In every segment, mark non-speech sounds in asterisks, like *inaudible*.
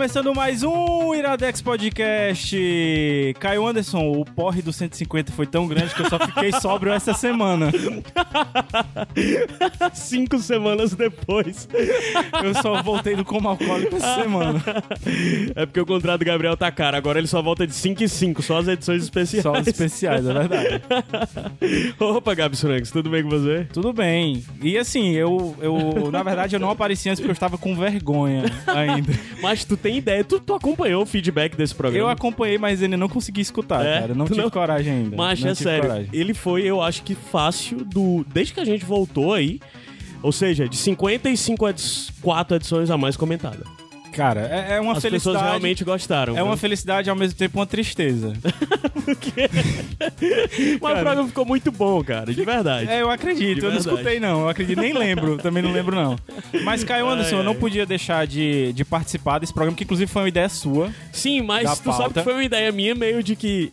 Começando mais um Iradex Podcast. Caio Anderson, o porre do 150 foi tão grande que eu só fiquei sóbrio essa semana. *laughs* Cinco semanas depois. Eu só voltei do coma alcoólico essa semana. É porque o contrato do Gabriel tá caro. Agora ele só volta de 5 em 5, só as edições especiais. Só os especiais, é verdade. *laughs* Opa, Gabs Franks, tudo bem com você? Tudo bem. E assim, eu, eu na verdade eu não apareci antes porque eu estava com vergonha ainda. Mas tu tem ideia, tu, tu acompanhou o feedback desse programa? Eu acompanhei, mas ainda não consegui escutar, É? cara. Não tive não- coragem ainda. Mas não é sério, coragem. ele foi, eu acho que fácil do. Desde que a gente voltou aí. Ou seja, de 55 a 4 edições a mais comentada. Cara, é, é uma As felicidade. pessoas realmente gostaram. É uma viu? felicidade e ao mesmo tempo uma tristeza. *laughs* Mas o programa ficou muito bom, cara, de verdade. É, eu acredito. De eu não escutei, não. Eu acredito, nem lembro. Também não lembro, não. Mas, Caio Anderson, eu não podia deixar de, de participar desse programa, que inclusive foi uma ideia sua. Sim, mas tu sabe pauta. que foi uma ideia minha meio de que.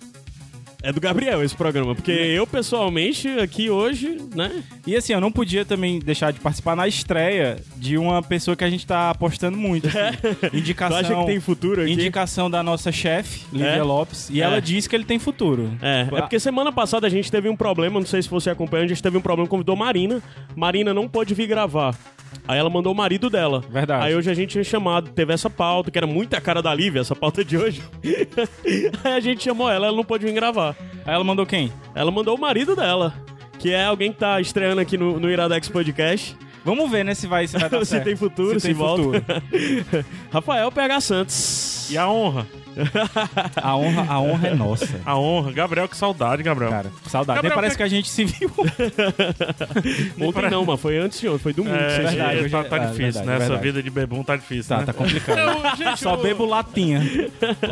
É do Gabriel esse programa, porque eu pessoalmente aqui hoje, né? E assim, eu não podia também deixar de participar na estreia de uma pessoa que a gente tá apostando muito. assim. *laughs* Tu Indicação. acha que tem futuro aqui? Indicação da nossa chefe, Lívia É? Lopes. E É. ela disse que ele tem futuro. É, é porque semana passada a gente teve um problema, não sei se você acompanhou, a gente teve um problema, convidou Marina. Marina não pôde vir gravar. Aí ela mandou o marido dela. Verdade. Aí hoje a gente tinha chamado, teve essa pauta, que era muita cara da Lívia, essa pauta de hoje. *laughs* Aí a gente chamou ela, ela não pôde vir gravar. Aí ela mandou quem? Ela mandou o marido dela, que é alguém que tá estreando aqui no, no Iradex Podcast. Vamos ver, né, se vai, se vai dar *laughs* se certo. tem futuro, se, tem volta. futuro. *laughs* Rafael PH Santos. E a honra? A honra, a honra é nossa. A honra. Gabriel, que saudade, Gabriel. Cara, saudade. Gabriel, Nem parece que- que a gente se viu. *laughs* Ontem não, mas foi antes de ontem, foi domingo. É, vocês verdade, viram. hoje tá, é- tá é difícil, verdade, né? Essa verdade. vida de bebum tá difícil, Tá, né? tá complicado. Eu, gente, Só eu- bebo latinha.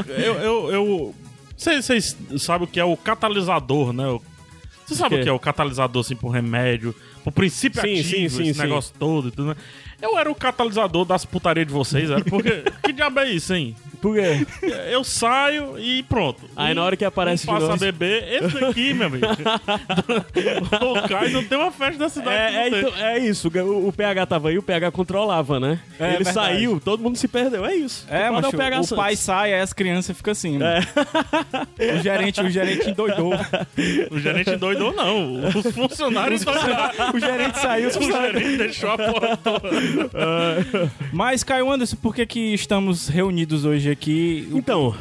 Eu, eu, eu... Vocês vocês sabem o que é o catalisador, né? O- Você sabe quê? o que é o catalisador, assim, pro remédio, pro princípio Sim, ativo, sim, sim, esse sim. negócio todo e tudo, né? Eu era o catalisador das putarias de vocês, era porque... *laughs* que diabo é isso, hein? Por quê? Eu saio e pronto. Aí na hora que aparece um passa a beber, esse aqui, meu amigo. o Caio não tem uma festa da cidade É, é, então- é isso, o, o PH tava aí, o PH controlava, né? É, Ele verdade. saiu, todo mundo se perdeu, é isso. É, mas o PH o Santos. pai sai, aí as crianças ficam assim, né? O gerente, o gerente endoidou. O gerente doidou, não. Os funcionários doidaram. O gerente saiu, os O gerente deixou a porra toda. Mas, Caio Anderson, por que que estamos reunidos hoje aqui? Então,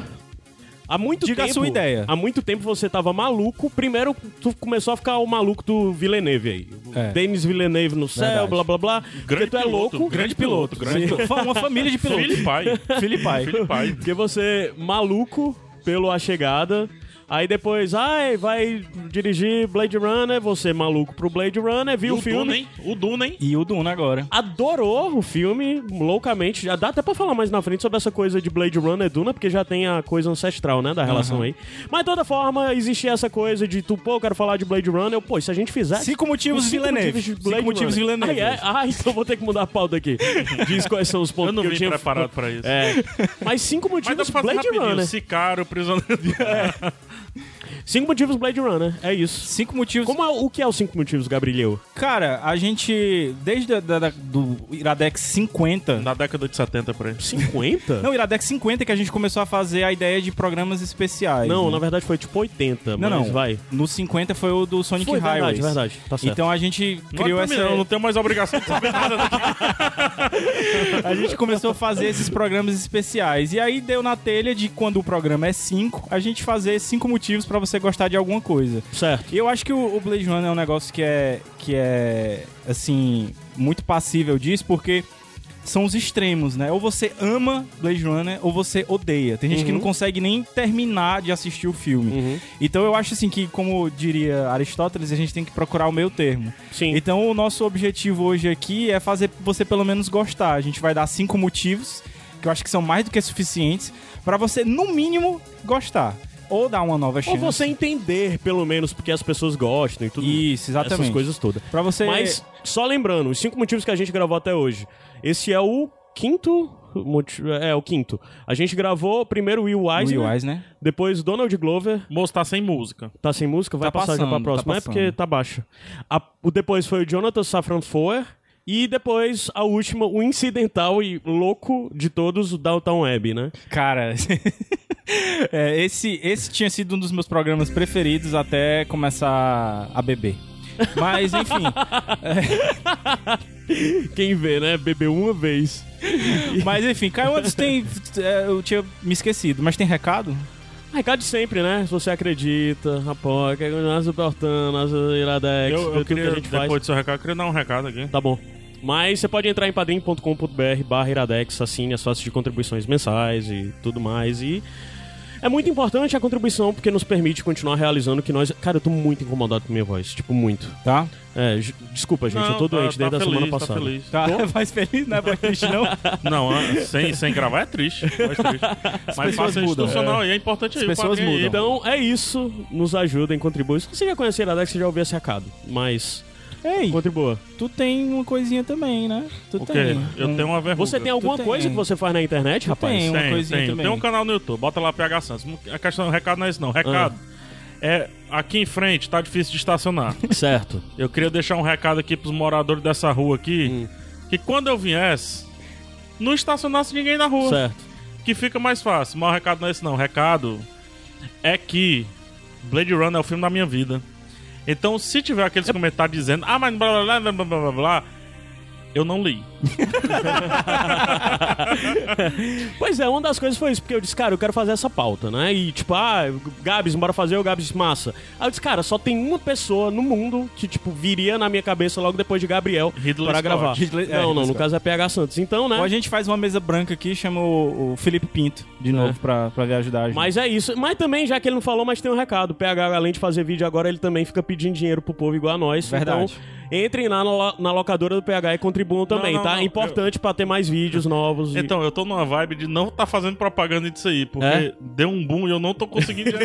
há muito Diga a tempo... sua ideia. Há muito tempo você tava maluco. Primeiro, tu começou a ficar o maluco do Villeneuve aí. É. Denis Villeneuve no céu, Verdade. blá, blá, blá. Porque tu é piloto, louco. grande piloto, grande. Fa- Uma família de pilotos. Filho e pai. Filho e pai. Filho e pai. Porque você, maluco pelo A Chegada, aí depois, ai, vai dirigir Blade Runner, você maluco pro Blade Runner, E viu o o filme, Duna, hein? O Duna, hein? E o Duna agora. adorou o filme loucamente. Já dá até pra falar mais na frente sobre essa coisa de Blade Runner e Duna, porque já tem a coisa ancestral, né, da relação aí. Mas de toda forma, existia essa coisa de tu, pô, eu quero falar de Blade Runner, eu, pô, se a gente fizer... Cinco motivos os cinco Villeneuve. motivos de Cinco motivos. Villeneuve. Ah, é? Ah, então vou ter que mudar a pauta aqui. *laughs* Diz quais são os pontos Eu não que eu tinha... preparado *laughs* pra isso. É. Mas cinco Mas dá motivos pra fazer Blade. Runner. Sicário, prisioneiro. *laughs* Cinco motivos Blade Runner, é isso. Cinco motivos. Como é, o que é os cinco motivos, Gabriel? Cara, a gente, desde a, da, da- do Iradex 50... Na década de 70, por aí. 50? Não, Iradex 50 que a gente começou a fazer a ideia de programas especiais. Não, né? na verdade foi tipo 80, Não, mas não. vai. No 50 foi o do Sonic Foi Highways. verdade, verdade. Tá certo. Então a gente Não, criou é essa... eu não tenho mais obrigação de saber nada daqui. *laughs* A gente começou a fazer esses programas especiais. E aí deu na telha de quando o programa é 5, a gente fazer cinco motivos pra você gostar de alguma coisa. Certo. E eu acho que o, o Blade Runner é um negócio que é, que é, assim, muito passível disso, porque são os extremos, né? Ou você ama Blade Runner ou você odeia. Tem gente que Uhum. não consegue nem terminar de assistir o filme. Uhum. Então eu acho assim que, como diria Aristóteles, a gente tem que procurar o meio termo. Sim. Então o nosso objetivo hoje aqui é fazer você pelo menos gostar. A gente vai dar cinco motivos que eu acho que são mais do que suficientes pra você, no mínimo, gostar. Ou dar uma nova Ou chance. você entender, pelo menos, porque as pessoas gostam e tudo. Isso, exatamente. Essas coisas todas. Pra você... Mas, só lembrando, os cinco motivos que a gente gravou até hoje. Esse é o quinto. É, o quinto. A gente gravou primeiro Will Eisner, Will Eisner. depois Donald Glover. Moço, tá sem música. Tá sem música? Vai Tá passar já pra passando, próxima. tá é porque passando. tá baixa. A- o depois foi o Jonathan Safran Foer. E depois, a última, o incidental e louco de todos, o Downtown Web, né? Cara, *laughs* é, esse, esse tinha sido um dos meus programas preferidos até começar a beber. Mas, enfim, *laughs* Quem vê, né? Bebeu uma vez. mas enfim, Caio antes tem. é, eu tinha me esquecido, mas tem recado? Recado de sempre, né? Se você acredita, apoia, quer continuar suportando nossa Iradex, Eu, eu tudo queria, que a gente faz. depois do seu recado, eu queria dar um recado aqui. Tá bom. Mas você pode entrar em padrim.com.br barra Iradex, assine as faces de contribuições mensais e tudo mais. E é muito importante a contribuição porque nos permite continuar realizando o que nós... Cara, eu tô muito incomodado com minha voz, tipo, muito. Tá? É, desculpa, gente, Não, eu tô tá- doente tá desde a feliz, semana tá passada. feliz. Tá mais *laughs* feliz, não é mais triste, não? *laughs* Não, ah, sem, sem gravar é triste. Mais triste. Mas pessoas faça mudam. institucional e é importante aí. As pessoas aí. mudam. Então é isso, nos ajudem, contribuem. Se você já conhecia a Iradex, você já ouviu esse recado. Mas Ei, contribua. tu tem uma coisinha também, né? Tu O quê? tem. Eu um- tenho uma vergonha. Você tem alguma tem. coisa que você faz na internet, rapaz? tem. uma tem, coisinha tem. também. Tem um canal no YouTube, bota lá PH Santos. A questão do recado não é isso, não. Recado é aqui em frente, tá difícil de estacionar. *laughs* Certo. Eu queria deixar um recado aqui pros moradores dessa rua aqui, que quando eu viesse, não estacionasse ninguém na rua. Certo. Que fica mais fácil. Mas o recado não é esse, não. O recado é que Blade Runner é o filme da minha vida. Então, se tiver aqueles comentários dizendo, ah, mas blá blá blá blá blá blá blá, eu não li. *laughs* Pois é, uma das coisas foi isso, porque eu disse, cara, eu quero fazer essa pauta, né? E tipo, ah, Gabs, bora fazer, o Gabs disse, massa. Aí eu disse, cara, só tem uma pessoa no mundo que, tipo, viria na minha cabeça logo depois de Gabriel Ridley para Scott. gravar. Ridley- é, não, Ridley não, no Scott. caso é PH Santos. Então, né? Ou a gente faz uma mesa branca aqui e chama o, o Felipe Pinto de novo pra, pra vir ajudar a gente. Mas é isso. Mas também, já que ele não falou, mas tem um recado. O PH, além de fazer vídeo agora, ele também fica pedindo dinheiro pro povo igual a nós. Verdade. Então, entrem lá na, na locadora do PH e contribuam também, não, tá? Não, É importante pra ter mais vídeos novos. e- Então, eu tô numa vibe de não tá fazendo propaganda disso aí, porque É? deu um boom e eu não tô conseguindo *laughs*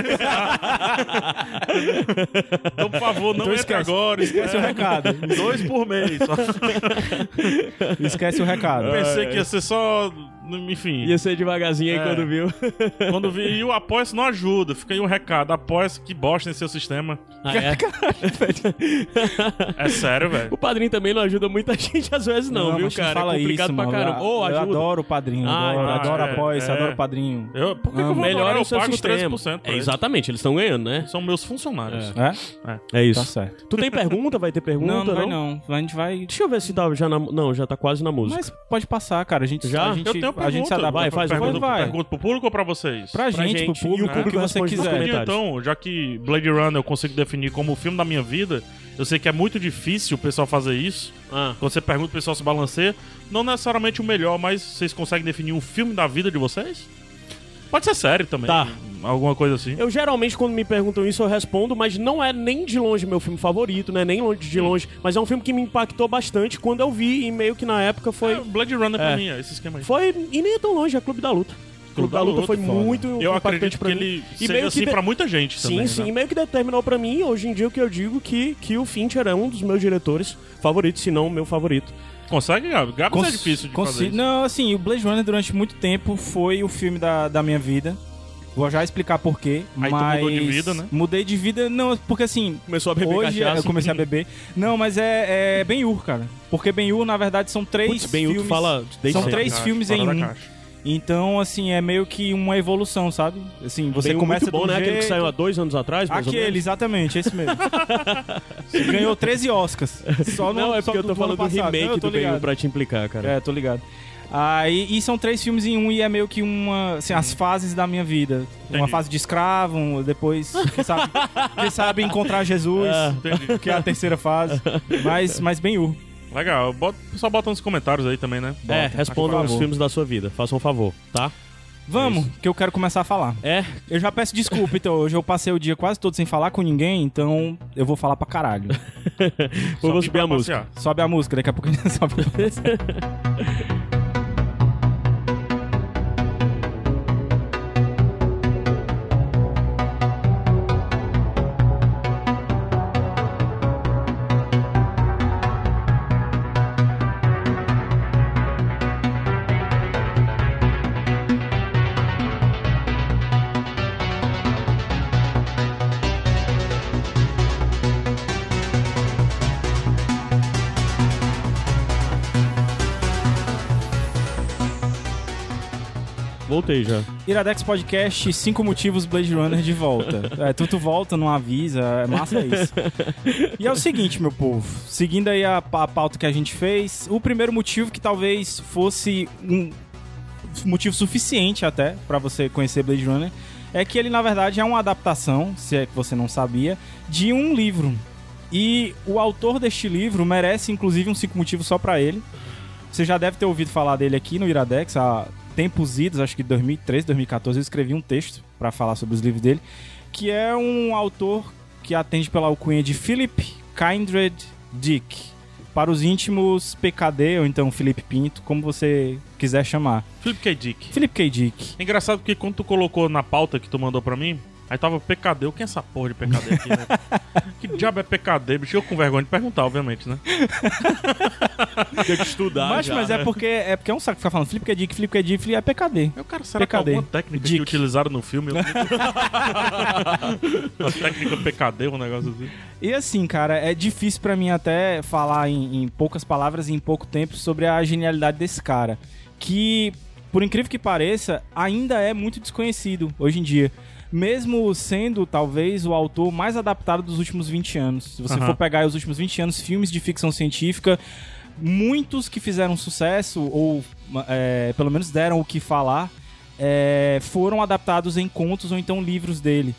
então, por favor, não Então entre esquece. agora. Esquece o recado. Dois por mês. Só. Esquece o recado. Pensei que ia ser só. Enfim. Ia ser devagarzinho aí É. quando viu. *laughs* Quando vi. E o apoia-se não ajuda. Fica aí um recado. Apoia-se que bosta em seu sistema. Ah, é? *laughs* É sério, velho. O padrinho também não ajuda muita *laughs* gente às vezes, não, viu, mas cara? fala é complicado isso, pra mano. caramba. Eu- Ô, eu ajuda. adoro o padrinho. Ah, adoro, então, adoro é, apoio-se, é. adoro o padrinho. Eu, por que, que eu vou Melhor adorar? o Eu seu pago sistema. 13% pra É, exatamente, eles estão ganhando, né? São meus funcionários. É? É Tá isso. certo. Tu tem pergunta? Vai ter pergunta? Não, não vai não. A gente vai... Deixa eu ver se tá já na... Não, já tá quase na música. Mas pode passar, cara. A gente, Já? a gente, Eu tenho a gente se pergunta. adapta. Vai, faz pergunta, vai. pergunta pro público ou pra vocês? Pra, Pra gente, gente. pro público, E o que você quiser. Então, já que Blade Runner eu consigo definir como o filme da minha vida, eu sei que é muito difícil o pessoal fazer isso. Ah, Quando você pergunta, o pessoal se balanceia. Não necessariamente o melhor, mas vocês conseguem definir um filme da vida de vocês? Pode ser série também. Tá. Alguma coisa assim. eu geralmente, quando me perguntam isso, eu respondo, mas não é nem de longe meu filme favorito, né? Nem longe de longe. Mas é um filme que me impactou bastante quando eu vi, e meio que na época foi. É, Blade Runner pra É. mim, é esse esquema aí. Foi. E nem é tão longe, é Clube da Luta. Clube da Luta foi foda. muito Eu impactante acredito que pra mim. ele E meio que assim de- pra muita gente Sim, também. sim, né? meio que determinou pra mim, hoje em dia, o que eu digo que, que o Fincher é um dos meus diretores favoritos, se não o meu favorito. Consegue, Gabi? Gabi é Cons- difícil de fazer isso. Não, assim, o Blade Runner durante muito tempo foi o filme da, da minha vida. Vou já explicar por quê. Aí mas mudou de vida, né? Mudei de vida, não, porque assim. Começou a beber Hoje cachaça. eu comecei a beber. Não, mas é, é Ben-Hur, cara. Porque Ben-Hur, na verdade, são três bem, filmes. tu fala São três Caixa, filmes em um. caixa. Então, assim, é meio que uma evolução, sabe? Assim, você Bem, começa muito bom, um né? Aquele que jeito- saiu há dois anos atrás, mais Aquele, exatamente, esse mesmo. *laughs* Você ganhou 13 Oscars. Só no, Não, é só porque eu tô ano falando do. Não, remake tô do ligado. pra te implicar, cara. É, tô ligado. Aí, e são três filmes em um e é meio que uma. Assim, as fases da minha vida. Uma Entendi. fase de escravo, um- depois, quem sabe, quem sabe encontrar Jesus, Ah. Que é a terceira fase. Mas, mas bem U. Legal. Bota, pessoal bota nos comentários aí também, né? É, Bota. respondam por os filmes da sua vida. Façam um favor, tá? Vamos, que eu quero começar a falar. É, Eu já peço desculpa, então. Hoje eu passei o dia quase todo sem falar com ninguém, então eu vou falar pra caralho. *laughs* Só vou subir a música. passear. Sobe a música, daqui a pouco a gente *laughs* sobe a música. Voltei já. Iradex Podcast, cinco motivos Blade Runner de volta. *laughs* É, tu, tu volta, não avisa, é massa isso. E é o seguinte, meu povo, seguindo aí a, a pauta que a gente fez, o primeiro motivo que talvez fosse um motivo suficiente até pra você conhecer Blade Runner é que ele na verdade é uma adaptação, se é que você não sabia, de um livro. E o autor deste livro merece inclusive um cinco motivos só pra ele. Você já deve ter ouvido falar dele aqui no Iradex há tempos idos, acho que 2013, 2014, eu escrevi um texto pra falar sobre os livros dele, que é um autor que atende pela alcunha de Philip Kindred Dick. Para os íntimos, PKD, ou então Felipe Pinto, como você quiser chamar. Philip K. Dick. Philip K. Dick. É Engraçado porque quando tu colocou na pauta que tu mandou pra mim, aí tava PKD. O que é essa porra de PKD aqui, né? que diabo é PKD, bicho? Eu com vergonha de perguntar, obviamente, né? *laughs* Tem que estudar mas já, mas é, né? porque, é porque é um saco ficar falando Felipe K. Dick, Felipe K. Dick, é PKD. Eu quero será que PKD. alguma técnica Dick. que utilizaram no filme? *laughs* *laughs* Uma técnica PKD, um negócio assim. E assim, cara, é difícil pra mim até falar em, em poucas palavras e em pouco tempo sobre a genialidade desse cara. Que, por incrível que pareça, ainda é muito desconhecido hoje em dia. Mesmo sendo, talvez, o autor mais adaptado dos últimos 20 anos. Se você Aham. for pegar os últimos 20 anos, filmes de ficção científica, muitos que fizeram sucesso, ou é, pelo menos deram o que falar, é, foram adaptados em contos ou então livros dele.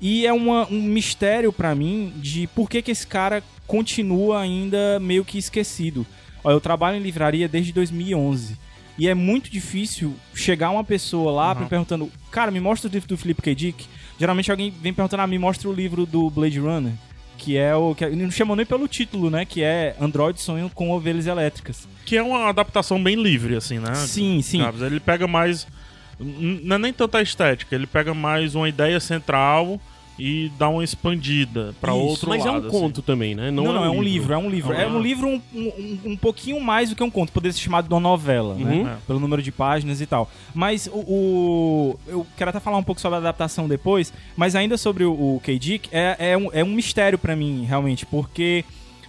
E é uma- um mistério pra mim de por que, que esse cara continua ainda meio que esquecido. Ó, eu trabalho em livraria desde 2011. E é muito difícil chegar uma pessoa lá Uhum. perguntando, cara, me mostra o livro do Philip K. Dick. Geralmente alguém vem perguntando, ah, me mostra o livro do Blade Runner. Que é o. Que é- não chamam nem pelo título, né? Que é Android Sonho com Ovelhas Elétricas. Que é uma adaptação bem livre, assim, né? Sim, sim. Ele pega mais. Não é nem tanta estética, ele pega mais uma ideia central e dá uma expandida pra Isso, outro Mas é lado. um assim. conto também, né? Não, não, é um livro, é um livro. Ah. É um livro um, um, um pouquinho mais do que um conto, poderia ser chamado de uma novela, Uhum. né? Pelo número de páginas e tal. Mas o, o- Eu quero até falar um pouco sobre a adaptação depois, mas ainda sobre o, o K-Dick, é, é, um, é um mistério pra mim, realmente, porque.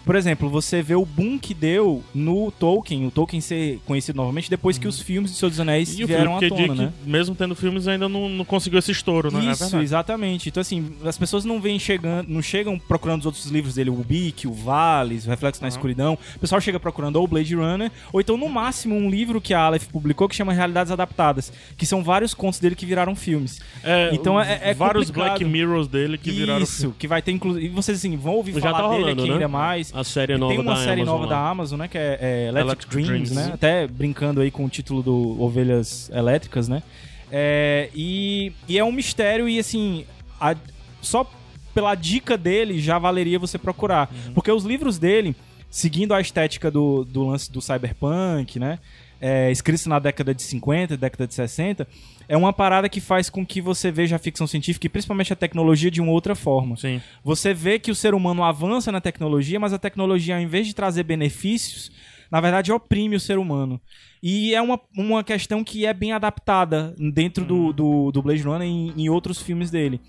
Por exemplo, você vê o boom que deu no Tolkien, o Tolkien ser conhecido novamente depois que os filmes de Senhor dos Anéis E vieram à tona, né? mesmo tendo filmes, ainda não, não conseguiu esse estouro, né? É Isso, verdade. exatamente. Então, assim, as pessoas não vêm chegando, não chegam procurando os outros livros dele, o Bic, o Vales, o Reflexo na Escuridão. O pessoal chega procurando ou o Blade Runner, ou então, no máximo, um livro que a Aleph publicou que chama Realidades Adaptadas, que são vários contos dele que viraram filmes. É, Então, é- é vários complicado. Black Mirrors dele que viraram Isso, que vai ter, inclusive. E vocês, assim, vão ouvir Já falar tá dele rolando, aqui né? ainda mais. A série nova Tem uma da série Amazon nova lá. da Amazon, né? Que é, é Electric, Electric Dreams, Dreams. né? Até brincando aí com o título do Ovelhas Elétricas, né? É, e, e é um mistério e, assim, a- só pela dica dele já valeria você procurar. Porque os livros dele, seguindo a estética do, do lance do cyberpunk, né? É, escritos na década de 50, década de 60, é uma parada que faz com que você veja a ficção científica e principalmente a tecnologia de uma outra forma. Sim. Você vê que o ser humano avança na tecnologia, mas a tecnologia, ao invés de trazer benefícios, na verdade oprime o ser humano. E é uma, uma questão que é bem adaptada dentro do, do, do Blade Runner em, em outros filmes dele.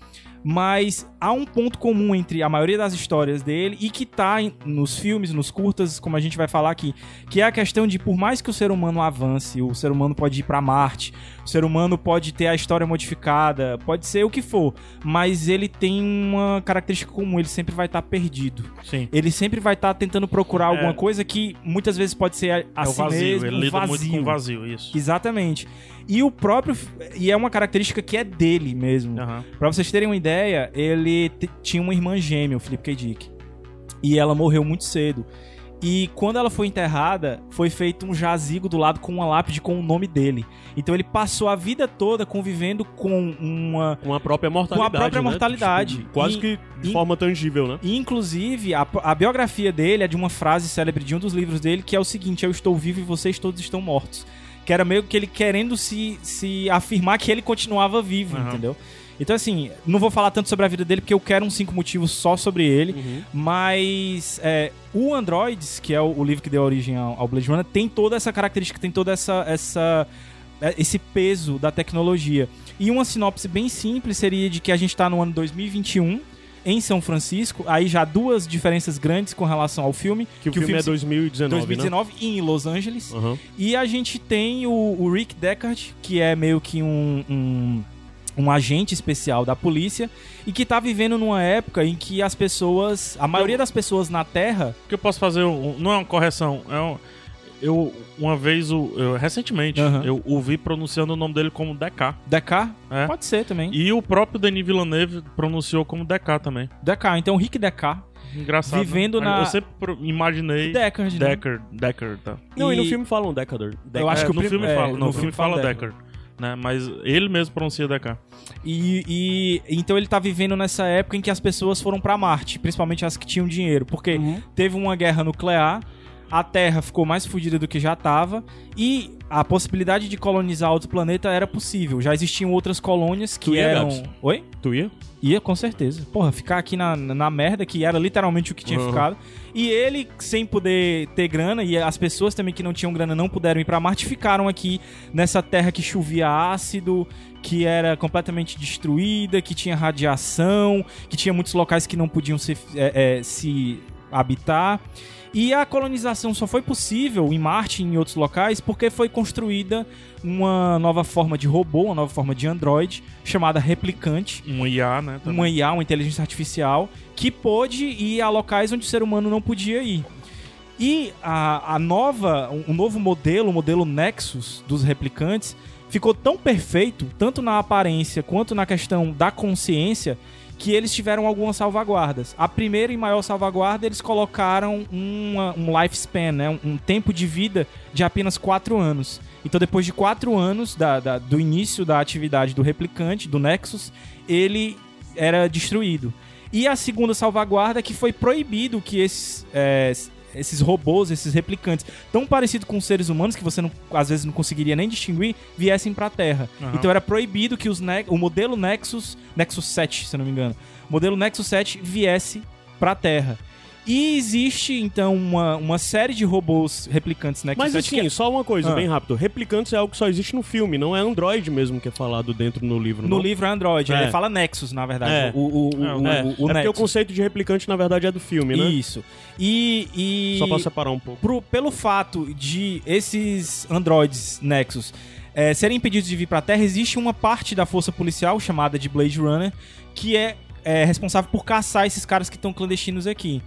Mas há um ponto comum entre a maioria das histórias dele e que tá nos filmes, nos curtas, como a gente vai falar aqui, que é a questão de por mais que o ser humano avance, o ser humano pode ir pra Marte, o ser humano pode ter a história modificada, pode ser o que for, mas ele tem uma característica comum, ele sempre vai estar perdido. Sim. Ele sempre vai estar tentando procurar alguma coisa que muitas vezes pode ser a, a é si vazio, mesmo, ele um muito vazio. com vazio, isso. Exatamente. E o próprio. E é uma característica que é dele mesmo. Aham. Pra vocês terem uma ideia, ele tinha uma irmã gêmea, o Philip K. Dick. E ela morreu muito cedo. E quando ela foi enterrada, foi feito um jazigo do lado com uma lápide com o nome dele. Então ele passou a vida toda convivendo com uma. Com a própria mortalidade. própria né? mortalidade. Tipo, quase E- que de e- forma tangível, né? E, inclusive, a, a biografia dele é de uma frase célebre de um dos livros dele, que é o seguinte: Eu estou vivo e vocês todos estão mortos. Que era meio que ele querendo se, se afirmar que ele continuava vivo, Aham. entendeu? Então, assim, não vou falar tanto sobre a vida dele, porque eu quero uns cinco motivos só sobre ele. Uhum. Mas é, o Androids, que é o, o livro que deu origem ao, ao Blade Runner, tem toda essa característica, tem toda essa, essa é, esse peso da tecnologia. E uma sinopse bem simples seria de que a gente está no ano 2021, em São Francisco. Aí já duas diferenças grandes com relação ao filme. Que o filme, é se- 2019, 2019 e em Los Angeles. né? Aham. E a gente tem o, o Rick Deckard, que é meio que um, um, um agente especial da polícia e que tá vivendo numa época em que as pessoas, a maioria das pessoas na Terra, O que eu posso fazer, um- não é uma correção, é um, eu, uma vez, o- eu- recentemente, Aham. eu ouvi pronunciando o nome dele como DK. Deckard, É. pode ser também. E o próprio Denis Villeneuve pronunciou como DK também. Deckard, então Rick Deckard, Engraçado. Vivendo né? na- Eu sempre imaginei. Deckard, né? Decker, Decker, tá. Não, e... no E- filme falam Decadur. Eu acho É, que o no filme é, fala, no no, filme filme fala fala Decker. Decker. Né? Mas ele mesmo pronuncia DK. E, e- então ele tá vivendo nessa época em que as pessoas foram pra Marte, principalmente as que tinham dinheiro, porque Uhum. teve uma guerra nuclear, a Terra ficou mais fodida do que já tava e a possibilidade de colonizar outro planeta era possível. Já existiam outras colônias que ia, eram. Gabs? Oi? Tu ia? Ia, com certeza. Porra, ficar aqui na, na merda, que era literalmente o que tinha Uhum. ficado. E ele, sem poder ter grana, e as pessoas também que não tinham grana não puderam ir pra Marte, ficaram aqui nessa terra que chovia ácido, que era completamente destruída, que tinha radiação, que tinha muitos locais que não podiam se, é, é, se habitar. E a colonização só foi possível em Marte e em outros locais porque foi construída uma nova forma de robô, uma nova forma de androide, chamada Replicante Um IA, né? também. uma IA, uma inteligência artificial, que pôde ir a locais onde o ser humano não podia ir. E a, a nova, um novo modelo, o modelo Nexus dos replicantes, ficou tão perfeito, tanto na aparência quanto na questão da consciência, que eles tiveram algumas salvaguardas. A primeira e maior salvaguarda, eles colocaram uma- um lifespan, né? um, um tempo de vida de apenas 4 anos. Então, depois de 4 anos da- da- do início da atividade do replicante, do Nexus, ele era destruído. E a segunda salvaguarda que foi proibido que esses, é, esses robôs, esses replicantes, tão parecidos com os seres humanos que você não- às vezes não conseguiria nem distinguir, viessem pra Terra. Aham. Então era proibido que os ne- o modelo Nexus, Nexus 7, se não me engano, o modelo Nexus 7 viesse pra Terra. E existe, então, uma, uma série de robôs replicantes Nexus Mas 7 que assim, só uma coisa, Ah. bem rápido. Replicantes é algo que só existe no filme, não é Android mesmo que é falado dentro no livro. no não? livro é Android. É. Ele fala Nexus, na verdade. É. O, o, o, É, o, É, o, o é porque o conceito de replicante, na verdade, é do filme, né? Isso. E, e Só pra separar um pouco. pro- pelo fato de esses androides Nexus é, serem impedidos de vir pra Terra, existe uma parte da força policial chamada de Blade Runner que é, é responsável por caçar esses caras que estão clandestinos aqui.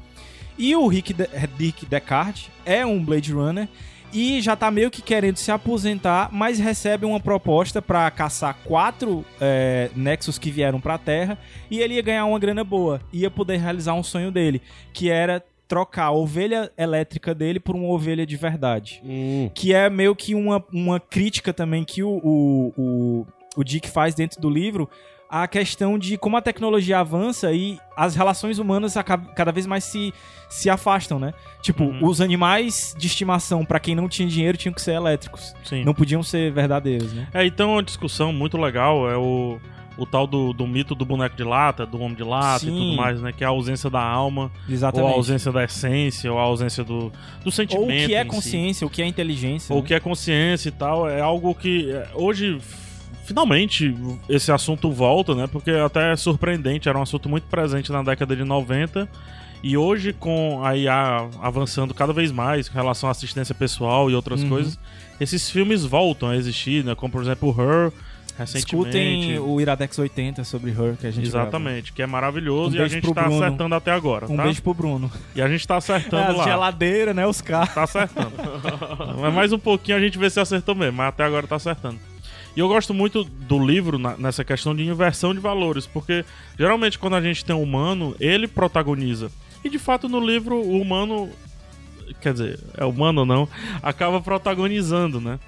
E o Rick, De Rick Deckard é um Blade Runner e já tá meio que querendo se aposentar, mas recebe uma proposta pra caçar quatro é, Nexus que vieram pra Terra e ele ia ganhar uma grana boa, ia poder realizar um sonho dele, que era trocar a ovelha elétrica dele por uma ovelha de verdade. Hum. Que é meio que uma, uma crítica também que o, o, o, o Dick faz dentro do livro a questão de como a tecnologia avança e as relações humanas cada vez mais se, se afastam, né? Tipo, Uhum. os animais de estimação, pra quem não tinha dinheiro, tinham que ser elétricos. Sim. Não podiam ser verdadeiros, né? É, então uma discussão muito legal é o, o tal do, do mito do boneco de lata, do homem de lata e Sim. tudo mais, né? Que é a ausência da alma, ou Exatamente. a ausência da essência, ou a ausência do, do sentimento. Ou o que é em si. consciência, o que é inteligência. Ou né? o que é consciência e tal, é algo que é, hoje finalmente esse assunto volta, né? Porque até é surpreendente, era um assunto muito presente na década de 90 e hoje com a IA avançando cada vez mais com relação à assistência pessoal e outras Uhum. coisas, esses filmes voltam a existir, né? Como por exemplo Her recentemente. Escutem o Iradex 80 sobre Her, que a gente Exatamente, que é maravilhoso Um e a gente tá Bruno. acertando até agora. Um tá? beijo pro Bruno. E a gente tá acertando As lá. geladeiras, né? Os carros. Tá acertando. *laughs* mas mais um pouquinho a gente vê se acertou mesmo, mas até agora tá acertando. E eu gosto muito do livro na- nessa questão de inversão de valores, porque geralmente quando a gente tem um humano, ele protagoniza. E de fato no livro o humano, quer dizer, é humano ou não, acaba protagonizando, né?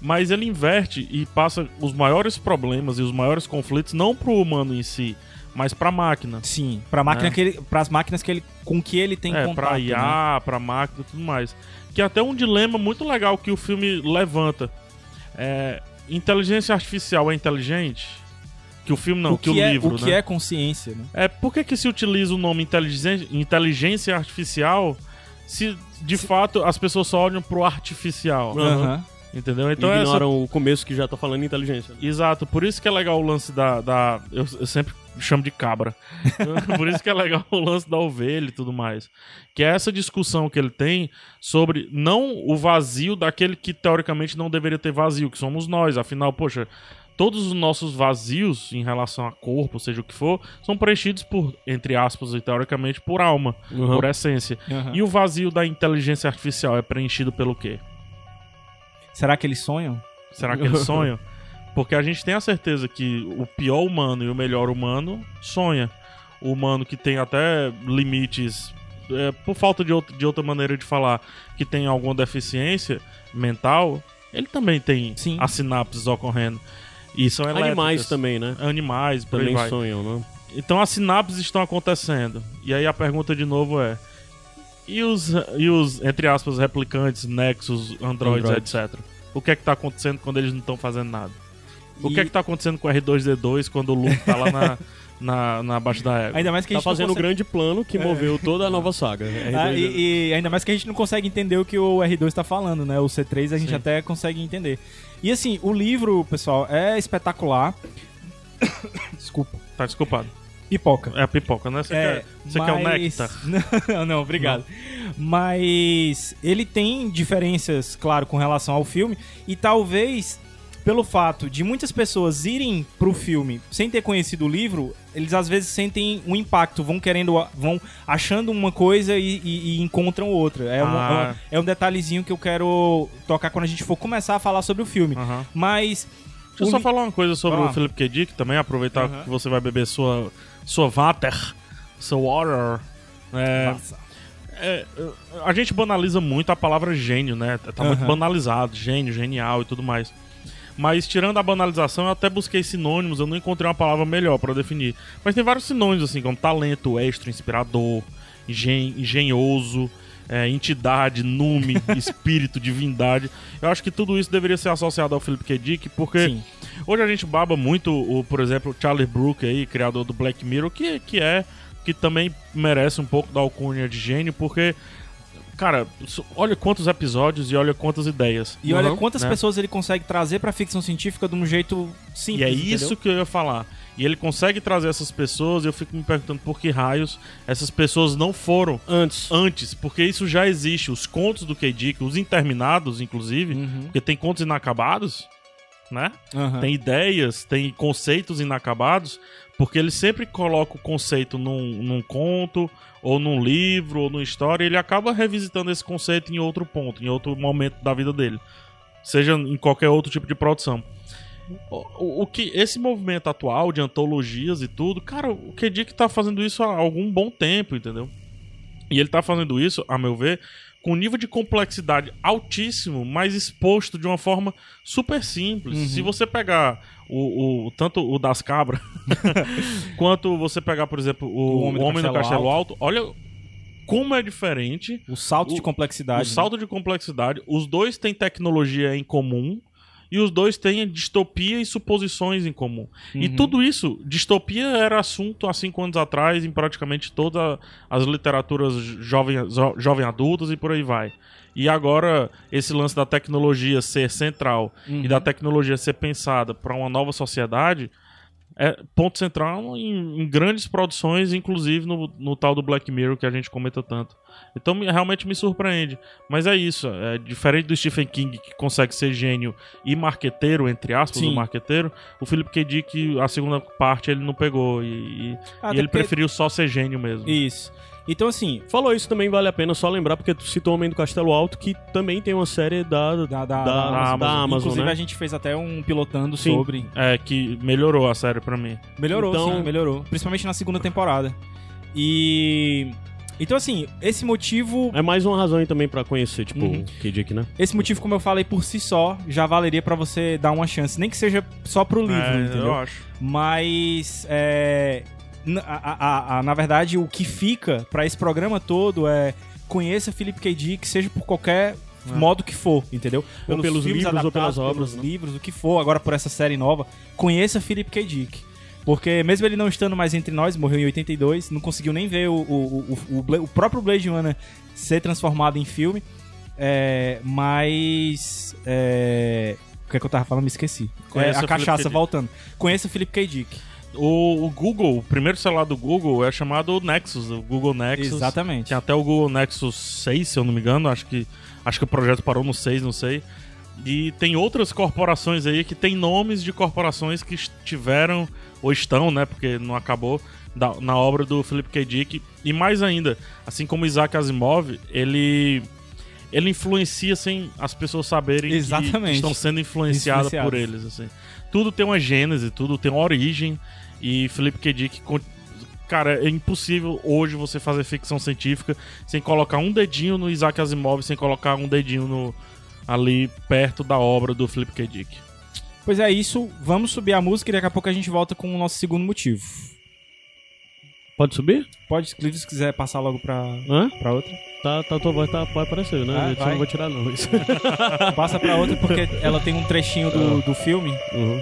Mas ele inverte e passa os maiores problemas e os maiores conflitos não pro humano em si, mas pra máquina. Sim, pra máquina É. que ele, pras máquinas que ele, com que ele tem é, contato. pra né? IA, pra máquina e tudo mais. Que é até um dilema muito legal que o filme levanta. É, inteligência artificial é inteligente? Que o filme não, o que, que, o é, livro, o que né? é consciência, né? É, por que, que se utiliza o nome inteligência, inteligência artificial se de fato as pessoas só olham pro artificial? Aham. Entendeu? Então essa- Ignoram o começo que já tá falando inteligência. Exato, por isso que é legal o lance da. da eu, eu sempre chamo de cabra. *laughs* por isso que é legal o lance da ovelha e tudo mais. Que é essa discussão que ele tem sobre não o vazio daquele que teoricamente não deveria ter vazio, que somos nós. Afinal, poxa, todos os nossos vazios em relação a corpo, seja o que for, são preenchidos por, entre aspas, e teoricamente, por alma, Uhum. por essência. Aham. E o vazio da inteligência artificial é preenchido pelo quê? Será que eles sonham? Será que eles *laughs* sonham? Porque a gente tem a certeza que o pior humano e o melhor humano sonha. O humano que tem até limites, é, por falta de, outra- de outra maneira de falar, que tem alguma deficiência mental, ele também tem Sim. as sinapses ocorrendo. E são elétricas. Animais também, né? Animais, por aí Também vai. sonham, né? Então as sinapses estão acontecendo. E aí a pergunta de novo é: e os, e os entre aspas, replicantes, Nexus, Androids, Androids. etc. O que é que tá acontecendo quando eles não estão fazendo nada? O E- que é que tá acontecendo com o R2D2 quando o Luke tá lá na, *laughs* na, na abaixo da égua? Ainda mais que a Tá gente não fazendo o consegue- grande plano que moveu toda a nova saga. Ah, R2D2. e, e ainda mais que a gente não consegue entender o que o R2 tá falando, né? O C3 a gente Sim. até consegue entender. E assim, o livro, pessoal, é espetacular. *coughs* Desculpa. Tá desculpado. Pipoca. É a pipoca, né? Você quer, você quer o néctar? *laughs* Não, não, obrigado. Mas ele tem diferenças, claro, com relação ao filme. E talvez, pelo fato de muitas pessoas irem pro filme sem ter conhecido o livro, eles às vezes sentem um impacto, vão querendo, vão achando uma coisa e, e- e encontram outra. É, um, Ah. é um detalhezinho que eu quero tocar quando a gente for começar a falar sobre o filme. Aham. Mas. Deixa eu só li- falar uma coisa sobre Ah. o Philip K. Dick também, aproveitar Aham. que você vai beber sua, sua water, seu water. É, Nossa. É, a gente banaliza muito a palavra gênio, né? Tá muito Aham. banalizado, gênio, genial e tudo mais. Mas tirando a banalização, eu até busquei sinônimos, eu não encontrei uma palavra melhor pra definir. Mas tem vários sinônimos, assim, como talento, extra, inspirador, engen- engenhoso, é, entidade, nume, *laughs* espírito, divindade. Eu acho que tudo isso deveria ser associado ao Philip K. Dick, porque Sim. Hoje a gente baba muito, o, por exemplo, o Charlie Brooker aí, criador do Black Mirror, que, que é, que também merece um pouco da alcunha de gênio, porque, cara, olha quantos episódios e olha quantas ideias. E olha Uhum, quantas né? pessoas ele consegue trazer pra ficção científica de um jeito simples. E é entendeu? isso que eu ia falar. E ele consegue trazer essas pessoas, e eu fico me perguntando por que raios essas pessoas não foram Antes. antes, porque isso já existe. Os contos do K. Dick, os interminados, inclusive, Uhum. porque tem contos inacabados, né? Aham. tem ideias, tem conceitos inacabados, porque ele sempre coloca o conceito num, num conto, ou num livro, ou numa história, e ele acaba revisitando esse conceito em outro ponto, em outro momento da vida dele. Seja em qualquer outro tipo de produção. O, o- que esse movimento atual de antologias e tudo, cara, o que que tá fazendo isso há algum bom tempo, entendeu? E ele tá fazendo isso, a meu ver, com um nível de complexidade altíssimo, mas exposto de uma forma super simples. Uhum. Se você pegar o, o- tanto o das cabras, *laughs* quanto você pegar, por exemplo, o, O Homem Homem, do do Castelo Castelo Alto, olha como é diferente O salto de O- complexidade. o salto de complexidade. Os dois têm tecnologia em comum. E os dois têm distopia e suposições em comum. E Uhum. tudo isso, distopia era assunto há cinco anos atrás em praticamente todas as literaturas jovem, jovem adultas e por aí vai. E agora, esse lance da tecnologia ser central Uhum. e da tecnologia ser pensada para uma nova sociedade é ponto central em, em grandes produções, inclusive no, no tal do Black Mirror que a gente comenta tanto. Então me- realmente me surpreende. Mas é isso, é diferente do Stephen King que consegue ser gênio e marqueteiro, entre aspas, Sim. o marqueteiro, o Philip K. Dick, a segunda parte ele não pegou e, e- Até e ele porque- preferiu só ser gênio mesmo. Isso. Então, assim, Falou isso também vale a pena só lembrar, porque tu citou o Homem do Castelo Alto, que também tem uma série da, da, da, da, da- da Amazon, Inclusive, né? a gente fez até um pilotando Sim. sobre. É, que melhorou a série pra mim. Melhorou, Então- sim, melhorou. Principalmente na segunda temporada. E. Então, assim, esse motivo. É mais uma razão aí também pra conhecer, tipo, Uhum. né? Esse motivo, como eu falei, por si só, já valeria pra você dar uma chance. Nem que seja só pro livro, É, entendeu? eu acho. Mas, é, na, a- a- a- na verdade, o que fica pra esse programa todo é conheça Philip K. Dick, seja por qualquer modo que for, entendeu? Ou pelos livros ou pelas obras, pelos né? livros, o que for, agora por essa série nova, conheça Philip K. Dick. Porque mesmo ele não estando mais entre nós, morreu em 82, não conseguiu nem ver o, o, o, o, o próprio Blade Runner ser transformado em filme. É, mas. É, o que é que eu tava falando? Me esqueci. É, a cachaça, voltando. Conheça o Philip K. Dick. O, o Google, o primeiro celular do Google é chamado Nexus, o Google Nexus. Exatamente. Tem até o Google Nexus 6, se eu não me engano. Acho que, acho que o projeto parou no 6, não sei. E tem outras corporações aí que tem nomes de corporações que estiveram ou estão, né? Porque não acabou da- na obra do Philip K. Dick. E mais ainda, assim como Isaac Asimov, ele ele influencia sem as pessoas saberem que Exatamente. estão sendo influenciadas por eles. Assim. Tudo tem uma gênese, tudo tem uma origem. E Philip K. Dick Cara, é impossível hoje você fazer ficção científica sem colocar um dedinho no Isaac Asimov, sem colocar um dedinho no, ali perto da obra do Philip K. Dick. Pois é isso. Vamos subir a música e daqui a pouco a gente volta com o nosso segundo motivo. Pode subir? Pode, se quiser passar logo pra, Hã? pra outra. Tá, tá, tua voz tá, vai aparecer, né? Ah, eu vai. não vou tirar, não. Isso. *laughs* Passa pra outra porque ela tem um trechinho do, do filme. Uhum.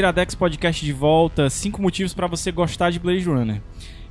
Iradex Podcast de volta, cinco motivos pra você gostar de Blade Runner.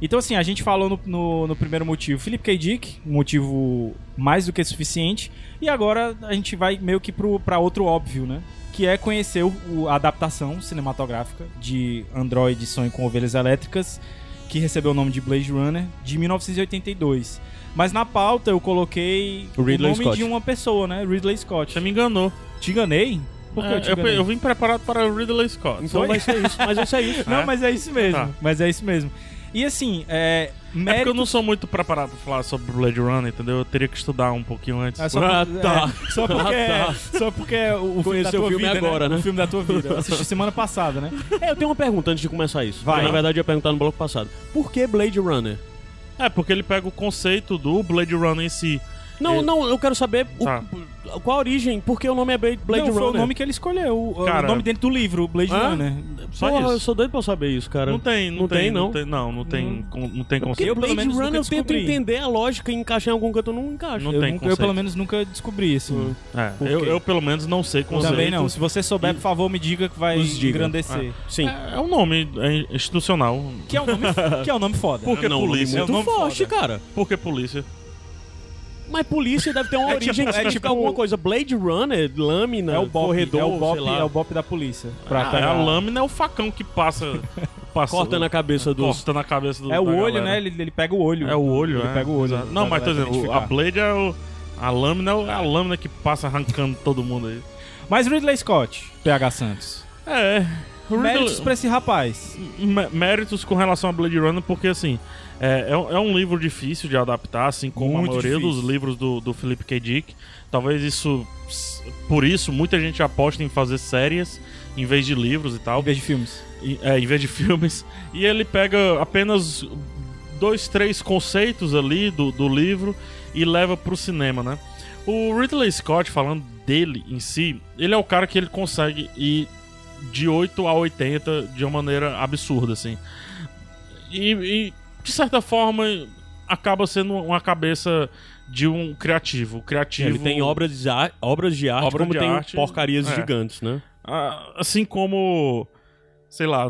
Então, assim, a gente falou no, no, no primeiro motivo Philip K. Dick, um motivo mais do que suficiente, e agora a gente vai meio que pro, pra outro óbvio, né? Que é conhecer o, a adaptação cinematográfica de Android Sonho com Ovelhas Elétricas, que recebeu o nome de Blade Runner, de 1982. Mas na pauta eu coloquei O Ridley o nome Scott. de uma pessoa, né? Ridley Scott. Você me enganou. Te enganei? É, eu eu, eu vim preparado para o Ridley Scott. Então vai ser isso. Mas isso é isso. *laughs* Não, É? mas é isso mesmo. Tá. Mas é isso mesmo. E assim, é. É porque Mérito... eu não sou muito preparado pra falar sobre Blade Runner, entendeu? Eu teria que estudar um pouquinho antes. É só, Ah, tá. é, só porque, *laughs* Ah, tá. só porque é o, filme da Conheceu tua o filme vida, agora, né? O filme da tua vida. Eu *laughs* assisti semana passada, né? É, eu tenho uma pergunta antes de começar isso. Vai. Porque, Na verdade, eu ia perguntar no bloco passado. Por que Blade Runner? É, porque ele pega o conceito do Blade Runner em si. Não, Ele- não, eu quero saber o- Tá. qual a origem, por que o nome é Blade, Blade não, Runner? foi o nome que ele escolheu. O, Cara- o nome dentro do livro, Blade Hã? Runner. Só Porra, isso. eu sou doido pra saber isso, cara. Não tem, não, Não tem, tem, não não? tem, não, não tem, con- não tem Porque conceito. Eu, pelo Blade menos, Runner nunca eu tento descobri. entender a lógica e encaixar em algum canto eu não encaixo. Não Eu, tem nunca- eu, conceito. pelo menos, nunca descobri isso. Hum. É, Por eu, quê? eu, pelo menos não sei conceito. Também não. Se você souber, por favor, me diga que vai Nos diga. engrandecer. Sim. É, é um nome é institucional. Que, é um nome, que é um nome foda. Por que não, polícia? É um Muito nome forte, foda. cara. Por que polícia? Mas polícia deve ter uma É origem tipo- que é significa tipo- alguma coisa. Blade Runner, lâmina, É o Bop, corredor, é o Bop, sei lá. é o Bop da polícia. Pra Ah, pegar- a lâmina é o facão que passa. *laughs* passa Corta na cabeça dos... corta na cabeça do É o olho, galera. né? Ele, ele pega o olho. É o olho, Ele é. pega o olho. Exato. Não, mas tô dizendo, a. Blade é o. A lâmina é é a lâmina que passa arrancando todo mundo aí. Mas Ridley Scott, PH Santos. É. Ridley- Méritos pra esse rapaz. mé- méritos com relação a Blade Runner, porque assim, é, é um- é um livro difícil de adaptar, assim como Muito a maioria difícil. dos livros do, do Philip K. Dick. Talvez isso. Por isso, muita gente aposta em fazer séries em vez de livros e tal. Em vez de filmes. E- é, em vez de filmes. E ele pega apenas dois, três conceitos ali do, do livro e leva pro cinema, né? O Ridley Scott, falando dele em si, ele é o cara que ele consegue ir de 8 a 80 de uma maneira absurda, assim. E, e, de certa forma, acaba sendo uma cabeça de um criativo. Criativo. Ele tem obras de, ar- obras de arte, Obra como de tem arte, porcarias é. gigantes, né? Ah, assim como sei lá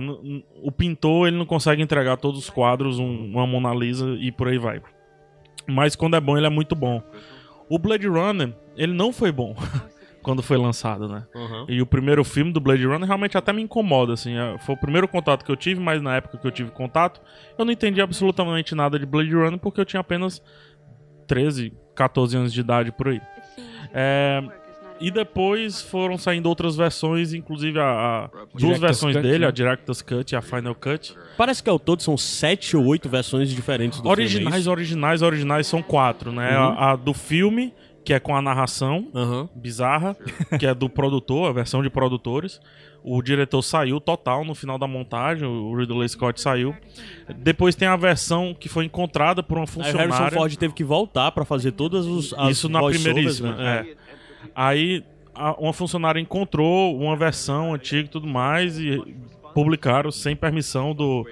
o pintor ele não consegue entregar todos os quadros um- uma Mona Lisa e por aí vai mas quando é bom ele é muito bom O Blade Runner, ele não foi bom *laughs* quando foi lançado, né? Uhum. E o primeiro filme do Blade Runner realmente até me incomoda, assim. é, Foi o primeiro contato que eu tive, mas na época que eu tive contato, eu não entendi absolutamente nada de Blade Runner porque eu tinha apenas 13, 14 anos de idade por aí. É, e depois foram saindo outras versões, inclusive a, a- duas versões Cut, dele, né? a Director's Cut e a Final Cut. Parece que ao todo são sete ou oito versões diferentes do filme. é Originais, originais, originais são quatro, né? Uhum. A, a do filme, que é com a narração Aham. bizarra, que é do produtor, a versão de produtores. O diretor saiu total no final da montagem, o Ridley Scott saiu. Depois tem a versão que foi encontrada por uma Aí o funcionária. Harrison Ford teve que voltar pra fazer todas os as Isso na primeiríssima. né? é. Aí a- uma funcionária encontrou uma versão antiga e tudo mais e publicaram sem permissão do,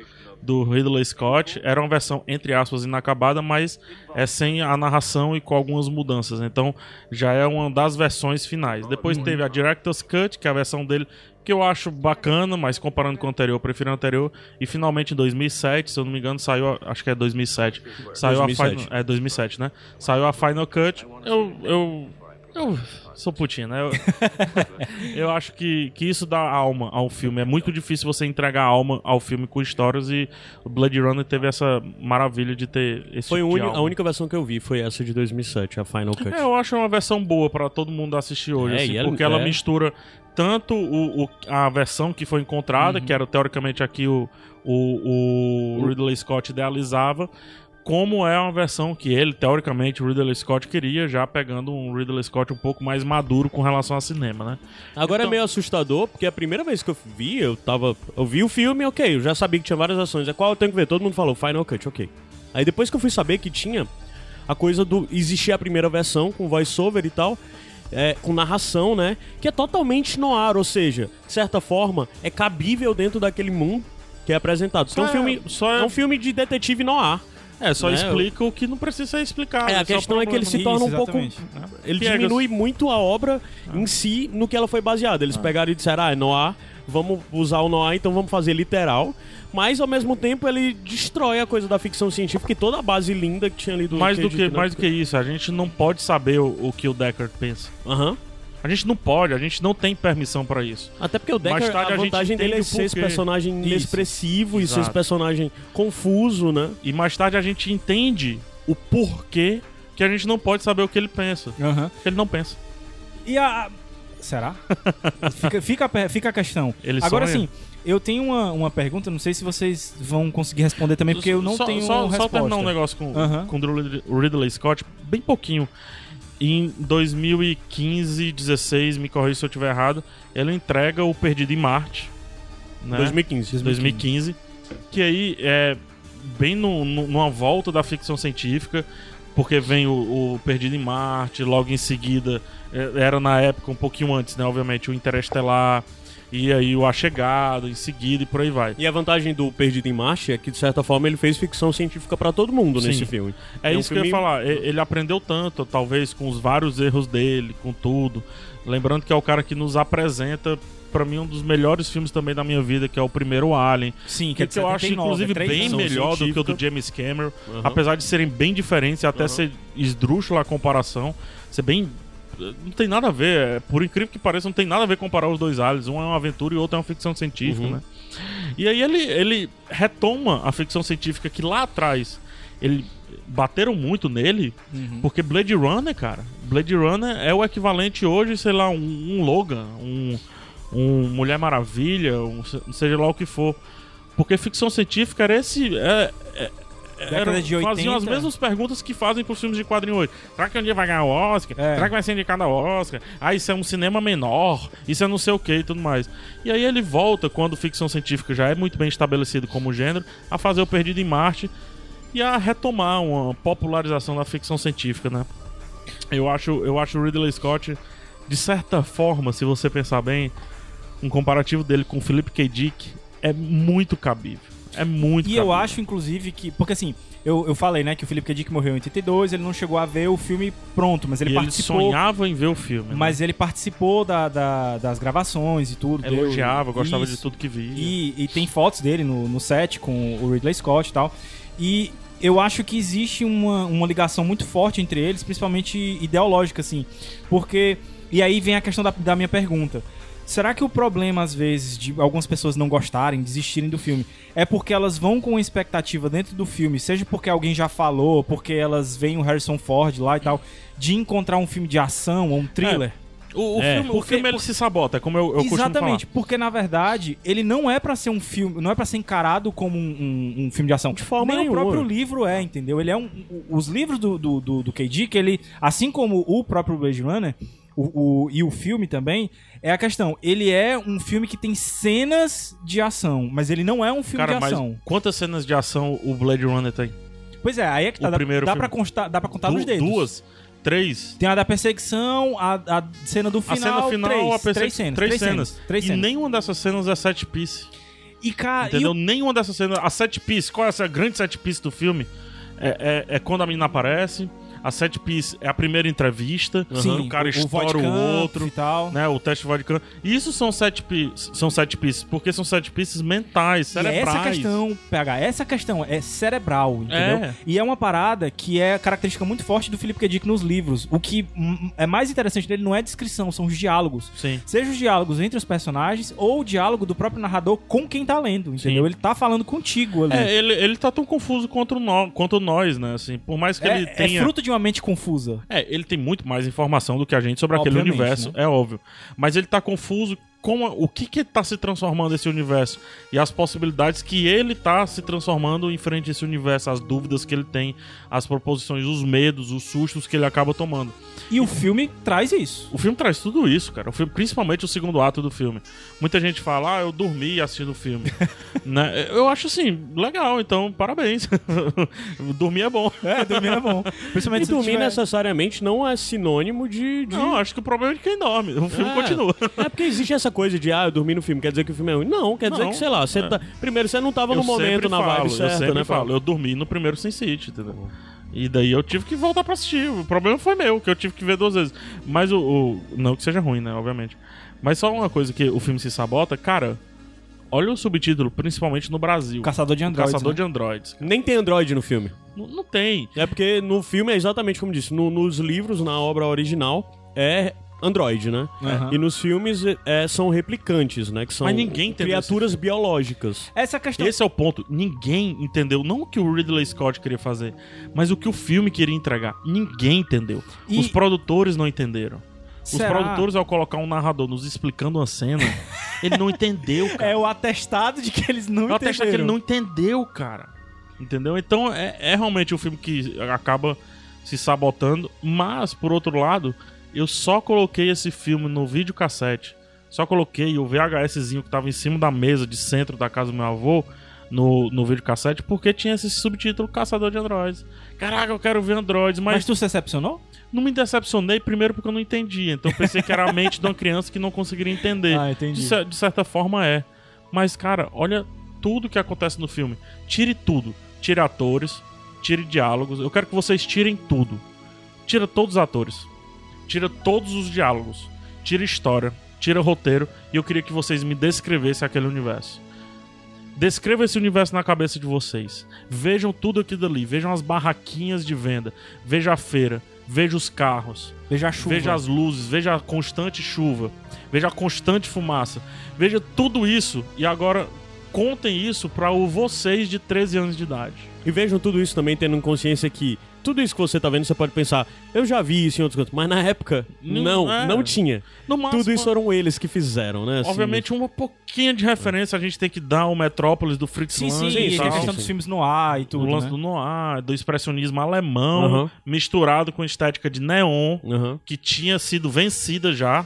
do Ridley Scott. Era uma versão, entre aspas, inacabada, mas é sem a narração e com algumas mudanças. Então já é uma das versões finais. Depois teve a Director's Cut, que é a versão dele que eu acho bacana, mas comparando com o anterior, eu prefiro o anterior. E finalmente em 2007, se eu não me engano, saiu, acho que é 2007, saiu 2007. a Final, é 2007, né? Saiu a Final Cut. Eu eu eu sou putinho, né? Eu, *laughs* eu acho que, que isso dá alma ao filme. É muito difícil você entregar alma ao filme com histórias e o Blade Runner teve essa maravilha de ter esse Foi tipo a única versão que eu vi, foi essa de 2007, a Final Cut. É, eu acho uma versão boa pra todo mundo assistir hoje, É, assim, e ela- porque ela é. mistura tanto o, o- a versão que foi encontrada, que era teoricamente aqui o, o, o Ridley Scott idealizava, como é uma versão que ele, teoricamente, o Ridley Scott queria, já pegando um Ridley Scott um pouco mais maduro com relação ao cinema, né? Agora Então- é meio assustador, porque a primeira vez que eu vi, eu tava. Eu vi o filme, ok, eu já sabia que tinha várias ações. É qual eu tenho que ver? Todo mundo falou, Final Cut, ok. Aí depois que eu fui saber que tinha a coisa do. Existia a primeira versão com voice-over e tal. é, com narração, né? Que é totalmente no ar, ou seja, de certa forma, é cabível dentro daquele mundo que é apresentado. Então, é um É, filme, só é- é um filme de detetive no ar. É, só Né, explica o que não precisa ser explicado. É, a esse o questão é que ele se torna um Isso, pouco. exatamente. Ele Piegas. diminui muito a obra em si no que ela foi baseada. Eles pegaram e disseram, ah, é Noir, vamos usar o Noir, então vamos fazer literal. Mas ao mesmo tempo ele destrói a coisa da ficção científica e toda a base linda que tinha ali do Mais do, que, né? mais do que isso, a gente não pode saber o, o que o Deckard pensa. Aham. A gente não pode, a gente não tem permissão pra isso. Até porque o Mais Decker, tarde a a vantagem dele é ser esse personagem Isso. inexpressivo e ser esse personagem confuso, né? E mais tarde a gente entende o porquê que a gente não pode saber o que ele pensa. Aham. Ele não pensa. E a. Será? *laughs* fica, fica, fica a questão. Ele Agora sonha? sim, eu tenho uma, uma pergunta, não sei se vocês vão conseguir responder também, porque eu não só, tenho só, resposta. só terminar um negócio com, Aham. com o Ridley Scott, bem pouquinho. Em 2015, 16, me corrija se eu estiver errado, ele entrega o Perdido em Marte. Né? 2015. 2015. Que aí é bem no, no- numa volta da ficção científica, porque vem o, o Perdido em Marte, logo em seguida, é, era na época um pouquinho antes, né? Obviamente, o Interestelar, e aí o A Chegada, em seguida e por aí vai. E a vantagem do Perdido em Marte é que, de certa forma, ele fez ficção científica pra todo mundo Sim. nesse filme. É, um isso que eu filme- ia falar. E- Ele aprendeu tanto, talvez, com os vários erros dele, com tudo. Lembrando que é o cara que nos apresenta, pra mim, um dos melhores filmes também da minha vida, que é o primeiro Alien. Sim, Que, é que eu acho, 79, inclusive, é bem melhor do que o do científica. James Cameron. Aham. Apesar de serem bem diferentes, até Aham. ser esdrúxula a comparação. Ser bem. Não tem nada a ver. é, Por incrível que pareça, não tem nada a ver comparar os dois aliens. Um é uma aventura e o outro é uma ficção científica, Uhum. né? E aí ele, ele retoma a ficção científica que lá atrás ele bateram muito nele, Uhum. porque Blade Runner, cara, Blade Runner é o equivalente hoje, sei lá, um, um Logan, um, um Mulher Maravilha, um, se- seja lá o que for. Porque ficção científica era esse. É, é, era- de 80. faziam as mesmas perguntas que fazem pros filmes de quadrinho hoje. Será que um dia vai ganhar o Oscar? É. Será que vai ser indicado ao Oscar? Ah, isso é um cinema menor, isso é não sei o que e tudo mais. E aí ele volta, quando ficção científica já é muito bem estabelecido como gênero, a fazer o Perdido em Marte e a retomar uma popularização da ficção científica, né? Eu acho, eu acho o Ridley Scott, de certa forma, se você pensar bem, um comparativo dele com o Philip K. Dick é muito cabível. É muito E eu acho, inclusive, que. Porque assim, eu, eu falei, né, que o Felipe K. Dick morreu em 82, ele não chegou a ver o filme pronto, mas ele e ele participou. sonhava em ver o filme. né? Mas ele participou da, da- das gravações e tudo. deu- elogiava, gostava Isso. de tudo que via. E, e tem fotos dele no, no set com o Ridley Scott e tal. E eu acho que existe uma, uma ligação muito forte entre eles, principalmente ideológica, assim. Porque. E aí vem a questão da, da minha pergunta. Será que o problema, às vezes, de algumas pessoas não gostarem, desistirem do filme, é porque elas vão com uma expectativa dentro do filme, seja porque alguém já falou, porque elas veem o Harrison Ford lá e tal, de encontrar um filme de ação ou um thriller? O, o É, filme, o porque- filme ele se sabota, é como eu, eu costumo falar. Exatamente, porque na verdade ele não é pra ser um filme, não é pra ser encarado como um, um- um filme de ação. De forma Nem nenhuma. o próprio livro é, entendeu? Ele é um. o- Os livros do, do, do, do K. Dick, ele, assim como o próprio Blade Runner, o, o- e o filme também, é a questão. Ele é um filme que tem cenas de ação, mas ele não é um filme Cara, de ação. quantas cenas de ação o Blade Runner tem? Pois é, aí é que tá. o dá- primeiro dá, pra constar, dá pra contar Du- nos dedos. Duas? Três? Tem a da perseguição, a, a cena do A final. cena final, três, a perse- três cenas. Três cenas. Três e cenas. nenhuma dessas cenas é set piece. E, cara, e Entendeu? o- Nenhuma dessas cenas. A set piece, qual é essa grande set piece do filme? É, é- é quando a menina aparece. A set piece é a primeira entrevista. Sim, o cara o estoura o, Vodka outro. e tal. Né, o teste vodka. E isso são set pieces, são set pieces, porque são set pieces mentais, E é cerebrais. essa questão, PH, essa questão é cerebral, entendeu? É. E é uma parada que é característica muito forte do Philip K. Dick nos livros. O que é mais interessante dele não é a descrição, são os diálogos. Sim. Seja os diálogos entre os personagens ou o diálogo do próprio narrador com quem tá lendo, entendeu? Sim. Ele tá falando contigo ali. É, ele, ele tá tão confuso quanto, nó- quanto nós, né? Assim, por mais que É- ele é tenha. fruto de uma mente confusa. É, ele tem muito mais informação do que a gente sobre aquele Obviamente, universo, né? é óbvio. Mas ele tá confuso com a- o que que tá se transformando esse universo e as possibilidades que ele tá se transformando em frente a esse universo, as dúvidas que ele tem, as proposições, os medos, os sustos que ele acaba tomando. E o filme traz isso. O filme traz tudo isso, cara. O filme, principalmente o segundo ato do filme. Muita gente fala, ah, eu dormi assistindo o filme. *laughs* né? Eu acho assim, legal, então parabéns. *laughs* dormir é bom. É, dormir é bom. Principalmente E se dormir tiver- necessariamente não é sinônimo de. de- Não, acho que o problema é de quem dorme. O filme É. continua. É porque existe essa coisa de, ah, eu dormi no filme, quer dizer que o filme é ruim. Não, quer dizer Não, que, sei lá, você é. tá... primeiro, você não tava no Eu momento, sempre na falo, vibe eu certa, sempre né? falo, eu dormi no primeiro Sin City, entendeu? E daí eu tive que voltar pra assistir. O problema foi meu, que eu tive que ver duas vezes. Mas o. o- não que seja ruim, né? Obviamente. Mas só uma coisa que o filme se sabota, cara. Olha o subtítulo, principalmente no Brasil. Caçador de androides. Caçador né? de androides. Nem tem Android no filme. Não, não tem. É porque no filme é exatamente como disse. no- nos livros, na obra original, é Android, né? Aham. E nos filmes é, são replicantes, né? Que são Mas ninguém criaturas biológicas. Essa questão. Esse é o ponto. Ninguém entendeu. Não o que o Ridley Scott queria fazer, mas o que o filme queria entregar. Ninguém entendeu. E- Os produtores não entenderam. Os Será? produtores, ao colocar um narrador nos explicando uma cena, *laughs* ele não entendeu, cara. É o atestado de que eles não Eu até achei que ele entenderam. não entendeu, cara. Entendeu? Então é, é realmente um filme que acaba se sabotando. Mas, por outro lado, eu só coloquei esse filme no videocassete. Só coloquei o VHSzinho que tava em cima da mesa de centro da casa do meu avô no, no videocassete porque tinha esse subtítulo Caçador de Androids. Caraca, eu quero ver Androids, mas, Mas tu se decepcionou? não me decepcionei primeiro porque eu não entendi. Então eu pensei que era a mente de uma criança que não conseguiria entender. Ah, entendi. De, de certa forma é. Mas, cara, olha tudo que acontece no filme. Tire tudo. Tire atores, tire diálogos. Eu quero que vocês tirem tudo. Tira todos os atores. Tira todos os diálogos. Tira história. Tira roteiro. E eu queria que vocês me descrevessem aquele universo. Descreva esse universo na cabeça de vocês. Vejam tudo aquilo ali. Vejam as barraquinhas de venda. Veja a feira. Veja os carros. Veja a chuva. Veja as luzes, veja a constante chuva, veja a constante fumaça. Veja tudo isso e agora contem isso para o vocês de 13 anos de idade. E vejam tudo isso também tendo consciência que tudo isso que você tá vendo, você pode pensar, eu já vi isso em outros cantos, mas na época, Não- não, é. não tinha. No máximo, Tudo isso foram eles que fizeram, né? assim, obviamente uma pouquinho de referência a gente tem que dar ao Metrópolis do Fritz Sim, sim, Lang sim, e a tal. questão sim. dos filmes no ar e O tudo, lance né? do noir, do expressionismo alemão, misturado com estética de neon, que tinha sido vencida já.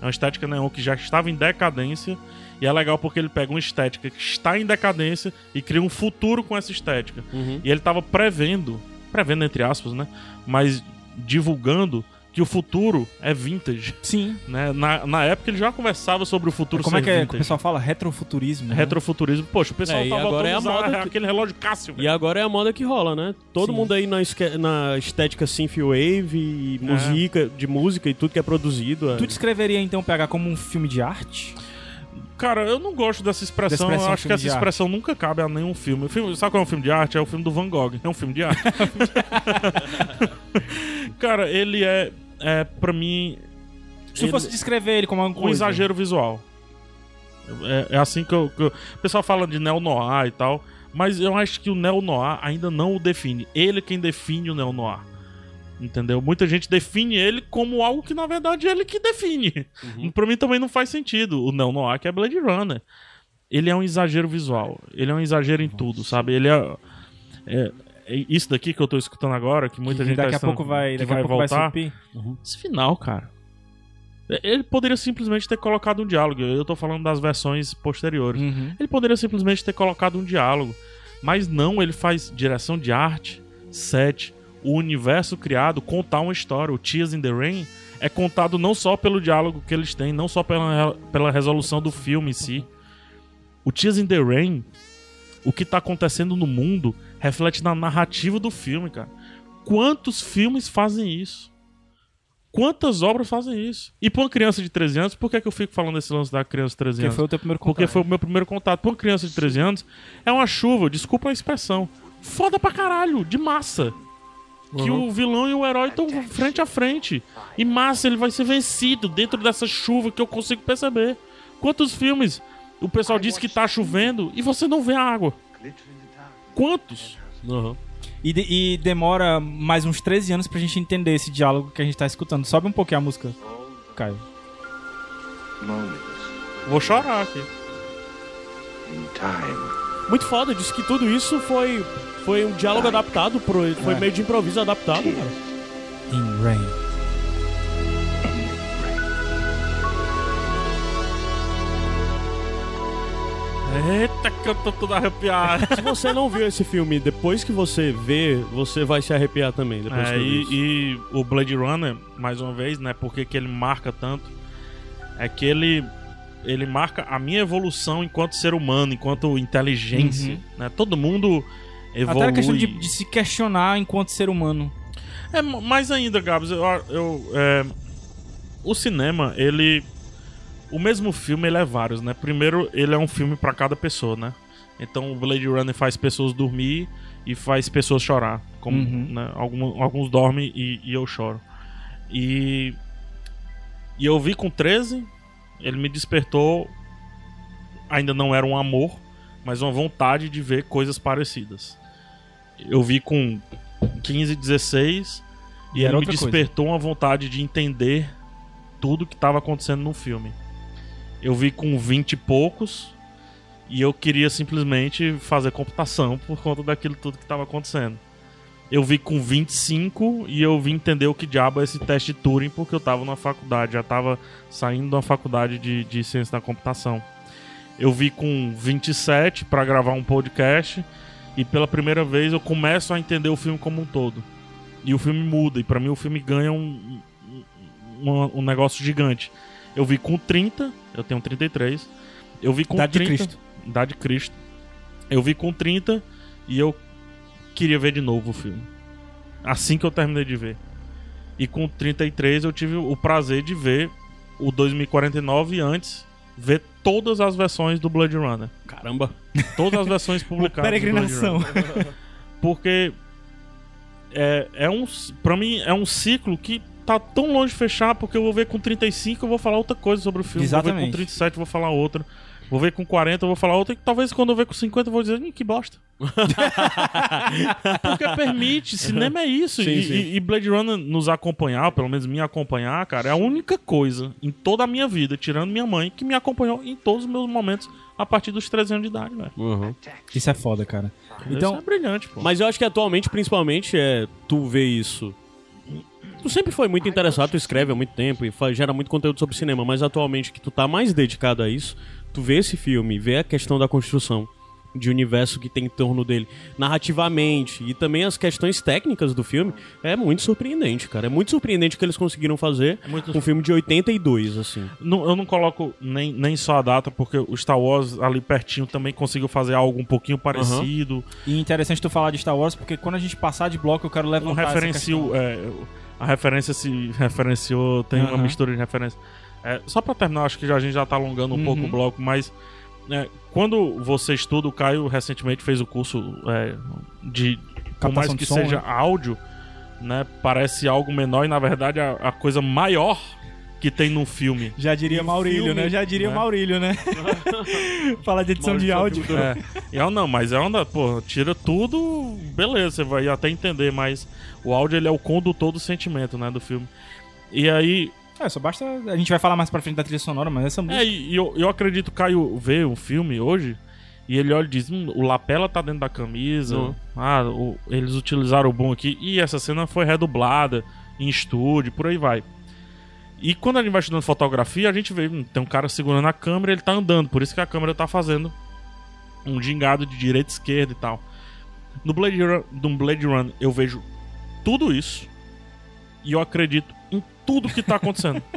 É uma estética neon que já estava em decadência. E é legal porque ele pega uma estética que está em decadência e cria um futuro com essa estética. Uhum. E ele estava prevendo, prevendo entre aspas, né? Mas divulgando que o futuro é vintage. Sim. Né? Na, na época ele já conversava sobre o futuro Como é ser que, é, que o pessoal fala? Retrofuturismo. né? Retrofuturismo. Poxa, o pessoal É, tá agora é a moda que- aquele relógio Cássio. E agora é a moda que rola, né? Todo Sim. mundo aí na, esque- na estética synthwave e música, de música e tudo que é produzido. é- Tu descreveria então pegar como um filme de arte? Cara, eu não gosto dessa expressão. Expressão eu acho que essa de arte. expressão nunca cabe a nenhum filme. O filme. Sabe qual é um filme de arte? É o filme do Van Gogh. É um filme de arte. *laughs* Cara, ele é, é pra mim, Se Ele- fosse descrever ele como um coisa. exagero visual. É, é assim que eu, que eu- O pessoal fala de neo-noir e tal, mas eu acho que o neo-noir ainda não o define. Ele é quem define o neo-noir. Entendeu? Muita gente define ele como algo que na verdade é ele que define. Pra mim também não faz sentido. O neo-noir que é Blade Runner. Ele é um exagero visual. Ele é um exagero em tudo, sabe? Ele é, é- é isso daqui que eu tô escutando agora, que muita Que gente daqui tá a pouco vai, daqui a vai pouco vai voltar. supir. Esse final, cara. Ele poderia simplesmente ter colocado um diálogo. Eu tô falando das versões posteriores. Uhum. Ele poderia simplesmente ter colocado um diálogo. Mas não, ele faz direção de arte, set, o universo criado, contar uma história. O Tears in the Rain é contado não só pelo diálogo que eles têm, não só pela, pela resolução do filme em si. O Tears in the Rain, o que tá acontecendo no mundo, reflete na narrativa do filme, cara. Quantos filmes fazem isso? Quantas obras fazem isso? E pra uma criança de 13 anos, por que, é que eu fico falando desse lance da criança de 13 Porque anos? foi o teu primeiro Porque contato. foi o meu primeiro contato. Pra uma criança de 13 anos, é uma chuva, desculpa a expressão. Foda pra caralho, de massa. Que o vilão e o herói estão frente a frente. E massa, ele vai ser vencido dentro dessa chuva que eu consigo perceber. Quantos filmes o pessoal diz que tá chovendo e você não vê a água? Quantos? Aham. E, de- e demora mais uns 13 anos pra gente entender esse diálogo que a gente tá escutando. Sobe um pouquinho a música, Caio. Vou chorar aqui. in time. Muito foda, disse que tudo isso foi, foi um diálogo adaptado, pro, foi É. meio de improviso adaptado, cara. In Rain. Eita, que eu tô todo arrepiado. Se você não viu esse filme, depois que você vê, você vai se arrepiar também. Depois É, e, e o Blade Runner, mais uma vez, né? Porque que ele marca tanto é que ele ele marca a minha evolução enquanto ser humano, enquanto inteligência, Uhum. né? Todo mundo evolui. Até a questão de, de se questionar enquanto ser humano. É, mais ainda, Gabs, eu, eu, é, o cinema, ele o mesmo filme ele é vários, né? Primeiro, ele é um filme pra cada pessoa, né? Então, o Blade Runner faz pessoas dormir e faz pessoas chorar, como Uhum. né? Algum- alguns dormem e, e eu choro. E e eu vi com 13, ele me despertou ainda não era um amor, mas uma vontade de ver coisas parecidas. Eu vi com 15, 16 e E ele me outra coisa. despertou uma vontade de entender tudo que estava acontecendo no filme. Eu vi com 20 e poucos e eu queria simplesmente fazer computação por conta daquilo tudo que estava acontecendo. Eu vi com 25 e eu vim entender o que diabo é esse teste Turing porque eu tava na faculdade, já tava saindo da faculdade de, de ciência da computação. Eu vi com 27 para gravar um podcast e pela primeira vez eu começo a entender o filme como um todo. E o filme muda, e pra mim o filme ganha um, um, um negócio gigante. Eu vi com 30, eu tenho 33. Eu vi com Idade de 30. Cristo. Idade de Cristo. Eu vi com 30 e eu queria ver de novo o filme. Assim que eu terminei de ver. E com 33 eu tive o prazer de ver o 2049 e antes ver todas as versões do Blood Runner. Caramba. Todas as *laughs* versões publicadas. Blade Peregrinação. Porque é, é um. Pra mim, é um ciclo que tá tão longe de fechar, porque eu vou ver com 35 eu vou falar outra coisa sobre o filme. Vou ver Exatamente. com 37 eu vou falar outra. Vou ver com 40 eu vou falar outra. E talvez quando eu ver com 50 eu vou dizer, "Ih, que bosta. *laughs* porque permite, cinema é isso. Sim, e, sim. e- Blade Runner nos acompanhar, ou pelo menos me acompanhar, cara, é a única coisa em toda a minha vida, tirando minha mãe, que me acompanhou em todos os meus momentos a partir dos 13 anos de idade, velho. Uhum. Isso é foda, cara. Então, Então, é brilhante, pô. Mas eu acho que atualmente, principalmente, é tu vê isso. Tu sempre foi muito interessado, tu escreve há muito tempo e faz- gera muito conteúdo sobre cinema, mas atualmente que tu tá mais dedicado a isso, tu vê esse filme, vê a questão da construção de universo que tem em torno dele, narrativamente, e também as questões técnicas do filme, é muito surpreendente, cara. É muito surpreendente o que eles conseguiram fazer muito com um filme de 82, assim. Não- eu não coloco nem, nem só a data, porque o Star Wars ali pertinho também conseguiu fazer algo um pouquinho parecido. e interessante tu falar de Star Wars, porque quando a gente passar de bloco, eu quero levantar essa referencio. é, a referência se referenciou, tem uma Aham. mistura de referência. É, só pra terminar, acho que já, a gente já tá alongando um Uhum. pouco o bloco, mas é, quando você estuda, o Caio recentemente fez o curso é, de. Por mais Captação que de som, seja né? áudio, né? Parece algo menor e na verdade a, a coisa maior que tem num filme. Já diria Maurílio, filme, né? Já diria né? Maurílio, né? *laughs* Fala de edição de Maurício áudio. É, eu não, mas é onda, pô, tira tudo, beleza, você vai até entender, mas o áudio ele é o condutor do sentimento, né, do filme. E aí, É, só basta. A gente vai falar mais pra frente da trilha sonora, mas essa música. é, e eu, eu acredito que o Caio vê o filme hoje e ele olha e diz: hum, o lapela tá dentro da camisa, Uhum. ah, o- eles utilizaram o bom aqui, e essa cena foi redublada em estúdio, por aí vai. E quando a gente vai estudando fotografia, a gente vê, hum, tem um cara segurando a câmera e ele tá andando, por isso que a câmera tá fazendo um gingado de direita e esquerda e tal. No Blade Run, no Blade Run eu vejo tudo isso e eu acredito tudo que tá acontecendo. *laughs*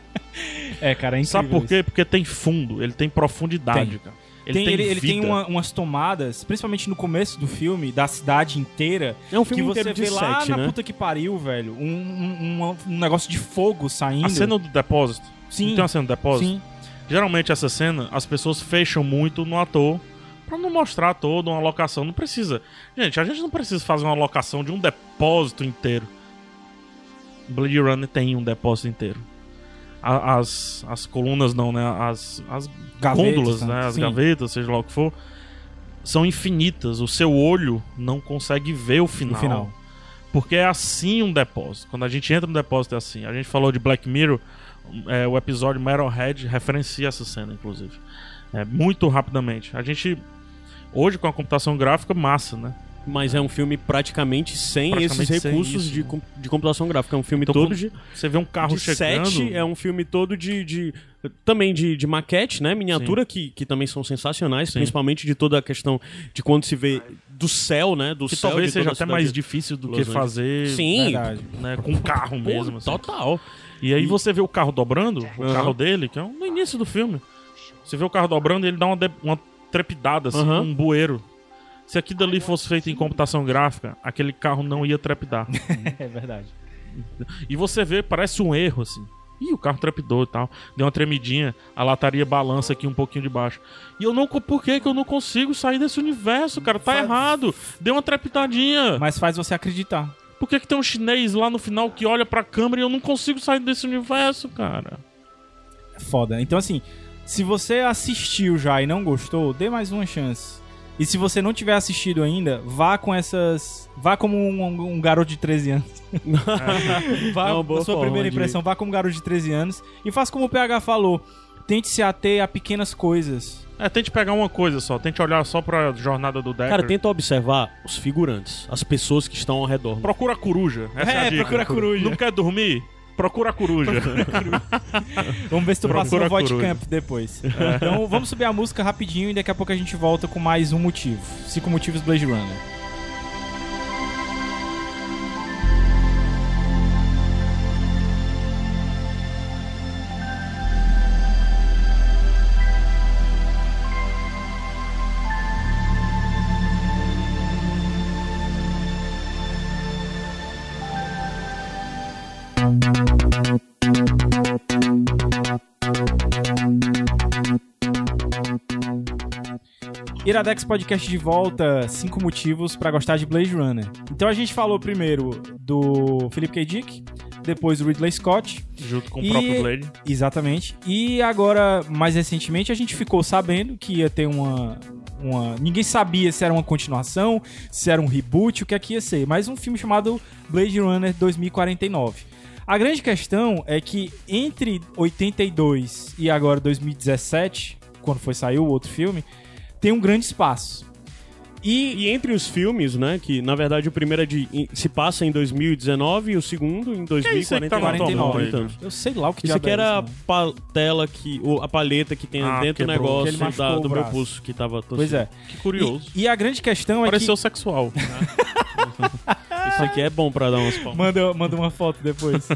É, cara, é. Sabe por isso. quê? Porque tem fundo, ele tem profundidade, Tem. cara. Ele tem, ele, ele tem uma- umas tomadas, principalmente no começo do filme, da cidade inteira, É um que filme você inteiro de vê lá sete, na né? puta que pariu, velho. Um, um, um- um negócio de fogo saindo. A cena do depósito. Sim. Não tem uma cena do depósito? Sim. Geralmente essa cena, as pessoas fecham muito no ator pra não mostrar toda uma locação. Não precisa. Gente, a gente não precisa fazer uma locação de um depósito inteiro. Blade Runner tem um depósito inteiro. A- As, as colunas não, né? As, as Gavetas, gôndolas, né? né? As Sim. gavetas, seja lá o que for, são infinitas. O seu olho não consegue ver o final. No final. Porque é assim um depósito. Quando a gente entra no depósito é assim. A gente falou de Black Mirror, é, o episódio Metalhead referencia essa cena, inclusive. É, muito rapidamente. A gente, hoje com a computação gráfica, massa, né? Mas é um filme praticamente sem Praticamente esses sem recursos isso, de, né? de computação gráfica. É um filme Então, todo de, Você vê um carro de chegando... sete, é um filme todo de. de- também de, de maquete, né? Miniatura, que, que também são sensacionais, Sim. principalmente de toda a questão de quando se vê do céu, né? Do Que céu. talvez seja até mais difícil do que fazer Sim, Verdade. né, com um carro mesmo. assim. total. E aí você vê o carro dobrando, o Aham. carro dele, que é no início do filme. Você vê o carro dobrando e ele dá uma, de- uma trepidada, assim, Aham. um bueiro. Se aquilo dali fosse feito em computação gráfica, aquele carro não ia trepidar. *laughs* É verdade. e você vê, parece um erro, assim. Ih, o carro trepidou e tal. Deu uma tremidinha, a lataria balança aqui um pouquinho de baixo. E eu não. Por que que eu não consigo sair desse universo, cara? Tá Faz- errado. Deu uma trepidadinha. Mas faz você acreditar. Por que, que tem um chinês lá no final que olha pra câmera e eu não consigo sair desse universo, cara? É foda. Então, assim, se você assistiu já e não gostou, dê mais uma chance. E se você não tiver assistido ainda, vá com essas. Vá como um, um garoto de 13 anos. *laughs* vá, É uma boa a sua primeira de- impressão, vá como um garoto de 13 anos. E faça como o PH falou. Tente se ater a pequenas coisas. É, tente pegar uma coisa só, tente olhar só pra jornada do Decker. Cara, tenta observar os figurantes, as pessoas que estão ao redor. Procura a coruja. Essa é, É, a dica. procura a coruja. Não quer dormir? Procura a coruja. *laughs* Vamos ver se tu passa Procura no Void. Camp depois. *laughs* Então vamos subir a música rapidinho e daqui a pouco a gente volta com mais um motivo. Cinco motivos Blade Runner. Iradex Podcast de volta, cinco motivos pra gostar de Blade Runner. Então a gente falou primeiro do Philip K. Dick, depois do Ridley Scott, Junto com o E- próprio Blade. exatamente. E agora, mais recentemente, a gente ficou sabendo que ia ter uma, uma. Ninguém sabia se era uma continuação, se era um reboot, o que é que ia ser. Mas um filme chamado Blade Runner 2049. A grande questão é que entre 82 e agora 2017, quando foi sair o outro filme, tem um grande espaço. E E entre os filmes, né, que na verdade o primeiro é de, em- se passa em 2019 e o segundo em é isso aí que tá 2049. então. eu sei lá o que Isso aqui é era a patela que. ou a palheta que tem Ah, dentro do quebrou. Que ele negócio da- o do meu pulso que tava torcido. Pois é. Que curioso. E, e a grande questão é Pareceu que. sexual. *laughs* Isso aqui é bom pra dar umas palmas. Manda, manda uma foto depois.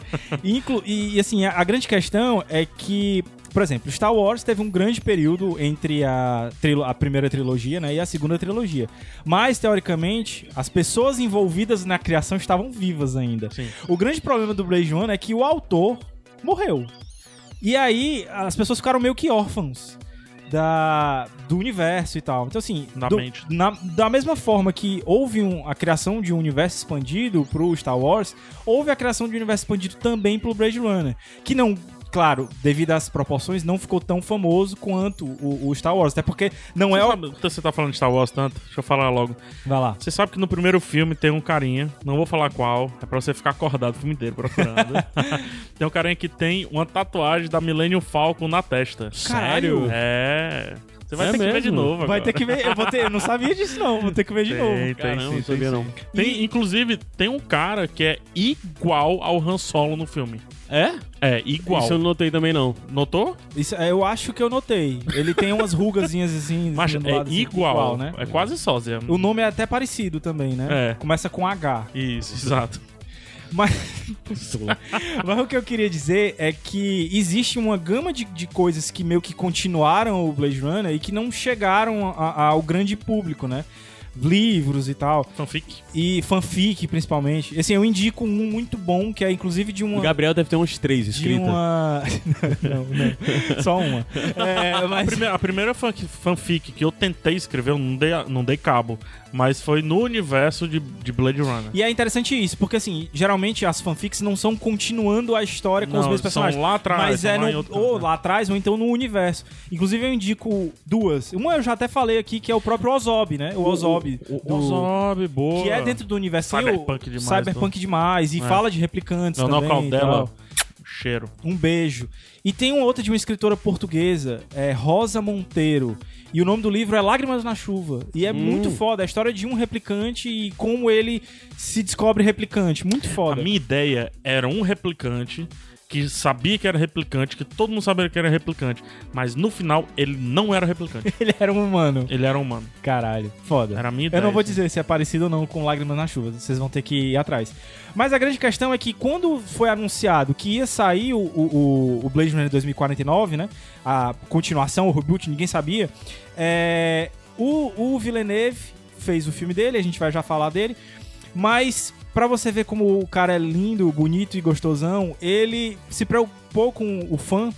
e, *laughs* inclu- e, e, assim, a, a grande questão é que, por exemplo, Star Wars teve um grande período entre a, a primeira trilogia né, e a segunda trilogia. Mas, teoricamente, as pessoas envolvidas na criação estavam vivas ainda. Sim. O grande problema do Blade Runner é que o autor morreu. E aí, as pessoas ficaram meio que órfãos da, do universo e tal. Então, assim, Na do- mente. na- da mesma forma que houve um- a criação de um universo expandido pro Star Wars, houve a criação de um universo expandido também pro Blade Runner. Que não, claro, devido às proporções, não ficou tão famoso quanto o, o Star Wars. Até porque não Você, é o. sabe, você tá falando de Star Wars tanto? Deixa eu falar logo. Vai lá. Você sabe que no primeiro filme tem um carinha, não vou falar qual, é pra você ficar acordado o filme inteiro procurando. *laughs* tem um carinha que tem uma tatuagem da Millennium Falcon na testa. Caralho. É. Você vai É ter que ver de mesmo? novo Vai agora. ter que ver. Eu, vou ter, eu não sabia disso, não. Vou ter que ver de Tem, novo. tem, Caramba, sim, tem, sabia sim. não. Tem, inclusive, tem um cara que é igual ao Han Solo no filme. É? É, igual. Isso eu não notei também, não. Notou? Isso, é, eu acho que eu notei. Ele tem umas rugazinhas assim. *laughs* Mas do é lado, assim, igual, né? É quase sósia. O nome é até parecido também, né? É. Começa com H. Isso, *laughs* exato. Mas, *laughs* mas o que eu queria dizer é que existe uma gama de, de coisas que meio que continuaram o Blade Runner e que não chegaram a- a- ao grande público, né? Livros e tal. Fanfic. E fanfic, principalmente. Assim, eu indico um muito bom, que é inclusive de O uma. Gabriel deve ter uns três De escritas. uma. *laughs* não, não. Só uma. É, A mas. primeira, a primeira fan- fanfic que eu tentei escrever, eu não dei, não dei cabo, mas foi no universo de, de Blade Runner. E é interessante isso, porque assim, geralmente as fanfics não são continuando a história com Não, os mesmos são personagens. lá atrás, Mas é no, outro ou lá atrás, ou então no universo. Inclusive eu indico duas. Uma eu já até falei aqui, que é o próprio Ozob, né? O Ozob. O do- Ozob, boa. Que é dentro do universo. Cyberpunk demais, Cyberpunk demais. E É. fala de replicantes Leonel também. Caldela. Cheiro. Um beijo. E tem uma outra de uma escritora portuguesa, é Rosa Monteiro. E o nome do livro é Lágrimas na Chuva. E é muito foda. É a história de um replicante e como ele se descobre replicante. Muito A foda. minha ideia era um replicante que sabia que era replicante, que todo mundo sabia que era replicante, mas no final ele não era replicante. *laughs* Ele era um humano. ele era humano. Caralho. Foda. Era a minha Eu ideia. não vou dizer se é parecido ou não com Lágrimas na Chuva. Vocês vão ter que ir atrás. Mas a grande questão é que quando foi anunciado que ia sair o, o, o Blade Runner 2049, né? A continuação, o reboot, ninguém sabia. É, o, o Villeneuve fez o filme dele, a gente vai já falar dele. Mas, pra você ver como o cara é lindo, bonito e gostosão, ele se preocupou com o fã.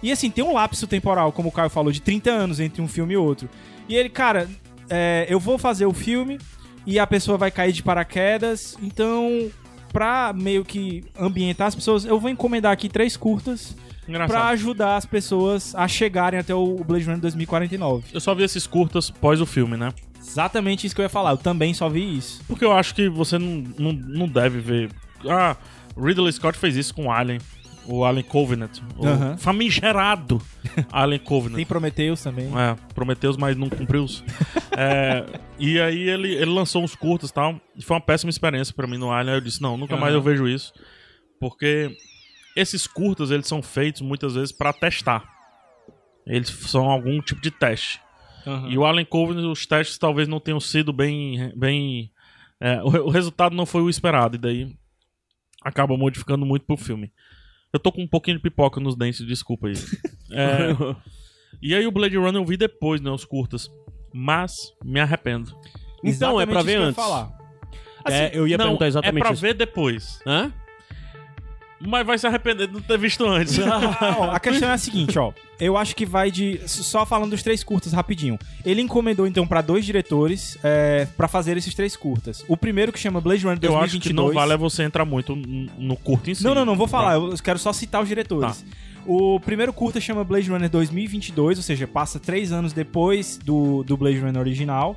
E assim, tem um lapso temporal, como o Caio falou, de 30 anos entre um filme e outro. E ele, cara, é, eu vou fazer o filme e a pessoa vai cair de paraquedas, então, pra meio que ambientar as pessoas, eu vou encomendar aqui três curtas Engraçado. pra ajudar as pessoas a chegarem até o Blade Runner 2049. Eu só vi esses curtas pós o filme, né? Exatamente isso que eu ia falar, eu também só vi isso. Porque eu acho que você não, não, não deve ver. Ah, Ridley Scott fez isso com Alien. O Alien Covenant. O famigerado *laughs* Alien Covenant. Tem Prometheus também. É, Prometeus, mas não cumpriu. *laughs* é, e aí ele, ele lançou uns curtos e tal. E foi uma péssima experiência pra mim no Alien. Aí eu disse, não, nunca mais eu vejo isso. Porque esses curtas, eles são feitos muitas vezes pra testar. Eles são algum tipo de teste. E o Alien Covenant, os testes talvez não tenham sido bem... bem é, o, o resultado não foi o esperado. E daí acaba modificando muito pro filme. Eu tô com um pouquinho de pipoca nos dentes, desculpa aí. *laughs* É, e aí o Blade Runner eu vi depois, né, os curtas. Mas me arrependo. Então, é pra Exatamente ver que eu ia antes. falar. É, eu ia não, perguntar exatamente É pra isso. ver depois. Hã? Mas vai se arrepender de não ter visto antes. Ó, a questão é a *laughs* seguinte, ó. Eu acho que vai de. Só falando dos três curtas rapidinho. Ele encomendou então pra dois diretores é, para fazer esses três curtas. O primeiro que chama Blade Runner eu 2022. acho que não vale é você entrar muito no curto em si. Não, não, não vou falar. Eu quero só citar os diretores. Tá. O primeiro curta chama Blade Runner 2022, ou seja, passa três anos depois do, do Blade Runner original.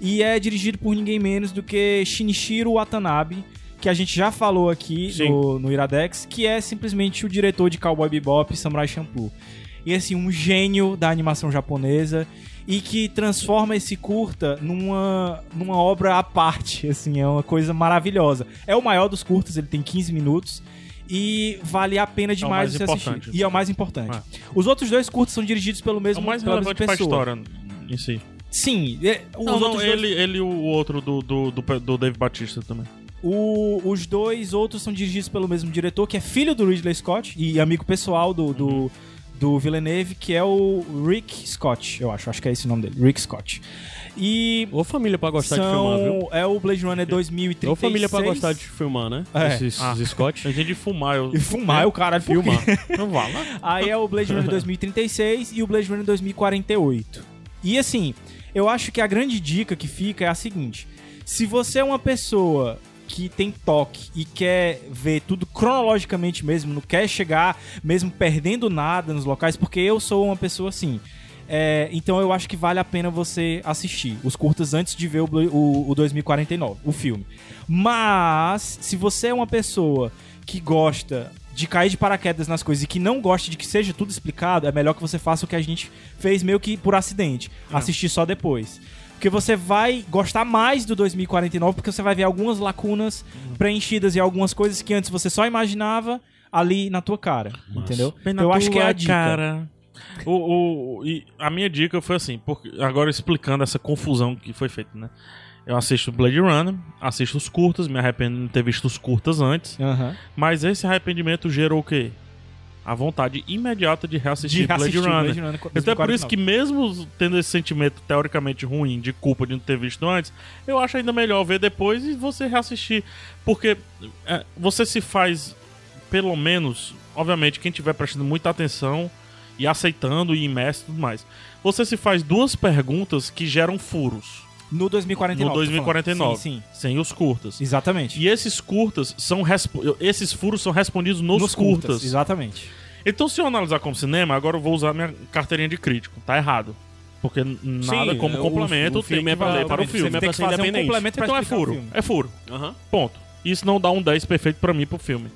E é dirigido por ninguém menos do que Shinichiro Watanabe, que a gente já falou aqui Sim. no, no Iradex, que é simplesmente o diretor de Cowboy Bebop e Samurai Champloo. E assim, um gênio da animação japonesa e que transforma esse curta numa, numa obra à parte, *laughs* assim, é uma coisa maravilhosa. É o maior dos curtas, ele tem 15 minutos e vale a pena demais mais você assistir. E é o mais importante. Os outros dois curtas são dirigidos pelo É mesmo o mais pela mesma relevante pra pessoa. história em si. Sim, é, os Não, não, outros dois- ele, ele e o outro do, do, do, do Dave Batista também. O- os dois outros são dirigidos pelo mesmo diretor, que é filho do Ridley Scott e amigo pessoal do, do, do Villeneuve, que é o Rick Scott, eu acho. Acho que é esse o nome dele, Rick Scott. E Ô família pra gostar de filmar, viu? são, é o Blade Runner 2036. Ô família pra gostar de filmar, né? É. Esses Ah. Scott. A gente de fumar, eu. E fumar é o cara Filmar. *laughs* Não vá lá. Aí é o Blade Runner 2036 e o Blade Runner 2048. E assim, eu acho que a grande dica que fica é a seguinte: se você é uma pessoa que tem toque e quer ver tudo cronologicamente mesmo, não quer chegar mesmo perdendo nada nos locais, porque eu sou uma pessoa assim. É, então eu acho que vale a pena você assistir os curtas antes de ver o, o, o 2049, o filme. Mas, se você é uma pessoa que gosta de cair de paraquedas nas coisas e que não gosta de que seja tudo explicado, é melhor que você faça o que a gente fez meio que por acidente. Assistir só depois. Porque você vai gostar mais do 2049, porque você vai ver algumas lacunas preenchidas e algumas coisas que antes você só imaginava ali na tua cara. Entendeu? Então, eu acho que é a dica. Cara. O, o- e a minha dica foi assim, porque agora explicando essa confusão que foi feita, né? Eu assisto Blade Runner, assisto os curtas, me arrependo de não ter visto os curtas antes, Aham. mas esse arrependimento gerou o quê? A vontade imediata de reassistir, De Blade reassistir Runner. Blade Runner Então é por isso 2049. que mesmo tendo esse sentimento teoricamente ruim de culpa de não ter visto antes, eu acho ainda melhor ver depois e você reassistir. Porque é, você se faz, pelo menos, obviamente, quem estiver prestando muita atenção e aceitando e imerso e tudo mais, você se faz duas perguntas que geram furos No 2049. no tô falando. 2049, Sim, sim. sem os curtas. Exatamente. E esses curtas são esses furos são respondidos nos, curtas. curtas. Exatamente. Então, se eu analisar como cinema, agora eu vou usar minha carteirinha de crítico. Tá errado. Porque nada Sim, como é, o- complemento o filme tem é que pra- valer para o filme. é Tem pra que ser fazer um independente. complemento pra Então é furo. É furo. Aham. Ponto. Isso não dá um 10 perfeito pra mim pro filme.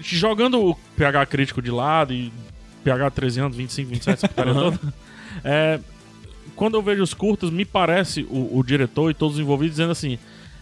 Jogando o PH crítico de lado e PH 13 anos, 25, 27, essa putaria toda. É, quando eu vejo os curtos, me parece o, o diretor e todos os envolvidos dizendo assim: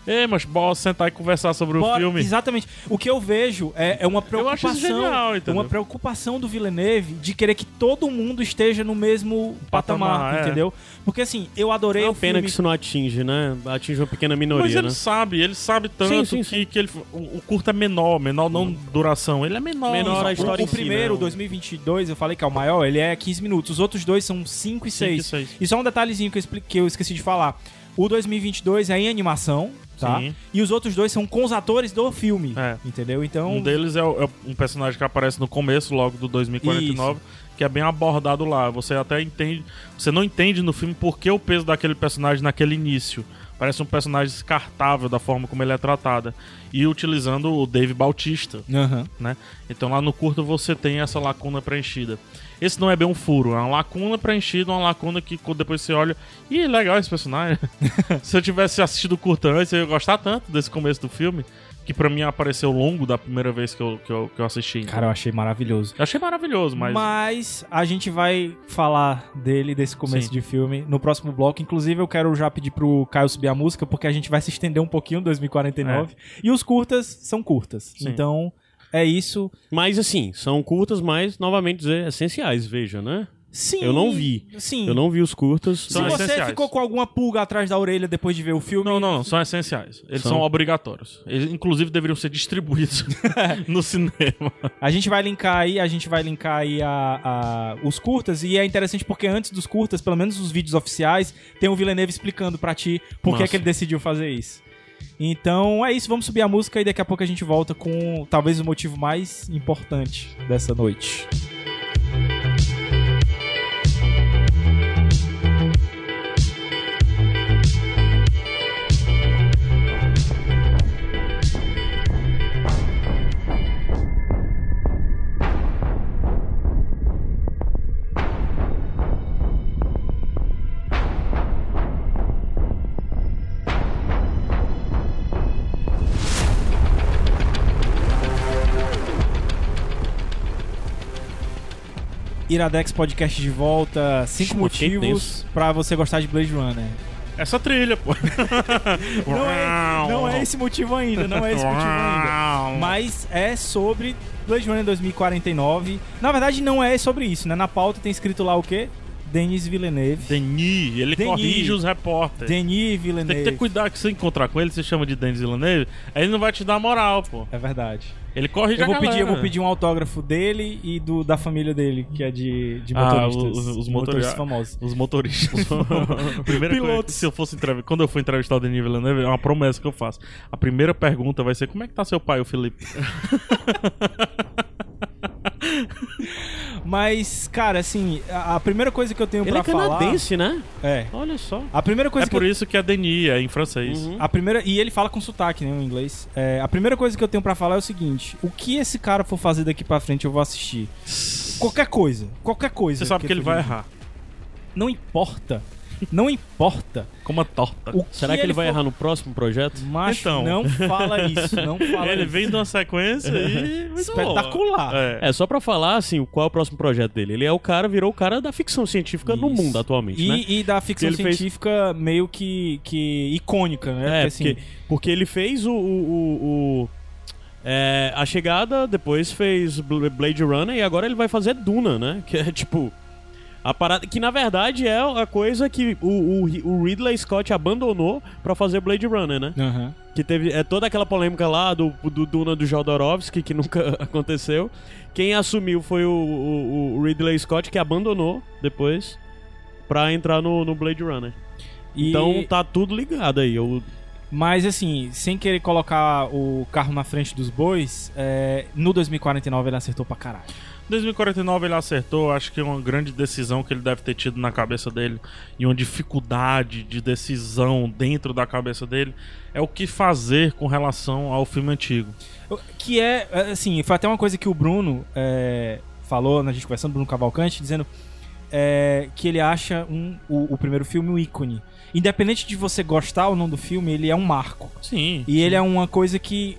Ei, mas bora sentar e conversar sobre o Bora- filme. Exatamente. O que eu vejo é, é uma Eu acho preocupação. genial, é entendeu? uma preocupação do Villeneuve de querer que todo mundo esteja no mesmo patamar, Patamar, é. entendeu? Porque assim, eu adorei É o uma pena filme. que isso não atinge, né? Atinge uma pequena Mas minoria, ele né? sabe, ele sabe tanto sim, que, sim. que ele, o, o curto é menor, menor não duração, ele é menor. Menor a O- história o, em si, primeiro, né? 2022, eu falei que é o maior, ele é 15 minutos. Os outros dois são 5 e Cinco e 6. seis. E só um detalhezinho que eu, expli- que eu esqueci de falar. O 2022 é em animação, tá? Sim. E os outros dois são com os atores do filme, É. entendeu? Então, Um deles é, o- é um personagem que aparece no começo, logo do 2049, que é bem abordado lá. Você até entende. Você não entende no filme por que o peso daquele personagem naquele início. Parece um personagem descartável da forma como ele é tratado. E utilizando o Dave Bautista, Aham. né? Então lá no curto você tem essa lacuna preenchida. Esse não é bem um furo, é uma lacuna preenchida, uma lacuna que depois você olha. Ih, legal esse personagem. *laughs* Se eu tivesse assistido o curto antes, eu ia gostar tanto desse começo do filme, que pra mim apareceu longo da primeira vez que eu, que eu, que eu assisti. então. Cara, eu achei maravilhoso. Eu achei maravilhoso, mas. Mas... a gente vai falar dele, desse começo Sim. de filme, no próximo bloco. Inclusive, eu quero já pedir pro Caio subir a música, porque a gente vai se estender um pouquinho em 2049. E os curtas são curtas. Sim. Então, é isso. Mas assim, são curtas, mas novamente dizer, essenciais, veja, né? Sim. Eu não vi. Sim. Eu não vi os curtas. Se São você essenciais. ficou com alguma pulga atrás da orelha depois de ver o filme. Não, não, não, são essenciais. Eles são, São. obrigatórios. Eles, inclusive, deveriam ser distribuídos *laughs* *laughs* no cinema. A gente vai linkar aí, a gente vai linkar aí a, a- os curtas e é interessante porque antes dos curtas, pelo menos os vídeos oficiais, tem o Villeneuve explicando pra ti por que, Massa. que ele decidiu fazer isso. Então é isso, vamos subir a música e daqui a pouco a gente volta com talvez o motivo mais importante dessa noite. Iradex Podcast de volta, cinco motivos pra você gostar de Blade Runner. Essa trilha, pô. *laughs* Não é, não é esse motivo ainda, não é esse motivo ainda. Mas é sobre Blade Runner 2049. Na verdade, não é sobre isso, né? Na pauta tem escrito lá o quê? Denis Villeneuve. Denis, ele Denis. corrige os repórteres. Denis Tem Villeneuve. que ter cuidado que se você encontrar com ele, você chama de Denis Villeneuve, aí ele não vai te dar moral, pô. É verdade. Ele corrige Eu vou pedir, eu vou pedir um autógrafo dele e do, da família dele, que é de, de Ah, motoristas. os- os motoristas motoristas. famosos. Os motoristas. *laughs* primeira coisa, Pilotos. se eu fosse entrevistar, quando eu for entrevistar o Denis Villeneuve, é uma promessa que eu faço. A primeira pergunta vai ser: como é que tá seu pai, o Felipe? *laughs* Mas, cara, assim, a, a primeira coisa que eu tenho Ele pra é falar... canadense, né? É. Olha só. A primeira coisa é que por eu... isso que é Denis, é em francês. Uhum. A primeira, e ele fala com sotaque, né, em inglês. É, a primeira coisa que eu tenho pra falar é o seguinte: o que esse cara for fazer daqui pra frente, eu vou assistir. Qualquer coisa, qualquer coisa. Você sabe que ele for vai errar. Não importa. Não importa. Como a torta. O Será que ele vai for- errar no próximo projeto? Macho, Então. não fala isso, não *laughs* fala Ele isso. vem de uma sequência aí. muito Espetacular. boa. É. É, só pra falar, assim, qual é o próximo projeto dele. Ele é o cara, virou o cara da ficção científica no Isso. mundo atualmente, E, né? e da ficção Ele fez- científica meio que, que icônica, né? É, Porque, assim, porque, porque ele fez o. o- o- o- é, a chegada, depois fez Bl- Blade Runner e agora ele vai fazer Duna, né? Que é tipo. A parada. Que na verdade é a coisa que o, o- o Ridley Scott abandonou pra fazer Blade Runner, né? aham. Que teve é, toda aquela polêmica lá do, do Duna do Jodorowsky, que *laughs* nunca aconteceu. Quem assumiu foi o, o- o Ridley Scott, que abandonou depois pra entrar no, no Blade Runner. E- Então tá tudo ligado aí. Eu, Mas assim, sem querer colocar o carro na frente dos bois, é, no 2049 ele acertou pra caralho. 2049 ele acertou, acho que é uma grande decisão que ele deve ter tido na cabeça dele e uma dificuldade de decisão dentro da cabeça dele é o que fazer com relação ao filme antigo. Que é, assim, foi até uma coisa que o Bruno é, falou na gente conversando, Bruno Cavalcante, dizendo é, que ele acha um, o, o primeiro filme um ícone. Independente de você gostar ou não do filme, ele é um marco. Sim. E ele é uma coisa que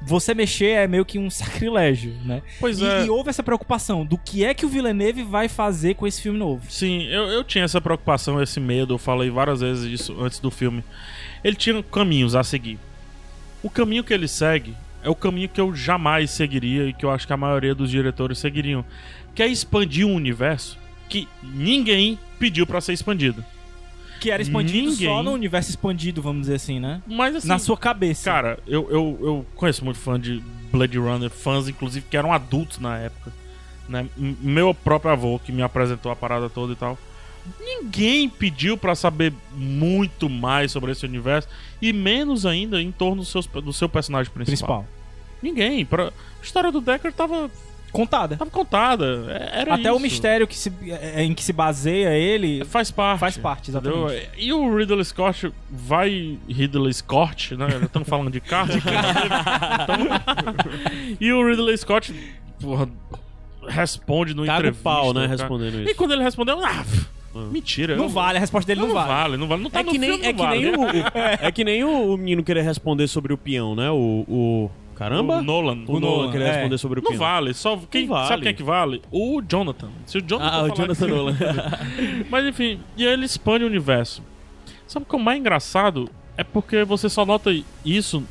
você mexer é meio que um *laughs* sacrilégio, né? Pois E, é. e houve essa preocupação do que é que o Villeneuve vai fazer com esse filme novo. Sim, eu, eu tinha essa preocupação, esse medo, eu falei várias vezes isso antes do filme. Ele tinha caminhos a seguir. O caminho que ele segue é o caminho que eu jamais seguiria e que eu acho que a maioria dos diretores seguiriam, que é expandir um universo que ninguém pediu pra ser expandido. Que era expandido Ninguém- só no universo expandido, vamos dizer assim, né? Mas assim, Na sua cabeça. cara, eu, eu, eu conheço muito fã de Blade Runner, fãs inclusive que eram adultos na época. Né? Meu próprio avô que me apresentou a parada toda e tal. Ninguém pediu pra saber muito mais sobre esse universo e menos ainda em torno do, seus, do seu personagem principal. principal. Ninguém. Pra... A história do Decker tava, Contada. tava contada. É- Era Até o isso. mistério que se, é, em que se baseia ele Faz parte. faz parte, Entendeu? exatamente. E o Ridley Scott vai. Ridley Scott, né? Estamos falando de carro. *laughs* Então- e o Ridley Scott, porra, responde no Caga o entrevista. pau, né, cara. respondendo E isso. quando ele respondeu, ah, pff, mentira. Não eu- vale, a resposta dele Não, não, vale. vale, não vale. Não tá É no que nem, filme, é não que vale. nem o, o- *laughs* é que nem o, o menino querer responder sobre o peão, né? O. o caramba? O Nolan. O Nolan querer é. responder sobre o Não vale, só quem Não vale. sabe quem é que vale? O Jonathan. Se o Jonathan Ah, o Jonathan que- Nolan. *laughs* Mas enfim, e aí ele expande o universo. Sabe o que é o mais engraçado? É porque você só nota isso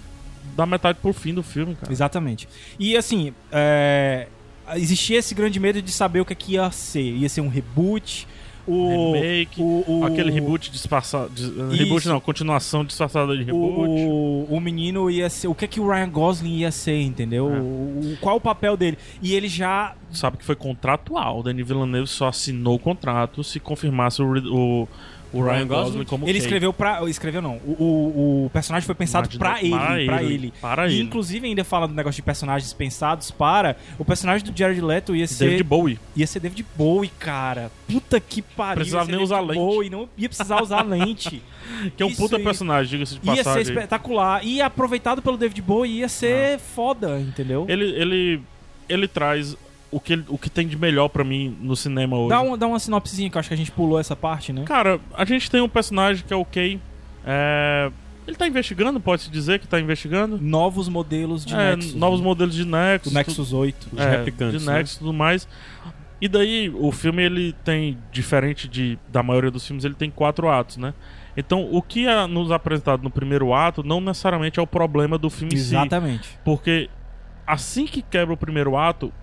da metade pro fim do filme, cara. Exatamente. E assim, é, existia esse grande medo de saber o que, é que ia ser. Ia ser um reboot. O, Remake, o, o- Aquele reboot disfarçado. dis- Reboot não, continuação disfarçada de reboot. o, o menino ia ser. O que é que o Ryan Gosling ia ser, entendeu? É. O- qual o papel dele? E ele já. Sabe que foi contratual. O Denis Villeneuve só assinou o contrato se confirmasse o, o, Ryan, Ryan Gosling, como Ele escreveu pra. Escreveu não. O, o, o personagem foi pensado pra ele. para Pra ele, ele. para e ele. inclusive ainda fala do negócio de personagens pensados para. O personagem do Jared Leto ia ser. David Bowie. Ia ser David Bowie, cara. Puta que pariu. Precisava nem usar David lente. Bowie, não ia precisar usar lente. *laughs* Que é um Isso puta ia- personagem, diga-se de Ia ser passagem. espetacular. E aproveitado pelo David Bowie ia ser foda, entendeu? Ele, ele, ele traz o que, o que tem de melhor pra mim no cinema hoje. Dá, um, dá uma sinopsezinha que eu acho que a gente pulou essa parte, né? Cara, a gente tem um personagem que é o Kay. É... Ele tá investigando, pode-se dizer que tá investigando. Novos modelos de É, Nexus. novos né? modelos de Nexus. Do Nexus 8. Os é, replicantes, De né? Nexus e tudo mais. E daí, o filme, ele tem, diferente de, da maioria dos filmes, ele tem quatro atos, né? Então, o que é nos apresentado no primeiro ato não necessariamente é o problema do filme em si. Exatamente. Porque assim que quebra o primeiro ato,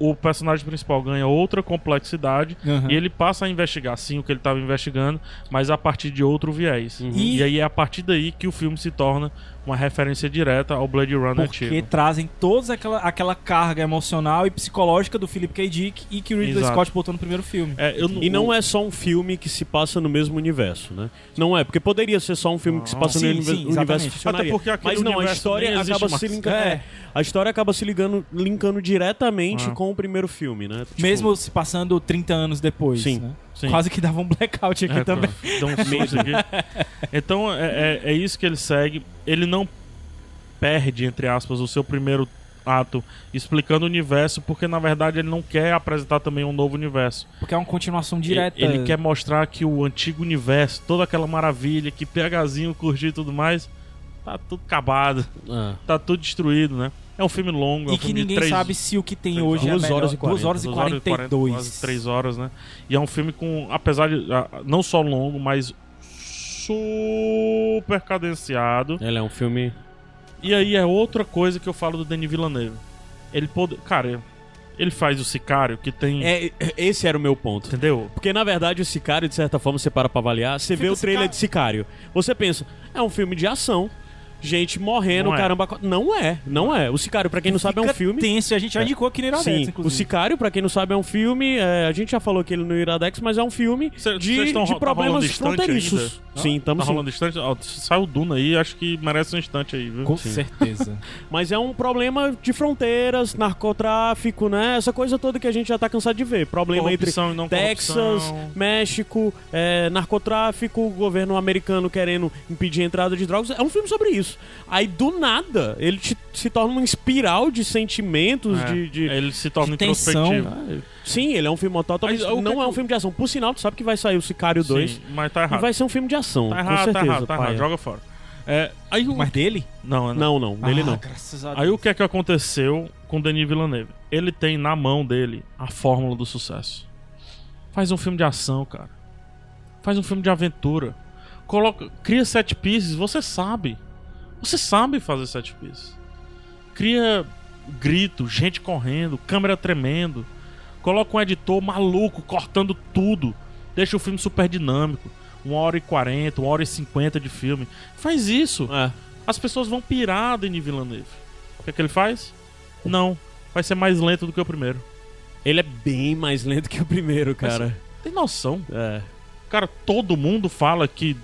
o personagem principal ganha outra complexidade Aham. e ele passa a investigar sim o que ele estava investigando, mas a partir de outro viés. E- E... aí é a partir daí que o filme se torna uma referência direta ao Blade Runner Porque antigo. trazem toda aquela, aquela carga emocional e psicológica do Philip K. Dick e que o Ridley Exato. Scott botou no primeiro filme. É, eu E não é só um filme que se passa no mesmo universo, né? Não é, porque poderia ser só um filme que se passa Sim, no uni- sim, universo. Até porque aquele Mas não, a história acaba se mais. linkando. É. é, a história acaba se ligando, linkando diretamente Ah. com o primeiro filme, né? Tipo, Mesmo se passando 30 anos depois. Sim, né? Sim. Quase que dava um blackout aqui É, também. Dá um *laughs* susto aqui. Então é, é- é isso que ele segue. Ele não perde, entre aspas, o seu primeiro ato explicando o universo, porque na verdade ele não quer apresentar também um novo universo. Porque é uma continuação direta. Ele, ele quer mostrar que o antigo universo, toda aquela maravilha, que PHzinho curtiu e tudo mais, tá tudo acabado, ah. tá tudo destruído, né? É um filme longo, é um E que filme de ninguém três- sabe se o que tem hoje é horas. melhor. Duas horas e 2 horas e duas horas e 42. quase três horas, né? E é um filme com, apesar de ah, não só longo, mas super cadenciado. Ele é um filme. E aí é outra coisa que eu falo do Denis Villeneuve. Ele pode, cara, ele faz o Sicário que tem, É, esse era o meu ponto. entendeu? Porque na verdade o Sicário, de certa forma, você para pra avaliar, você vê Fica o trailer Sicário. de Sicário. Você pensa, é um filme de ação. Gente morrendo, Não é. caramba. Não é, não é. O Sicário, pra quem não sabe, é um filme. tenso, e a gente já indicou aqui no Iradex, Sim, inclusive. o Sicário, pra quem não sabe, é um filme. é, a gente já falou que ele no Iradex, mas é um filme Cê- de, tão de tá problemas distante fronteiriços. ainda? Sim, estamos Tá rolando distante. Ó, saiu Duna aí, acho que merece um instante aí, viu? Com Sim. certeza. *laughs* Mas é um problema de fronteiras, narcotráfico, né? Essa coisa toda que a gente já tá cansado de ver. Problema entre Corrupção e não Texas, corrupção. México, é, narcotráfico, o governo americano querendo impedir a entrada de drogas. É um filme sobre isso. Aí, do nada, ele te- se torna uma espiral de sentimentos, É, de... de- Ele se torna de tensão. introspectivo. Sim, ele é um filme totalmente... Mas não que é um filme de ação. Por sinal, tu sabe que vai sair o Sicário 2 Sim, mas tá e errado. vai ser um filme de ação, Tá com errado, certeza. tá errado, tá errado. Joga fora. É, aí o... Mas dele? Não, não. Não, não, dele Ah, não. Graças a Deus. Aí o que é que aconteceu com o Denis Villeneuve? Ele tem na mão dele a fórmula do sucesso. Faz um filme de ação, cara. Faz um filme de aventura. Coloca, cria set pieces, você sabe. Você sabe fazer set pieces. Cria grito, gente correndo, câmera tremendo. Coloca um editor maluco cortando tudo. Deixa o filme super dinâmico. Uma hora e quarenta, uma hora e cinquenta de filme. Faz isso É. as pessoas vão pirar Denis Villeneuve. O que, é que ele faz? Não. Vai ser mais lento do que o primeiro. Ele é bem mais lento que o primeiro, cara. Tem noção. É. Cara, todo mundo fala que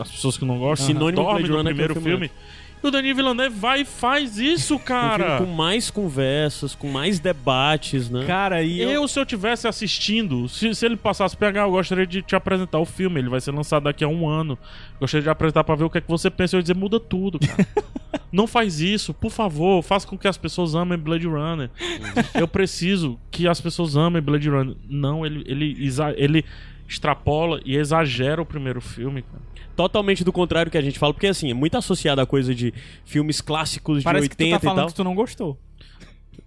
as pessoas que não gostam Sinônimo dormem Blade no Runner que é um primeiro filme filme. E o Denis Villeneuve vai e faz isso, *laughs* Um cara. filme com mais conversas, com mais debates, né? Cara, e eu... Eu, se eu tivesse assistindo, se, se ele passasse pegar, eu gostaria de te apresentar o filme. Ele vai ser lançado daqui a um ano. Gostaria de apresentar pra ver o que é que você pensa. Eu ia dizer, muda tudo, cara. *laughs* Não faz isso, por favor. Faça com que as pessoas amem Blade Runner. eu preciso que as pessoas amem Blade Runner. Não, ele, ele, ele extrapola e exagera o primeiro filme, cara. Totalmente do contrário que a gente fala, porque assim, é muito associado a coisa de filmes clássicos Parece de que tu 80 tá falando e tal. que tu não gostou.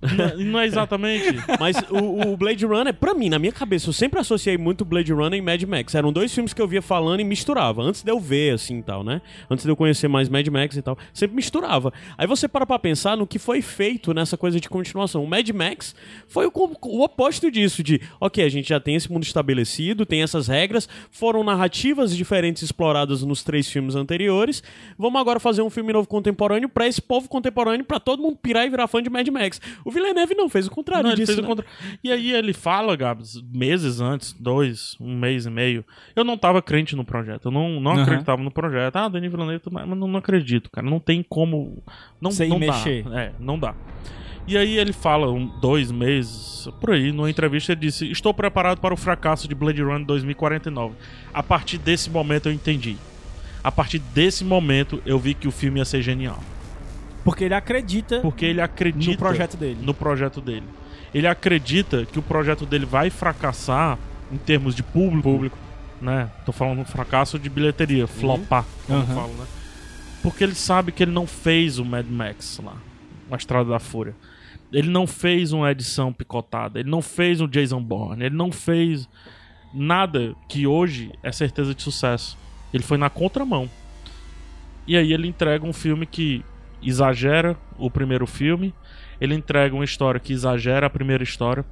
Não, não é exatamente. Mas o, o Blade Runner, pra mim, na minha cabeça, eu sempre associei muito Blade Runner e Mad Max. Eram dois filmes que eu via falando e misturava. Antes de eu ver, assim, tal, né? Antes de eu conhecer mais Mad Max e tal. Sempre misturava. Aí você para pra pensar no que foi feito nessa coisa de continuação. O Mad Max foi o, o oposto disso, de, ok, a gente já tem esse mundo estabelecido, tem essas regras, foram narrativas diferentes exploradas nos três filmes anteriores, vamos agora fazer um filme novo contemporâneo pra esse povo contemporâneo, pra todo mundo pirar e virar fã de Mad Max. O Villeneuve não, fez o contrário Não, ele disso, fez o né? contrário. E aí ele fala, Gabs, meses antes, dois, um mês e meio, eu não tava crente no projeto. Eu não, não Aham. acreditava no projeto. Ah, Denis Villeneuve, mas não, não acredito, cara. Não tem como. Não, Sem não mexer. dá. É, não dá. E aí ele fala, um, dois meses, por aí, numa entrevista, ele disse: Estou preparado para o fracasso de Blade Runner 2049. A partir desse momento eu entendi. A partir desse momento eu vi que o filme ia ser genial. Porque ele acredita Porque ele acredita no projeto dele. no projeto dele. Ele acredita que o projeto dele vai fracassar em termos de público. Público. Né? Tô falando um fracasso de bilheteria, flopar, como Aham. falo, né? Porque ele sabe que ele não fez o Mad Max lá, a Estrada da Fúria. Ele não fez uma edição picotada, ele não fez um Jason Bourne, ele não fez nada que hoje é certeza de sucesso. Ele foi na contramão. E aí ele entrega um filme que exagera o primeiro filme, ele entrega uma história que exagera a primeira história.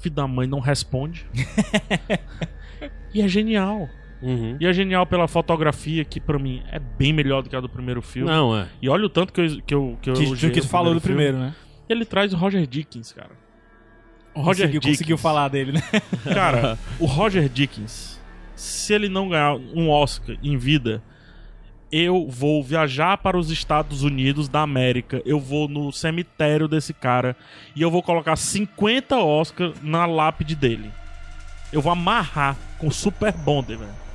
Filho da mãe não responde. *laughs* e é genial. Uhum. E é genial pela fotografia, que pra mim é bem melhor do que a do primeiro filme. Não, é. E olha o tanto que eu, que eu, que eu Que, tu falou do filme. primeiro, né? Ele traz o Roger Dickens, cara. O Roger conseguiu, Dickens. conseguiu falar dele, né? Cara, o Roger Dickens, se ele não ganhar um Oscar em vida, eu vou viajar para os Estados Unidos da América. Eu vou no cemitério desse cara e eu vou colocar 50 Oscars na lápide dele. Eu vou amarrar com Super Bonder, velho.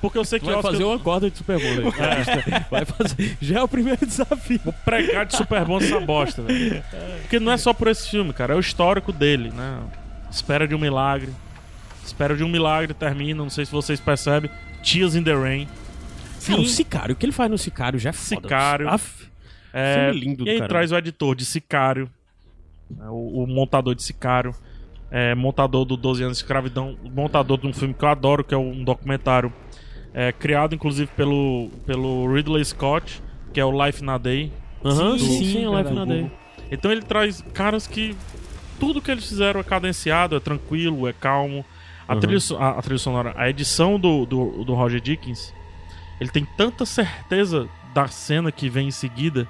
Porque eu sei *laughs* que Vai Oscar... fazer uma corda de Super Bowl. aí. Vai fazer. Já é o primeiro desafio. Vou pregar de Super Bonder essa bosta, velho. Porque não é só por esse filme, cara. É o histórico dele, né? Espera de um milagre. Espera de um milagre termina. Não sei se vocês percebem. Tears in the Rain. Cara, o Sicário, o que ele faz no Sicário já é foda. Sicário. Aff. É, Filme lindo do e aí caramba. traz o editor de Sicário, né, o, o montador de Sicário, é, montador do 12 anos de escravidão, montador de um filme que eu adoro, que é um documentário é, criado inclusive pelo, pelo Ridley Scott, que é o Life na Day. Aham, Sim, sim, sim, sim, Life na Day. Então ele traz caras que tudo que eles fizeram é cadenciado, é tranquilo, é calmo. A, Uhum. trilha, a, a trilha sonora, a edição do, do, do Roger Dickens, ele tem tanta certeza da cena que vem em seguida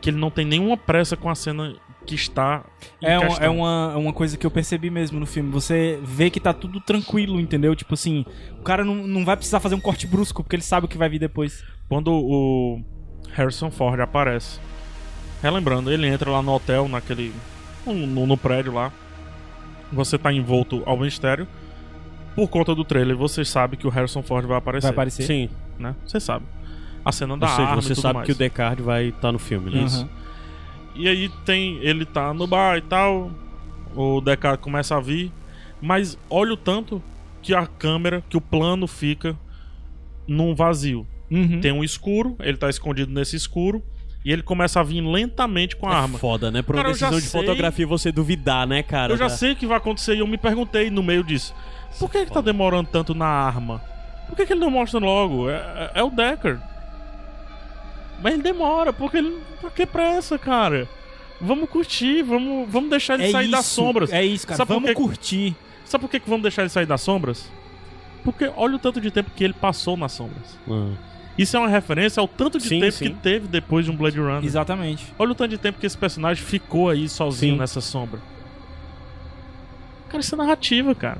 que ele não tem nenhuma pressa com a cena que está em É, uma, questão. é uma, é uma coisa que eu percebi mesmo no filme. Você vê que tá tudo tranquilo, entendeu? Tipo assim, o cara não, não vai precisar fazer um corte brusco, porque ele sabe o que vai vir depois. Quando o Harrison Ford aparece, relembrando, ele entra lá no hotel, naquele. no, no prédio lá. Você tá envolto ao mistério. Por conta do trailer, você sabe que o Harrison Ford vai aparecer. Vai aparecer. Sim. Né? Você sabe. A cena da Ou seja, arma você e tudo sabe mais. que o Descartes vai estar no filme, né? Aham. E aí tem. Ele tá no bar e tal. O Deckard começa a vir. Mas olha o tanto que a câmera, que o plano fica num vazio. Uhum. Tem um escuro, ele tá escondido nesse escuro. E ele começa a vir lentamente com a É arma. foda, né? Pra uma Cara, decisão de sei- fotografia você duvidar, né, cara? Eu já sei o que vai acontecer e eu me perguntei no meio disso. Por que, que tá demorando tanto na arma? Por que, que ele não mostra logo? É, é- é o Decker. Mas ele demora, porque ele. Pra que pressa, cara? Vamos curtir, vamos, vamos deixar ele É sair isso, das sombras. É isso, cara. Sabe por Vamos curtir. Sabe por que, que vamos deixar ele sair das sombras? Porque olha o tanto de tempo que ele passou nas sombras. Ah. Isso é uma referência ao tanto de Sim, tempo sim. que teve depois de um Blade Runner. Exatamente. Olha o tanto de tempo que esse personagem ficou aí sozinho Sim. nessa sombra. Cara, isso é narrativa, cara.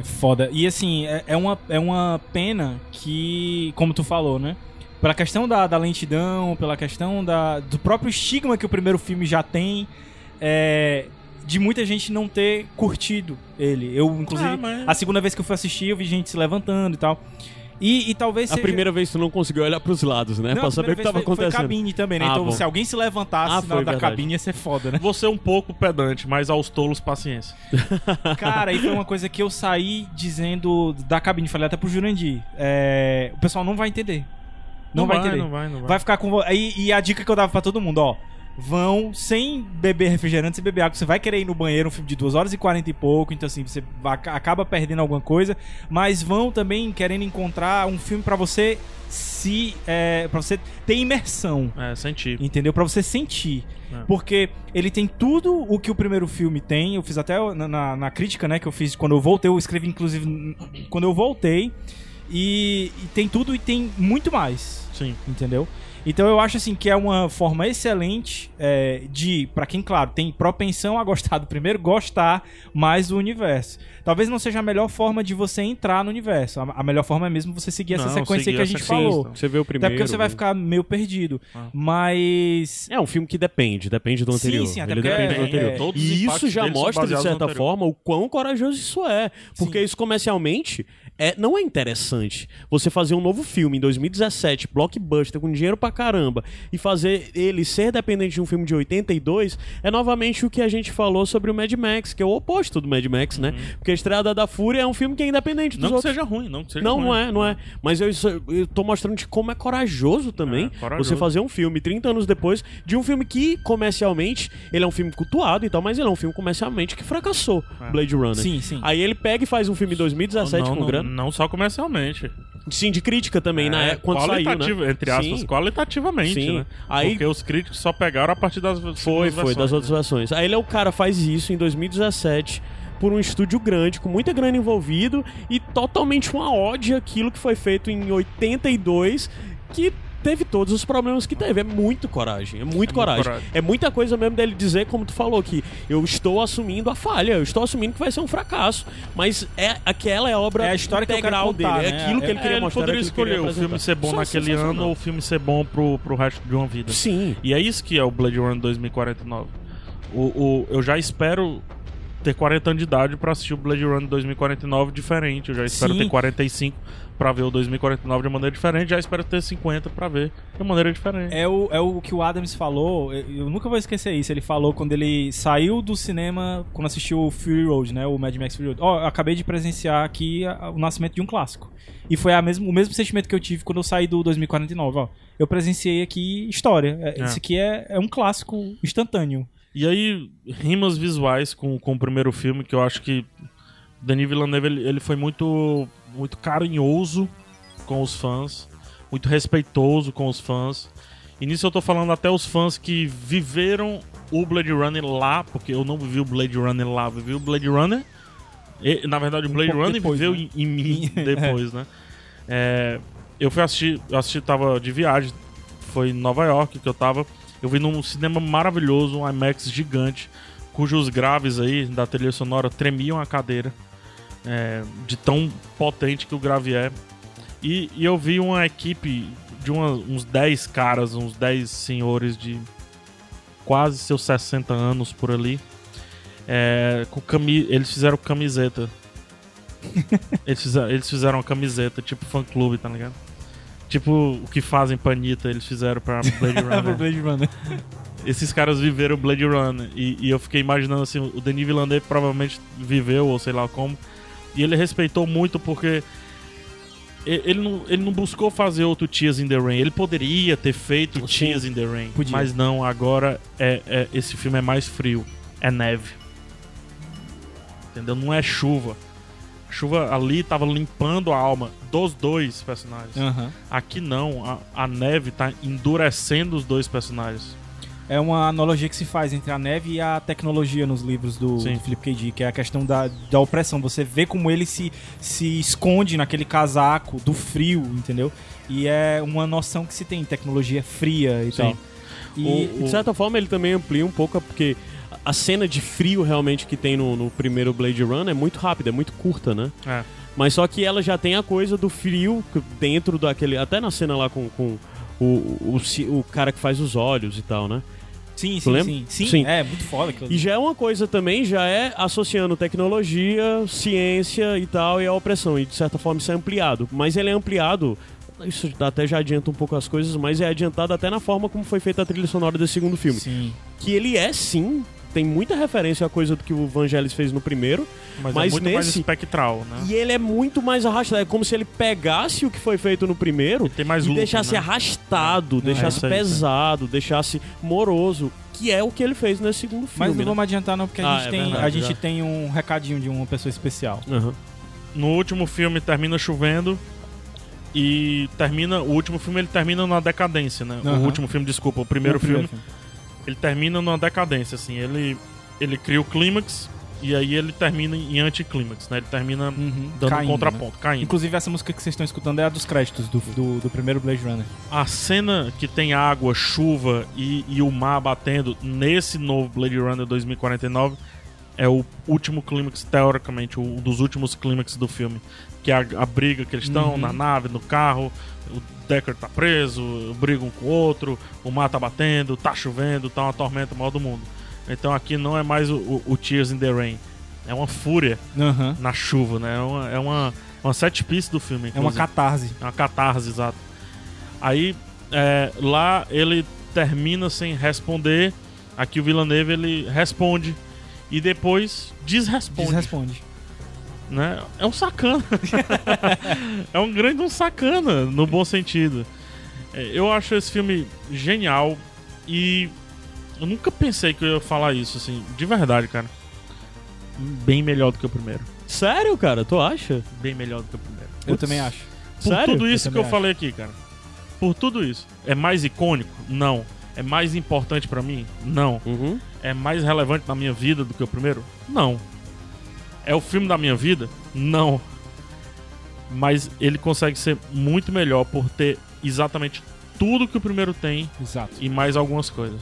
É foda. E assim, é, é uma, é uma pena que, como tu falou, né? Pela questão da, da lentidão, pela questão da, do próprio estigma que o primeiro filme já tem, é, de muita gente não ter curtido ele. Eu, inclusive, Ah, mas- a segunda vez que eu fui assistir, eu vi gente se levantando e tal. E, e talvez A seja... primeira vez tu não conseguiu olhar pros lados, né? Não, pra a saber o que tava foi- acontecendo. Foi cabine também, né? Ah, então, bom. se alguém se levantasse Ah, na foi da verdade. cabine, ia ser foda, né? Você é um pouco pedante, mas aos tolos, paciência. *laughs* *laughs* Cara, e foi uma coisa que eu saí dizendo da cabine, falei até pro Jurandir. É, o pessoal não vai entender. Não, vai, entender. Não vai, não vai. Vai ficar com. E, e a dica que eu dava pra todo mundo, ó. Vão sem beber refrigerante, sem beber água. Você vai querer ir no banheiro, um filme de 2 horas e 40 e pouco. Então, assim, você acaba perdendo alguma coisa. Mas vão também querendo encontrar um filme pra você se. É, para você ter imersão. É, senti. Entendeu? Pra você sentir. É. Porque ele tem tudo o que o primeiro filme tem. Eu fiz até na, na- na crítica, né? Que eu fiz quando eu voltei. Eu escrevi, inclusive, quando eu voltei. E, e tem tudo e tem muito mais. Sim. Entendeu? Então eu acho assim que é uma forma excelente é, de, pra quem, claro, tem propensão a gostar do primeiro, gostar mais do universo. Talvez não seja a melhor forma de você entrar no universo. A, a melhor forma é mesmo você seguir essa Não, sequência seguir que a gente sequência. falou. Você vê o Até primeiro. porque você vai né? ficar meio perdido. Ah. Mas. É um filme que depende, depende do Sim, anterior. sim, até Ele porque depende é- do anterior. é- E isso já mostra, de certa forma, o quão corajoso isso é. Porque isso comercialmente é, não é interessante. Você fazer um novo filme em 2017, blockbuster, com dinheiro pra caramba, e fazer ele ser dependente de um filme de 82, é novamente o que a gente falou sobre o Mad Max, que é o oposto do Mad Max, né? Porque a Estrada da Fúria é um filme que é independente dos Não que outros. seja ruim, não que seja Não, ruim. não é, não é. Mas eu, eu tô mostrando de como é corajoso também É, corajoso. você fazer um filme 30 anos depois de um filme que, comercialmente, ele é um filme cultuado e tal, mas ele é um filme comercialmente que fracassou, É. Blade Runner. Sim, sim. Aí ele pega e faz um filme em 2017 não, com não, grana. Não só comercialmente. Sim, de crítica também, na É, época, quando saiu, né? Entre aspas, Sim. qualitativamente, Sim. né? Aí- Porque os críticos só pegaram a partir das Foi, foi, versões, das outras né? versões. Aí ele é o cara faz isso em 2017 por um estúdio grande, com muita grana envolvido e totalmente uma ode àquilo que foi feito em 82, que teve todos os problemas que teve. É muito coragem, é muito coragem. coragem. É muita coisa mesmo dele dizer, como tu falou, que eu estou assumindo a falha, eu estou assumindo que vai ser um fracasso. Mas é aquela é a obra É a história que eu contar, dele, né? é aquilo que É- ele É, queria ele mostrar. poderia é ele escolher queria o filme ser bom Só naquele sensacional. ano ou o filme ser bom pro, pro resto de uma vida. Sim. E é isso que é o Blade Runner 2049. O, o, eu já espero ter 40 anos de idade pra assistir o Blade Runner 2049 diferente. Eu já espero Sim. ter 45 pra ver o 2049 de maneira diferente. Já espero ter 50 pra ver de maneira diferente. É o, é o que o Adams falou, eu nunca vou esquecer isso. Ele falou quando ele saiu do cinema, quando assistiu o Fury Road, né? O Mad Max Fury Road. Ó, eu acabei de presenciar aqui o nascimento de um clássico. E foi a mesmo, o mesmo sentimento que eu tive quando eu saí do 2049, ó. Eu presenciei aqui história. É, É. Isso aqui é, é um clássico instantâneo. E aí, rimas visuais com, com o primeiro filme, que eu acho que Denis Villeneuve ele, ele foi muito, muito carinhoso com os fãs, muito respeitoso com os fãs. E nisso eu tô falando até os fãs que viveram o Blade Runner lá, porque eu não vivi o Blade Runner lá, vivi o Blade Runner. e, na verdade, o Um Blade pouco Runner depois, viveu né? em, em mim *laughs* depois, né? É, eu fui assistir, eu assisti, tava de viagem, foi em Nova York que eu tava. Eu vi num cinema maravilhoso, um IMAX gigante, cujos graves aí da trilha sonora tremiam a cadeira, é, de tão potente que o grave é. E, e eu vi uma equipe de uma- uns 10 caras, uns 10 senhores de quase seus 60 anos por ali. É, com cami eles fizeram camiseta. *laughs* eles, fizeram, eles fizeram uma camiseta, tipo fã clube, tá ligado? Tipo o que fazem Panita, eles fizeram pra *laughs* Blade Runner. Blade Runner. Esses caras viveram o Blade Runner. E, e eu fiquei imaginando assim, o Denis Villeneuve provavelmente viveu, ou sei lá como. E ele respeitou muito porque ele não, ele não buscou fazer outro Tears in the Rain. Ele poderia ter feito Sim. Tears in the Rain. Podia. Mas não, agora é, é- esse filme é mais frio. É neve. Entendeu? Não é chuva. A chuva ali tava limpando a alma dos dois personagens. Aham. Aqui não, a, a neve tá endurecendo os dois personagens. É uma analogia que se faz entre a neve e a tecnologia nos livros do, do Philip K. Dick, que é a questão da, da opressão. Você vê como ele se, se esconde naquele casaco do frio, entendeu? E é uma noção que se tem, tecnologia fria e Sim. tal. E, E, de certa forma, ele também amplia um pouco, porque a cena de frio realmente que tem no, no primeiro Blade Runner é muito rápida, é muito curta, né? É. Mas só que ela já tem a coisa do frio dentro daquele. Até na cena lá com, com o, o, ci- o cara que faz os olhos e tal, né? sim, sim, sim, sim. Sim. É, muito foda aquilo. E já é uma coisa também, já é associando tecnologia, ciência e tal, e a opressão. E de certa forma isso é ampliado. Mas ele é ampliado. Isso até já adianta um pouco as coisas, mas é adiantado até na forma como foi feita a trilha sonora desse segundo filme. Sim. Que ele é sim, tem muita referência à coisa do que o Vangelis fez no primeiro. Mas, Mas é muito mais nesse- espectral, né? E ele é muito mais arrastado. É como se ele pegasse o que foi feito no primeiro Tem mais e deixasse né? arrastado, deixasse isso aí, pesado, deixasse moroso, que é o que ele fez nesse segundo filme. Mas não né? vamos adiantar não, porque a Ah, gente, é tem, verdade, a gente já. tem um recadinho de uma pessoa especial. Aham. No último filme termina chovendo e termina. O último filme ele termina na decadência, né? Aham. O último filme, desculpa, o primeiro O filme, ele termina numa decadência, assim. Ele, ele cria o clímax e aí ele termina em anticlímax, né? Ele termina Uhum, dando caindo, um contraponto, caindo. Inclusive, essa música que vocês estão escutando é a dos créditos do, do, do primeiro Blade Runner. A cena que tem água, chuva e, e o mar batendo nesse novo Blade Runner 2049 é o último clímax, teoricamente, um dos últimos clímax do filme. Que é a, a briga que eles estão Uhum. na nave, no carro, o Decker tá preso, brigam um com o outro, o mar tá batendo, tá chovendo, tá uma tormenta maior do mundo. Então aqui não é mais o, o- o Tears in the Rain. É uma fúria Aham. na chuva, né? É uma, é uma, uma set piece do filme. É uma inclusive. catarse. É uma catarse, exato. Aí, é, lá ele termina sem responder. Aqui o Villeneuve ele responde e depois desresponde. Desresponde. Né? É um sacana. *laughs* é um grande um sacana, no bom sentido. É, eu acho esse filme genial e eu nunca pensei que eu ia falar isso, assim, de verdade, cara. Bem melhor do que o primeiro. Sério, cara? Tu acha? Bem melhor do que o primeiro. Eu também acho. Por Sério? tudo isso Eu que eu também falei aqui, cara. Por tudo isso. É mais icônico? Não. É mais importante pra mim? Não. Uhum. É mais relevante na minha vida do que o primeiro? Não. É o filme da minha vida? Não. Mas ele consegue ser muito melhor por ter exatamente tudo que o primeiro tem Exato. e mais algumas coisas.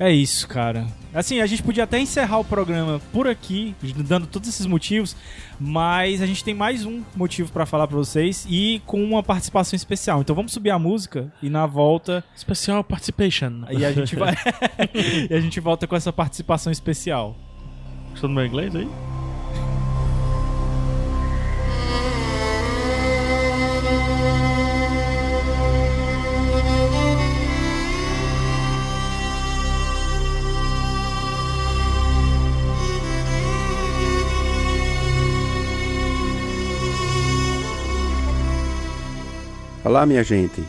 É isso, cara. Assim, a gente podia até encerrar o programa por aqui, dando todos esses motivos, mas a gente tem mais um motivo pra falar pra vocês e com uma participação especial. Então vamos subir a música e na volta Special Participation. e a gente vai *laughs* e a gente volta com essa participação especial. Gostou do meu inglês aí? Olá, minha gente.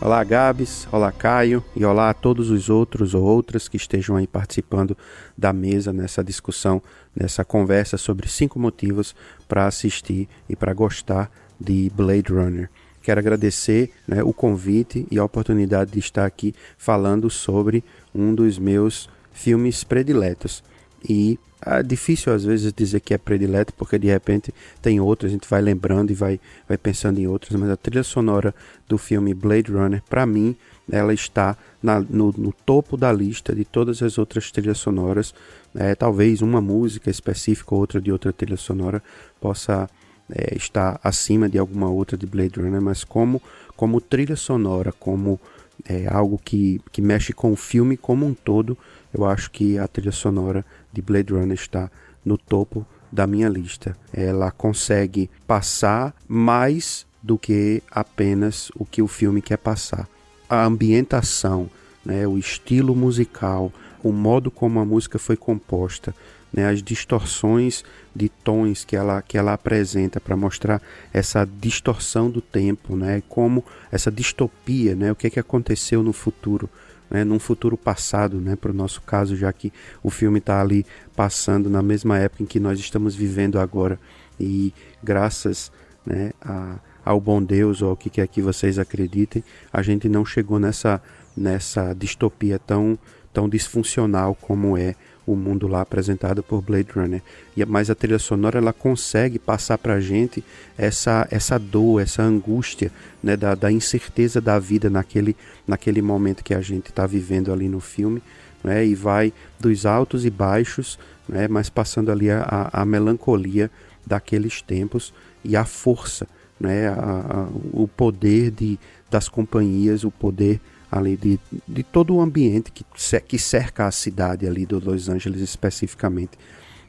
Olá, Gabs. Olá, Caio. E olá a todos os outros ou outras que estejam aí participando da mesa nessa discussão, nessa conversa sobre cinco motivos para assistir e para gostar de Blade Runner. Quero agradecer né, o convite e a oportunidade de estar aqui falando sobre um dos meus filmes prediletos. E é difícil às vezes dizer que é predileto, porque de repente tem outros, a gente vai lembrando e vai, vai pensando em outros, mas a trilha sonora do filme Blade Runner, para mim, ela está na- no, no topo da lista de todas as outras trilhas sonoras. É, talvez uma música específica ou outra de outra trilha sonora possa é, estar acima de alguma outra de Blade Runner, mas como, como trilha sonora, como é, algo que, que mexe com o filme como um todo, eu acho que a trilha sonora de Blade Runner está no topo da minha lista. Ela consegue passar mais do que apenas o que o filme quer passar. A ambientação, né, o estilo musical, o modo como a música foi composta, né, as distorções de tons que ela, que ela apresenta para mostrar essa distorção do tempo, né, como essa distopia, né, o que, é que aconteceu no futuro, né, num futuro passado, né, para o nosso caso, já que o filme está ali passando na mesma época em que nós estamos vivendo agora. E graças né, a, ao bom Deus, ou ao que quer que vocês acreditem, a gente não chegou nessa, nessa distopia tão, tão disfuncional como é o mundo lá apresentado por Blade Runner. E mas a trilha sonora ela consegue passar para a gente essa essa dor, essa angústia, né, da, da incerteza da vida naquele naquele momento que a gente está vivendo ali no filme, né, e vai dos altos e baixos, né, mas passando ali a, a, a melancolia daqueles tempos e a força, né, a, a, o poder de, das companhias, o poder ali de, de todo o ambiente que, que cerca a cidade ali do Los Angeles especificamente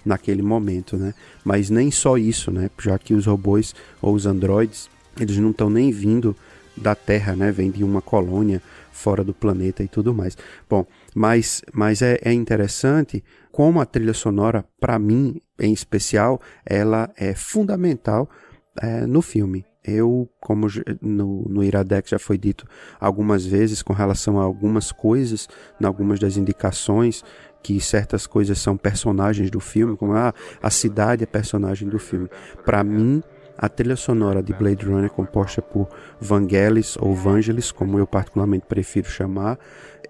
naquele momento, né? Mas nem só isso, né? Já que os robôs ou os androides, eles não estão nem vindo da Terra, né? Vem de uma colônia fora do planeta e tudo mais. Bom, mas, mas é, é interessante como a trilha sonora, para mim em especial, ela é fundamental é, no filme. Eu, como no, no Iradex já foi dito algumas vezes com relação a algumas coisas, em algumas das indicações, que certas coisas são personagens do filme, como ah, a cidade é personagem do filme. Para mim, a trilha sonora de Blade Runner, composta por Vangelis ou Vangelis, como eu particularmente prefiro chamar,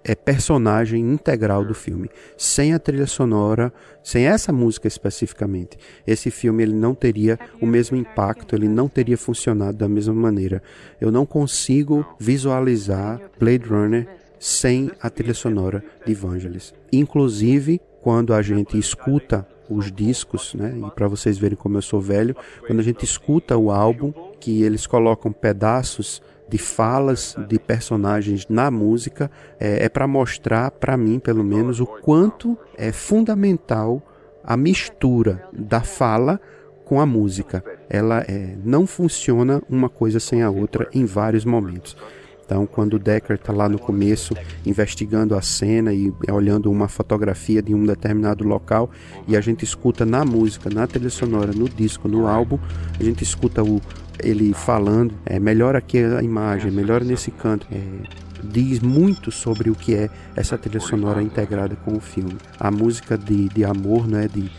é personagem integral do filme. Sem a trilha sonora, sem essa música especificamente, esse filme ele não teria o mesmo impacto, ele não teria funcionado da mesma maneira. Eu não consigo visualizar Blade Runner sem a trilha sonora de Vangelis. Inclusive, quando a gente escuta os discos, né? E para vocês verem como eu sou velho, quando a gente escuta o álbum, que eles colocam pedaços de falas de personagens na música, é, é para mostrar, para mim pelo menos, o quanto é fundamental a mistura da fala com a música. Ela é, não funciona uma coisa sem a outra em vários momentos. Então, quando o Decker está lá no começo investigando a cena e olhando uma fotografia de um determinado local e a gente escuta na música, na trilha sonora, no disco, no álbum, a gente escuta o, ele falando, é melhor aqui a imagem, melhor nesse canto. É, diz muito sobre o que é essa trilha sonora integrada com o filme. A música de, de amor, né, de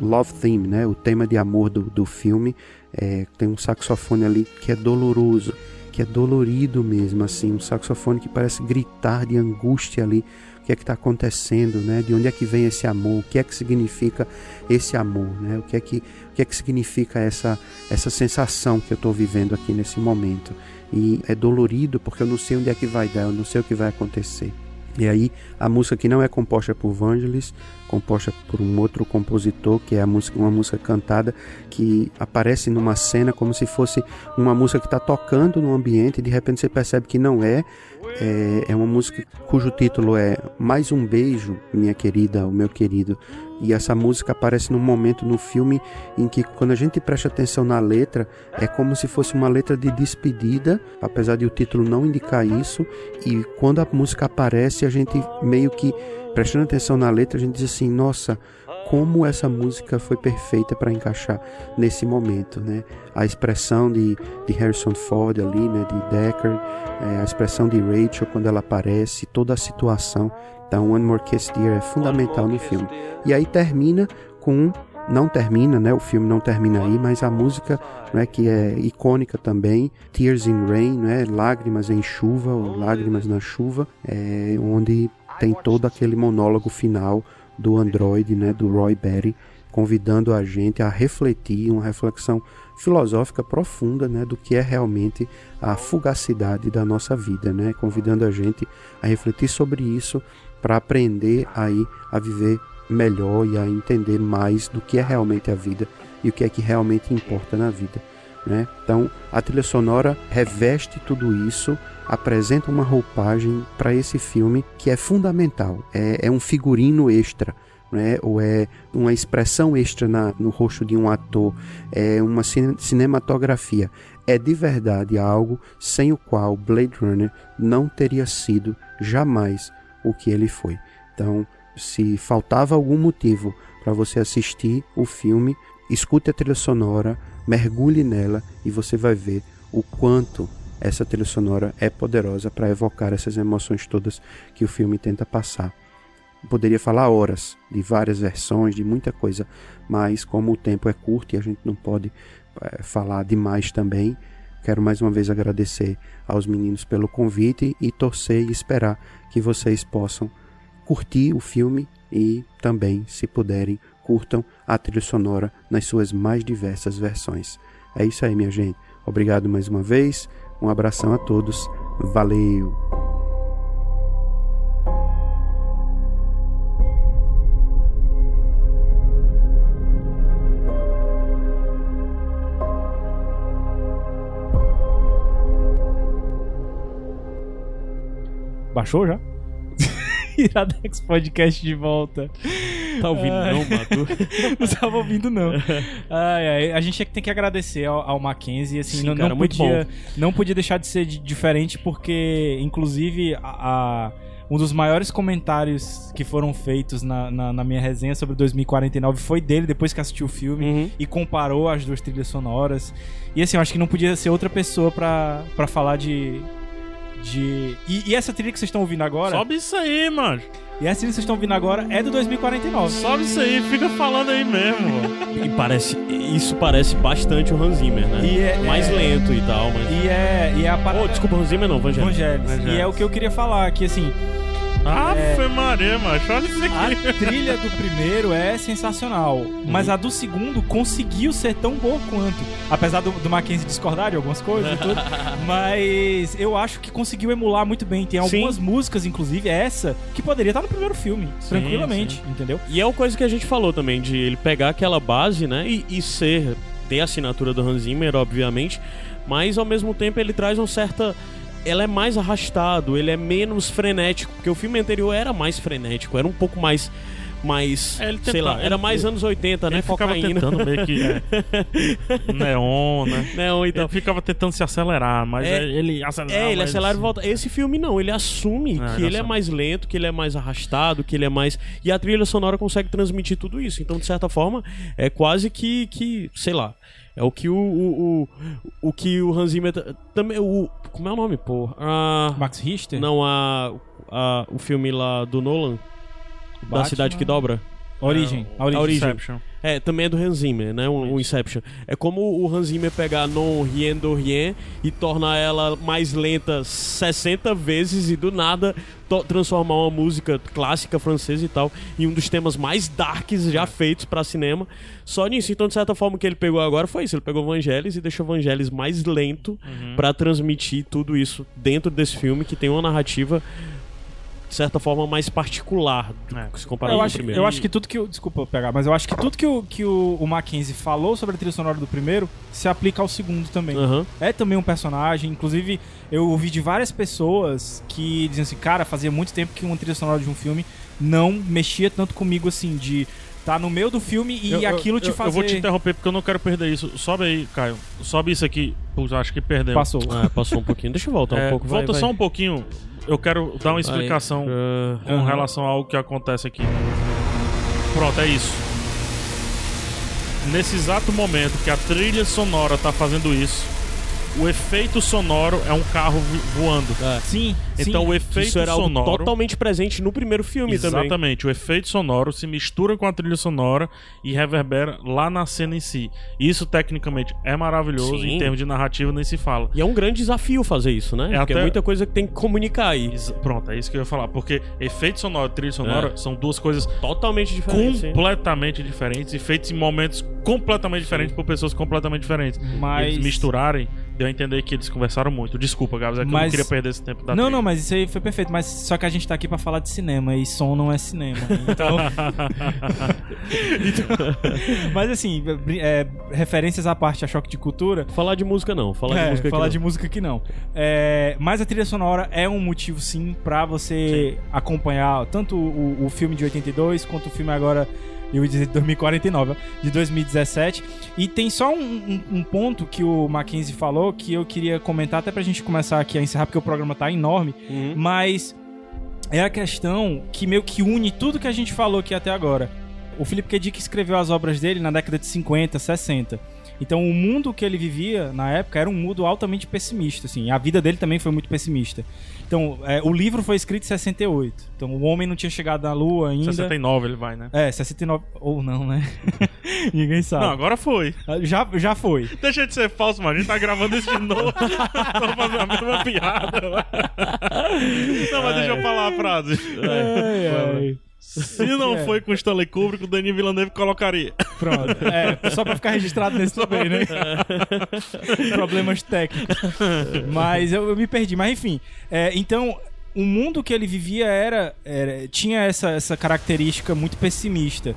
Love Theme, né, o tema de amor do, do filme, é, tem um saxofone ali que é doloroso, que é dolorido mesmo, assim, um saxofone que parece gritar de angústia ali. O que é que está acontecendo, né? De onde é que vem esse amor? O que é que significa esse amor, né? O que é que, o que, é que significa essa, essa sensação que eu estou vivendo aqui nesse momento? E é dolorido porque eu não sei onde é que vai dar, eu não sei o que vai acontecer. E aí a música que não é composta por Vangelis, composta por um outro compositor, que é música, uma música cantada que aparece numa cena como se fosse uma música que está tocando no ambiente e de repente você percebe que não é. É, é uma música cujo título é Mais um beijo, minha querida, o meu querido. E essa música aparece num momento no filme em que, quando a gente presta atenção na letra, é como se fosse uma letra de despedida, apesar de o título não indicar isso. E quando a música aparece, a gente meio que prestando atenção na letra, a gente diz assim: nossa, como essa música foi perfeita para encaixar nesse momento, né? A expressão de, de Harrison Ford ali, né? De Decker, é, a expressão de Rachel quando ela aparece, toda a situação. Então, One More Kiss Dear é fundamental no filme. E aí termina com não termina, né? O filme não termina aí, mas a música, né, que é icônica também, Tears in Rain, né? Lágrimas em chuva ou Lágrimas na chuva, é onde tem todo aquele monólogo final do Android, né, do Roy Batty, convidando a gente a refletir, uma reflexão filosófica profunda, né, do que é realmente a fugacidade da nossa vida, né, convidando a gente a refletir sobre isso para aprender aí a viver melhor e a entender mais do que é realmente a vida e o que é que realmente importa na vida. Né? Então, a trilha sonora reveste tudo isso, apresenta uma roupagem para esse filme que é fundamental. É, é um figurino extra. Né? ou é uma expressão extra na, no rosto de um ator, é uma cine, cinematografia. É de verdade algo sem o qual Blade Runner não teria sido jamais o que ele foi. Então, se faltava algum motivo para você assistir o filme, escute a trilha sonora, mergulhe nela e você vai ver o quanto essa trilha sonora é poderosa para evocar essas emoções todas que o filme tenta passar. Poderia falar horas de várias versões, de muita coisa, mas como o tempo é curto e a gente não pode é, falar demais também, quero mais uma vez agradecer aos meninos pelo convite e torcer e esperar que vocês possam curtir o filme e também, se puderem, curtam a trilha sonora nas suas mais diversas versões. É isso aí, minha gente. Obrigado mais uma vez. Um abração a todos. Valeu! Baixou já? *laughs* Iradex Podcast de volta. Tá ouvindo, Ai. não, Matu? *laughs* não estava ouvindo, não. *laughs* Ai, ai, a gente tem que agradecer ao, ao Mackenzie, assim, Sim, não, cara, não muito podia, não podia deixar de ser di- diferente, porque, inclusive, a, a- um dos maiores comentários que foram feitos na, na, na minha resenha sobre 2049 foi dele, depois que assistiu o filme, Uhum. e comparou as duas trilhas sonoras. E assim, eu acho que não podia ser outra pessoa pra falar de... De... E, e essa trilha que vocês estão ouvindo agora, Sobe isso aí, mano. e essa trilha que vocês estão ouvindo agora é do 2049. Sobe isso aí, fica falando aí mesmo. E parece, isso parece bastante o Hans Zimmer, né? E é- Mais é- lento e tal, mas... E é, e é a parada... Oh, desculpa, Hans Zimmer não, Vangelis. Vangelis. Vangelis. E é o que eu queria falar, que assim, Ave Maria, macho. Olha isso a aqui. trilha do primeiro é sensacional, mas a do segundo conseguiu ser tão boa quanto. Apesar do, do Mackenzie discordar de algumas coisas e tudo, *laughs* mas eu acho que conseguiu emular muito bem. Tem algumas músicas, inclusive essa, que poderia estar no primeiro filme, tranquilamente, entendeu? E é uma coisa que a gente falou também, de ele pegar aquela base, né, e, e ser, ter a assinatura do Hans Zimmer, obviamente, mas ao mesmo tempo ele traz uma certa... Ela é mais arrastado, ele é menos frenético, porque o filme anterior era mais frenético, era um pouco mais... mais É, ele sei lá, era ele- mais anos 80, né? Ele ficava Cocaína. tentando meio que. é, *laughs* neon, né? Não, então, Ele ficava tentando se acelerar, mas É- ele acelera. É, ele mais acelera e assim. volta. Esse filme não, ele assume É, que ele ele é mais lento, que ele é mais arrastado, que ele é mais. E a trilha sonora consegue transmitir tudo isso. Então, de certa forma, é quase que, que sei lá. É o que o. O, o, o que o Hans Zimmer. ta- Também. O, como é o nome, pô? Ah, Max Richter? não, a, a. O filme lá do Nolan. Da Batman. Cidade que Dobra. Origem. a origem. a origem. É, também é do Hans Zimmer, né? O, o Inception. É como o Hans Zimmer pegar Non Rien do Rien e tornar ela mais lenta 60 vezes e do nada transformar uma música clássica francesa e tal em um dos temas mais darks já feitos pra cinema. Só nisso. Então, de certa forma, o que ele pegou agora foi isso. Ele pegou Vangelis e deixou Vangelis mais lento pra transmitir tudo isso dentro desse filme que tem uma narrativa de certa forma mais particular É. se comparado Eu com o acho, primeiro. eu acho que tudo que o. Desculpa pegar, mas eu acho que tudo que o, que o, o Mackenzie falou sobre a trilha sonora do primeiro se aplica ao segundo também. Aham. É também um personagem, inclusive eu ouvi de várias pessoas que diziam assim, cara, fazia muito tempo que uma trilha sonora de um filme não mexia tanto comigo assim, de tá no meio do filme e Eu- eu- aquilo te fazer. Eu vou te interromper porque eu não quero perder isso. Sobe aí, Caio. Sobe isso aqui. Putz, acho que perdeu. Passou. Ah, passou um pouquinho. Deixa eu voltar É, um pouco. vai, volta vai. só um pouquinho. Eu quero dar uma explicação Ah, com Aham. relação ao que acontece aqui. Pronto, é isso. Nesse exato momento que a trilha sonora tá fazendo isso, o efeito sonoro é um carro voando. é. Sim, Então sim. o efeito Isso era algo sonoro. totalmente presente no primeiro filme também. Exatamente, o efeito sonoro se mistura com a trilha sonora e reverbera lá na cena em si. Isso tecnicamente é maravilhoso, Sim. em termos de narrativa nem se fala. E é um grande desafio fazer isso, né? É Porque é até- muita coisa que tem que comunicar aí. Pronto, é isso que eu ia falar, porque efeito sonoro e trilha sonora É. são duas coisas Totalmente diferente. sim. completamente diferentes e feitos em momentos completamente diferentes por pessoas completamente diferentes. Mas- Eles misturarem, deu a entender que eles conversaram muito. Desculpa, Gabs, é que eu não Mas- queria perder esse tempo da Não, trilha. não, mas isso aí foi perfeito. Mas só que a gente tá aqui pra falar de cinema e som não é cinema. Então. Então- *laughs* mas assim, é, referências à parte a choque de cultura. Falar de música não. Falar É, de música aqui falar não. de música que não. É, mas a trilha sonora é um motivo, sim, pra você acompanhar tanto o, o filme de 82 quanto o filme agora. Eu ia dizer de 2049, ó, de 2017. E tem só um, um- um ponto que o Mackenzie falou que eu queria comentar, até pra gente começar aqui a encerrar, porque o programa tá enorme. Uhum. Mas é a questão que meio que une tudo que a gente falou aqui até agora. O Philip K. Dick escreveu as obras dele na década de 50, 60. Então o mundo que ele vivia na época era um mundo altamente pessimista, assim. A vida dele também foi muito pessimista. Então, é, o livro foi escrito em 68. Então o homem não tinha chegado na lua ainda. 69 ele vai, né? É, 69 ou não, né? *laughs* Ninguém sabe. Não, agora foi. Já já foi. Deixa de ser falso, mano. A gente tá gravando isso de novo. *laughs* Tô fazendo a mesma piada. Não, mas deixa eu falar a frase. Se não É. foi com o Stanley Kubrick, o Denis Villeneuve colocaria. Pronto. É, só pra ficar registrado nesse também, né? Problemas técnicos. Mas eu, eu me perdi. Mas enfim. é, então, o mundo que ele vivia era, era- tinha essa, essa característica muito pessimista.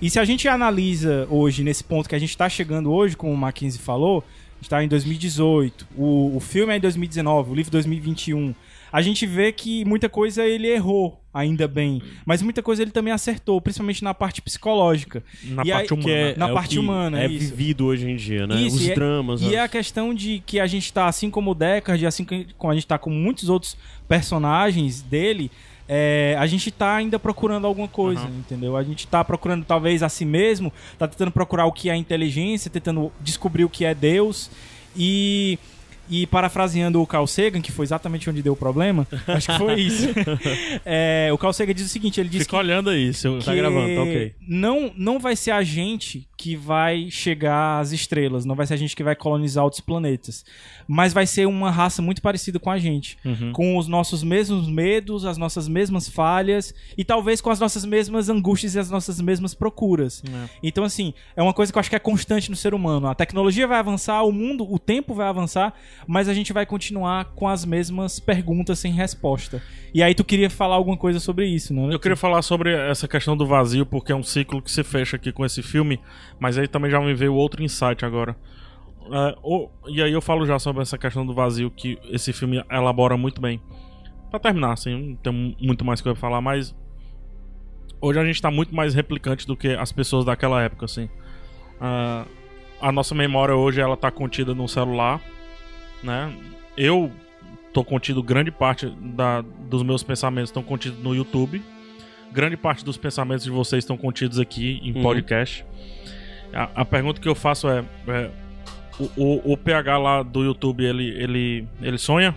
E se a gente analisa hoje, nesse ponto que a gente está chegando hoje, como o Mackenzie falou, está em 2018, o, o filme é em 2019, o livro 2021. A gente vê que muita coisa ele errou, ainda bem. Mas muita coisa ele também acertou, principalmente na parte psicológica. Na E parte aí- humana. Que é, Na é parte humana, É isso. vivido hoje em dia, né? Isso, Os e é- dramas. E as- é a questão de que a gente tá, assim como o Deckard, assim como a gente tá com muitos outros personagens dele, é, a gente tá ainda procurando alguma coisa, Aham. entendeu? A gente tá procurando talvez a si mesmo, tá tentando procurar o que é inteligência, tentando descobrir o que é Deus e... E parafraseando o Carl Sagan, que foi exatamente onde deu o problema, *laughs* acho que foi isso. *laughs* É, o Carl Sagan diz o seguinte, ele diz Fica olhando aí. Seu... Tá que gravando, tá ok. Não, não vai ser a gente que vai chegar às estrelas, não vai ser a gente que vai colonizar outros planetas. Mas vai ser uma raça muito parecida com a gente. Uhum. Com os nossos mesmos medos, as nossas mesmas falhas e talvez com as nossas mesmas angústias e as nossas mesmas procuras. É. Então, assim, é uma coisa que eu acho que é constante no ser humano. A tecnologia vai avançar, o mundo, o tempo vai avançar, mas a gente vai continuar com as mesmas perguntas sem resposta. E aí tu queria falar alguma coisa sobre isso, né? Eu queria falar sobre essa questão do vazio, porque é um ciclo que se fecha aqui com esse filme, mas aí também já me veio outro insight agora. É, o- e aí eu falo já sobre essa questão do vazio que esse filme elabora muito bem. Pra terminar, assim, não tem muito mais que eu falar, mas hoje a gente tá muito mais replicante do que as pessoas daquela época, assim. Ah, a nossa memória hoje ela tá contida no celular, né? Eu tô contido grande parte da, dos meus pensamentos estão contidos no YouTube. Grande parte dos pensamentos de vocês estão contidos aqui em Uhum. podcast. A, a pergunta que eu faço é, é, o, o, o PH lá do YouTube, ele, ele, ele sonha?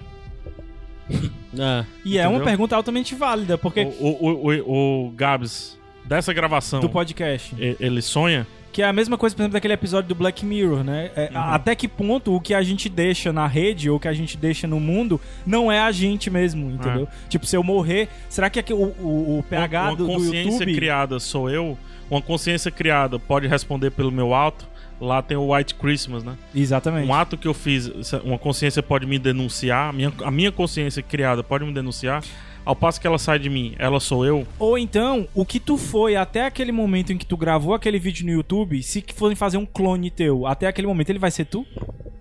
*laughs* É. E é uma pergunta altamente válida, porque O, o, o, o Gabs, dessa gravação, do podcast. ele sonha? Que é a mesma coisa, por exemplo, daquele episódio do Black Mirror, né? É, Uhum. Até que ponto o que a gente deixa na rede ou o que a gente deixa no mundo não é a gente mesmo, entendeu? Tipo, se eu morrer, será que o, o, o PH uma, uma do, do consciência YouTube... criada sou eu? Uma consciência criada pode responder pelo meu ato? Lá tem o White Christmas, né? Exatamente. Um ato que eu fiz, uma consciência pode me denunciar, a minha, a minha consciência criada pode me denunciar. Ao passo que ela sai de mim, ela sou eu. Ou então, o que tu foi até aquele momento em que tu gravou aquele vídeo no YouTube, se forem fazer um clone teu, até aquele momento ele vai ser tu?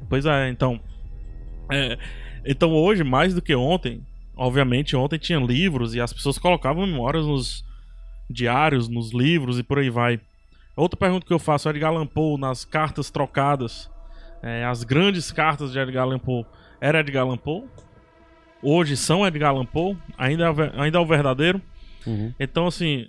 Pois é, então. é, então hoje, mais do que ontem, obviamente ontem tinha livros e as pessoas colocavam memórias nos diários, nos livros e por aí vai. Outra pergunta que eu faço, Edgar Allan Poe, nas cartas trocadas, é, as grandes cartas de Edgar Allan Poe, era Edgar Allan Poe? Hoje são Edgar Allan Poe? Ainda é, ainda é o verdadeiro? Uhum. Então, assim,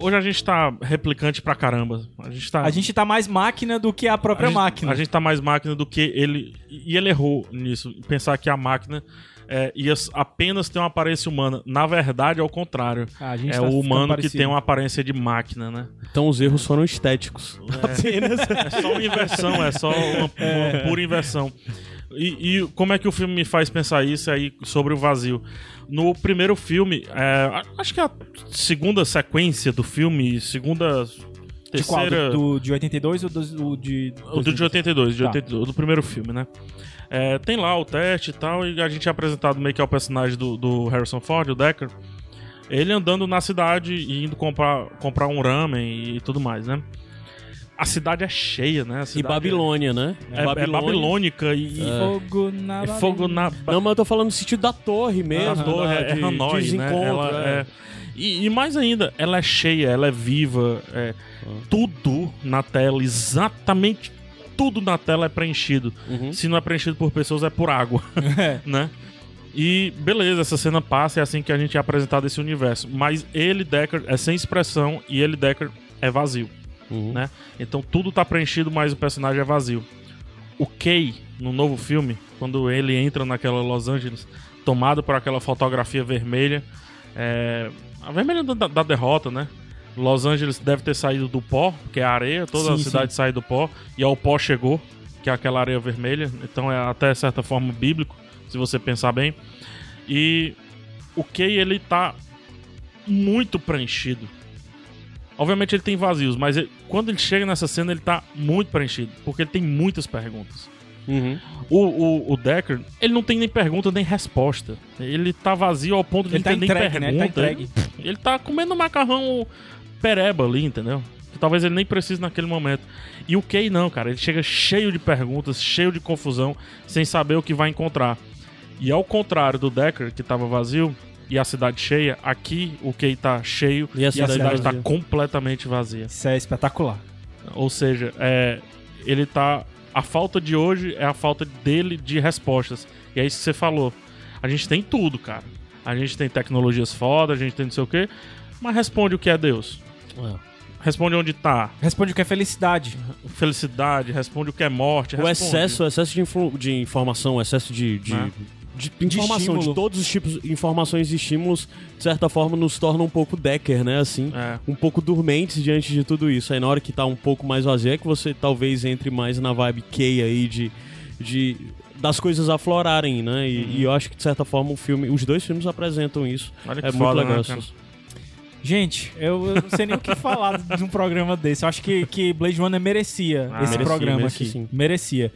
hoje a gente tá replicante pra caramba. A gente tá... A gente tá mais máquina do que a própria A gente- máquina. A gente tá mais máquina do que ele. E ele errou nisso. Pensar que a máquina é, ia apenas ter uma aparência humana. Na verdade, é o contrário. Ah, a gente É tá o humano que tem uma aparência de máquina, né? Então os erros foram estéticos. Apenas. É só uma inversão, é só uma, uma pura inversão. E, e como é que o filme me faz pensar isso aí sobre o vazio? No primeiro filme, é, acho que a segunda sequência do filme, segunda. De qual? Terceira. Do, do- de 82 ou do, do de... O do de 82, de Tá. 82, do primeiro filme, né? É, tem lá o teste e tal, e a gente é apresentado meio que ao personagem do, do Harrison Ford, o Decker. Ele andando na cidade e indo comprar, comprar um ramen e tudo mais, né? A cidade é cheia, né? A E cidade Babilônia, né? É, é, é babilônica e, e Fogo na... é fogo na. Não, mas eu tô falando no sentido da torre mesmo. a torre, da- é, é de- Hanoi, de né? desencontro, Ela é. é- E, e mais ainda, ela é cheia, ela é viva, é, tudo na tela, exatamente tudo na tela é preenchido. Uhum. Se não é preenchido por pessoas, é por água, *laughs* É. né? E beleza, essa cena passa, é assim que a gente é apresentado esse universo. Mas ele, Decker, é sem expressão e ele, Decker, é vazio, Uhum. né? Então tudo tá preenchido, mas o personagem é vazio. O Kay, no novo filme, quando ele entra naquela Los Angeles, tomado por aquela fotografia vermelha, é, a vermelha da, da derrota, né? Los Angeles deve ter saído do pó, que é a areia, toda a Sim, cidade sai do pó, e ao pó chegou, que é aquela areia vermelha, então é até certa forma bíblico, se você pensar bem. E o Kay, ele tá muito preenchido. Obviamente ele tem vazios, mas ele- quando ele chega nessa cena ele tá muito preenchido, porque ele tem muitas perguntas. Uhum. O, o, o Decker, ele não tem nem pergunta nem resposta. Ele tá vazio ao ponto de Ele não tá ter nem entregue, né? Ele tá pergunta. entregue. Ele tá comendo macarrão pereba ali, entendeu? Que talvez ele nem precise naquele momento. E o Kay não, cara. Ele chega cheio de perguntas, cheio de confusão, sem saber o que vai encontrar. E ao contrário do Decker, que tava vazio, e a cidade cheia, aqui o Kay tá cheio E a e a cidade cidade tá completamente vazia. Isso é espetacular. Ou seja, é, ele tá. A falta de hoje é a falta dele de respostas. E é isso que você falou. A gente tem tudo, cara. A gente tem tecnologias foda, a gente tem não sei o quê. Mas responde o que é Deus. É. Responde onde tá. Responde o que é felicidade. Felicidade, responde o que é morte. O responde. excesso, o excesso de, de informação, o excesso de, de, Né? De informação, de, estímulo. todos os tipos de informações e estímulos, de certa forma, nos torna um pouco Decker, né? Assim, É. um pouco dormentes diante de tudo isso. Aí na hora que tá um pouco mais vazio é que você talvez entre mais na vibe Kay aí de. de das coisas aflorarem, né? E, Uhum. e eu acho que de certa forma o filme, os dois filmes apresentam isso. Olha que É muito foda, legal. né, essas- cara? Gente, eu, eu não sei nem o que falar de um programa desse. Eu acho que, que Blade Runner merecia Ah, esse merecia, programa merecia aqui. sim. Merecia.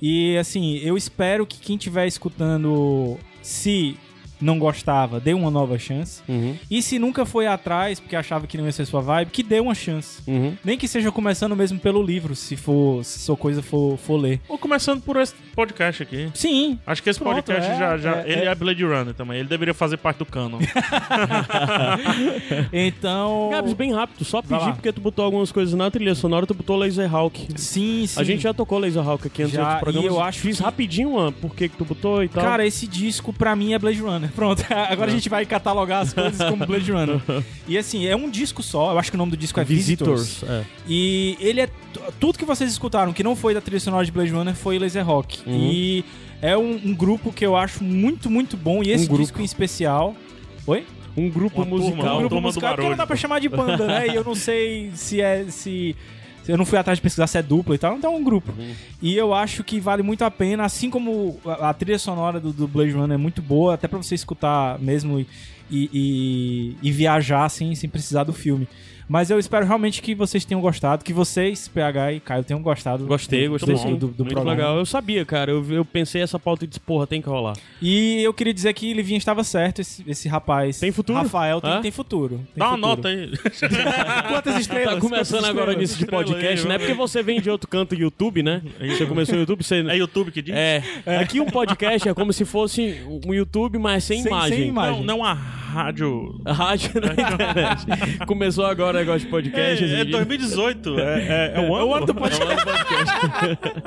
E assim, eu espero que quem estiver escutando, se não gostava, dê uma nova chance. Uhum, E se nunca foi atrás, porque achava que não ia ser sua vibe, que dê uma chance. uhum. Nem que seja começando mesmo pelo livro, se for, se sua coisa for, for ler. Ou começando por esse podcast aqui. Sim, Acho que esse Pronto, podcast é, já. já é, ele é. é Blade Runner também. Ele deveria fazer parte do canon. *laughs* então. Gabs, bem rápido, só pedir porque tu botou algumas coisas na trilha sonora, tu botou Laserhawk. Sim, sim. A gente já tocou Laserhawk aqui antes programas. e eu acho Fiz que- rapidinho uma, por que que tu botou e tal. Cara, esse disco pra mim é Blade Runner. Pronto, *laughs* agora a gente vai catalogar as coisas como Blade Runner. E assim, é um disco só, eu acho que o nome do disco é Visitors. Visitors. É. E ele é. Tudo que vocês escutaram que não foi da trilha sonora de Blade Runner foi Laser Rock. Uhum. E é um, um grupo que eu acho muito, muito bom. E esse grupo. disco em especial. Oi? Um grupo Uma turma, musical. uma um grupo turma do musical que não dá pra chamar de banda, né? E eu não sei se é. Se eu não fui atrás de pesquisar se é dupla e tal, então é um grupo. Uhum. E eu acho que vale muito a pena, assim como a, a trilha sonora do, do Blade Runner é muito boa, até pra você escutar mesmo e, e, e- e viajar assim, sem precisar do filme. Mas eu espero realmente que vocês tenham gostado, que vocês, PH e Caio, tenham gostado. Gostei, do- gostei do, do, do Muito programa. legal. Eu sabia, cara. Eu, eu pensei essa pauta e disse, porra, tem que rolar. E eu queria dizer que Livinha estava certo, esse, esse rapaz. Tem futuro? Rafael tem, tem futuro. Tem Dá uma futuro. nota aí. *laughs* Quantas estrelas? Tá começando Quantas agora estrelas? nisso de podcast, aí, né? Porque você vem de outro canto YouTube, né? Você começou no YouTube, você... É YouTube que diz? É, aqui um podcast é como se fosse um YouTube, mas sem, Sem- imagem. sem imagem. Não, não a rádio. A rádio na *laughs* internet. Começou agora negócio de podcast. É, é esse 2018. É, é, é o ano. É o ano do podcast. É ano do podcast.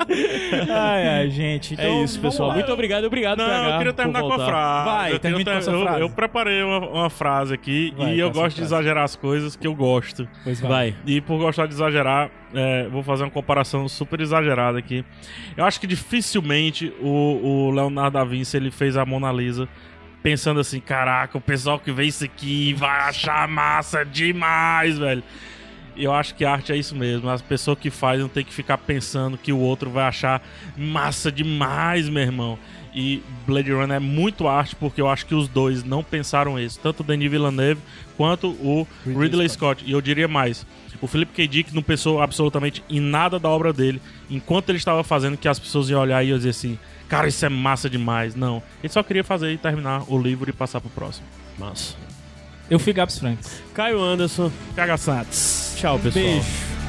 *laughs* Ai, ai, gente. É Então, isso, vamos pessoal. lá. Muito obrigado, obrigado, Não, PH, eu queria terminar com a frase. Vai, eu, termina queria com a sua eu, frase. eu preparei uma, uma frase aqui Vai, e eu gosto de frase. exagerar as coisas que eu gosto. Pois vai. Vai. E por gostar de exagerar, é, vou fazer uma comparação super exagerada aqui. Eu acho que dificilmente o, o Leonardo da Vinci ele fez a Mona Lisa pensando assim: caraca, o pessoal que vê isso aqui vai achar massa demais, velho. Eu acho que arte é isso mesmo. As pessoas que fazem não tem que ficar pensando que o outro vai achar massa demais, meu irmão. E Blade Runner é muito arte porque eu acho que os dois não pensaram isso. Tanto o Denis Villeneuve quanto o Ridley, Scott. E eu diria mais. O Philip K. Dick não pensou absolutamente em nada da obra dele enquanto ele estava fazendo que as pessoas iam olhar e iam dizer assim: Cara, isso é massa demais. Não. Ele só queria fazer e terminar o livro e passar pro próximo. Massa. Eu fui Gabs Franks. Caio Anderson. Caga Santos. Tchau, pessoal. Beijo.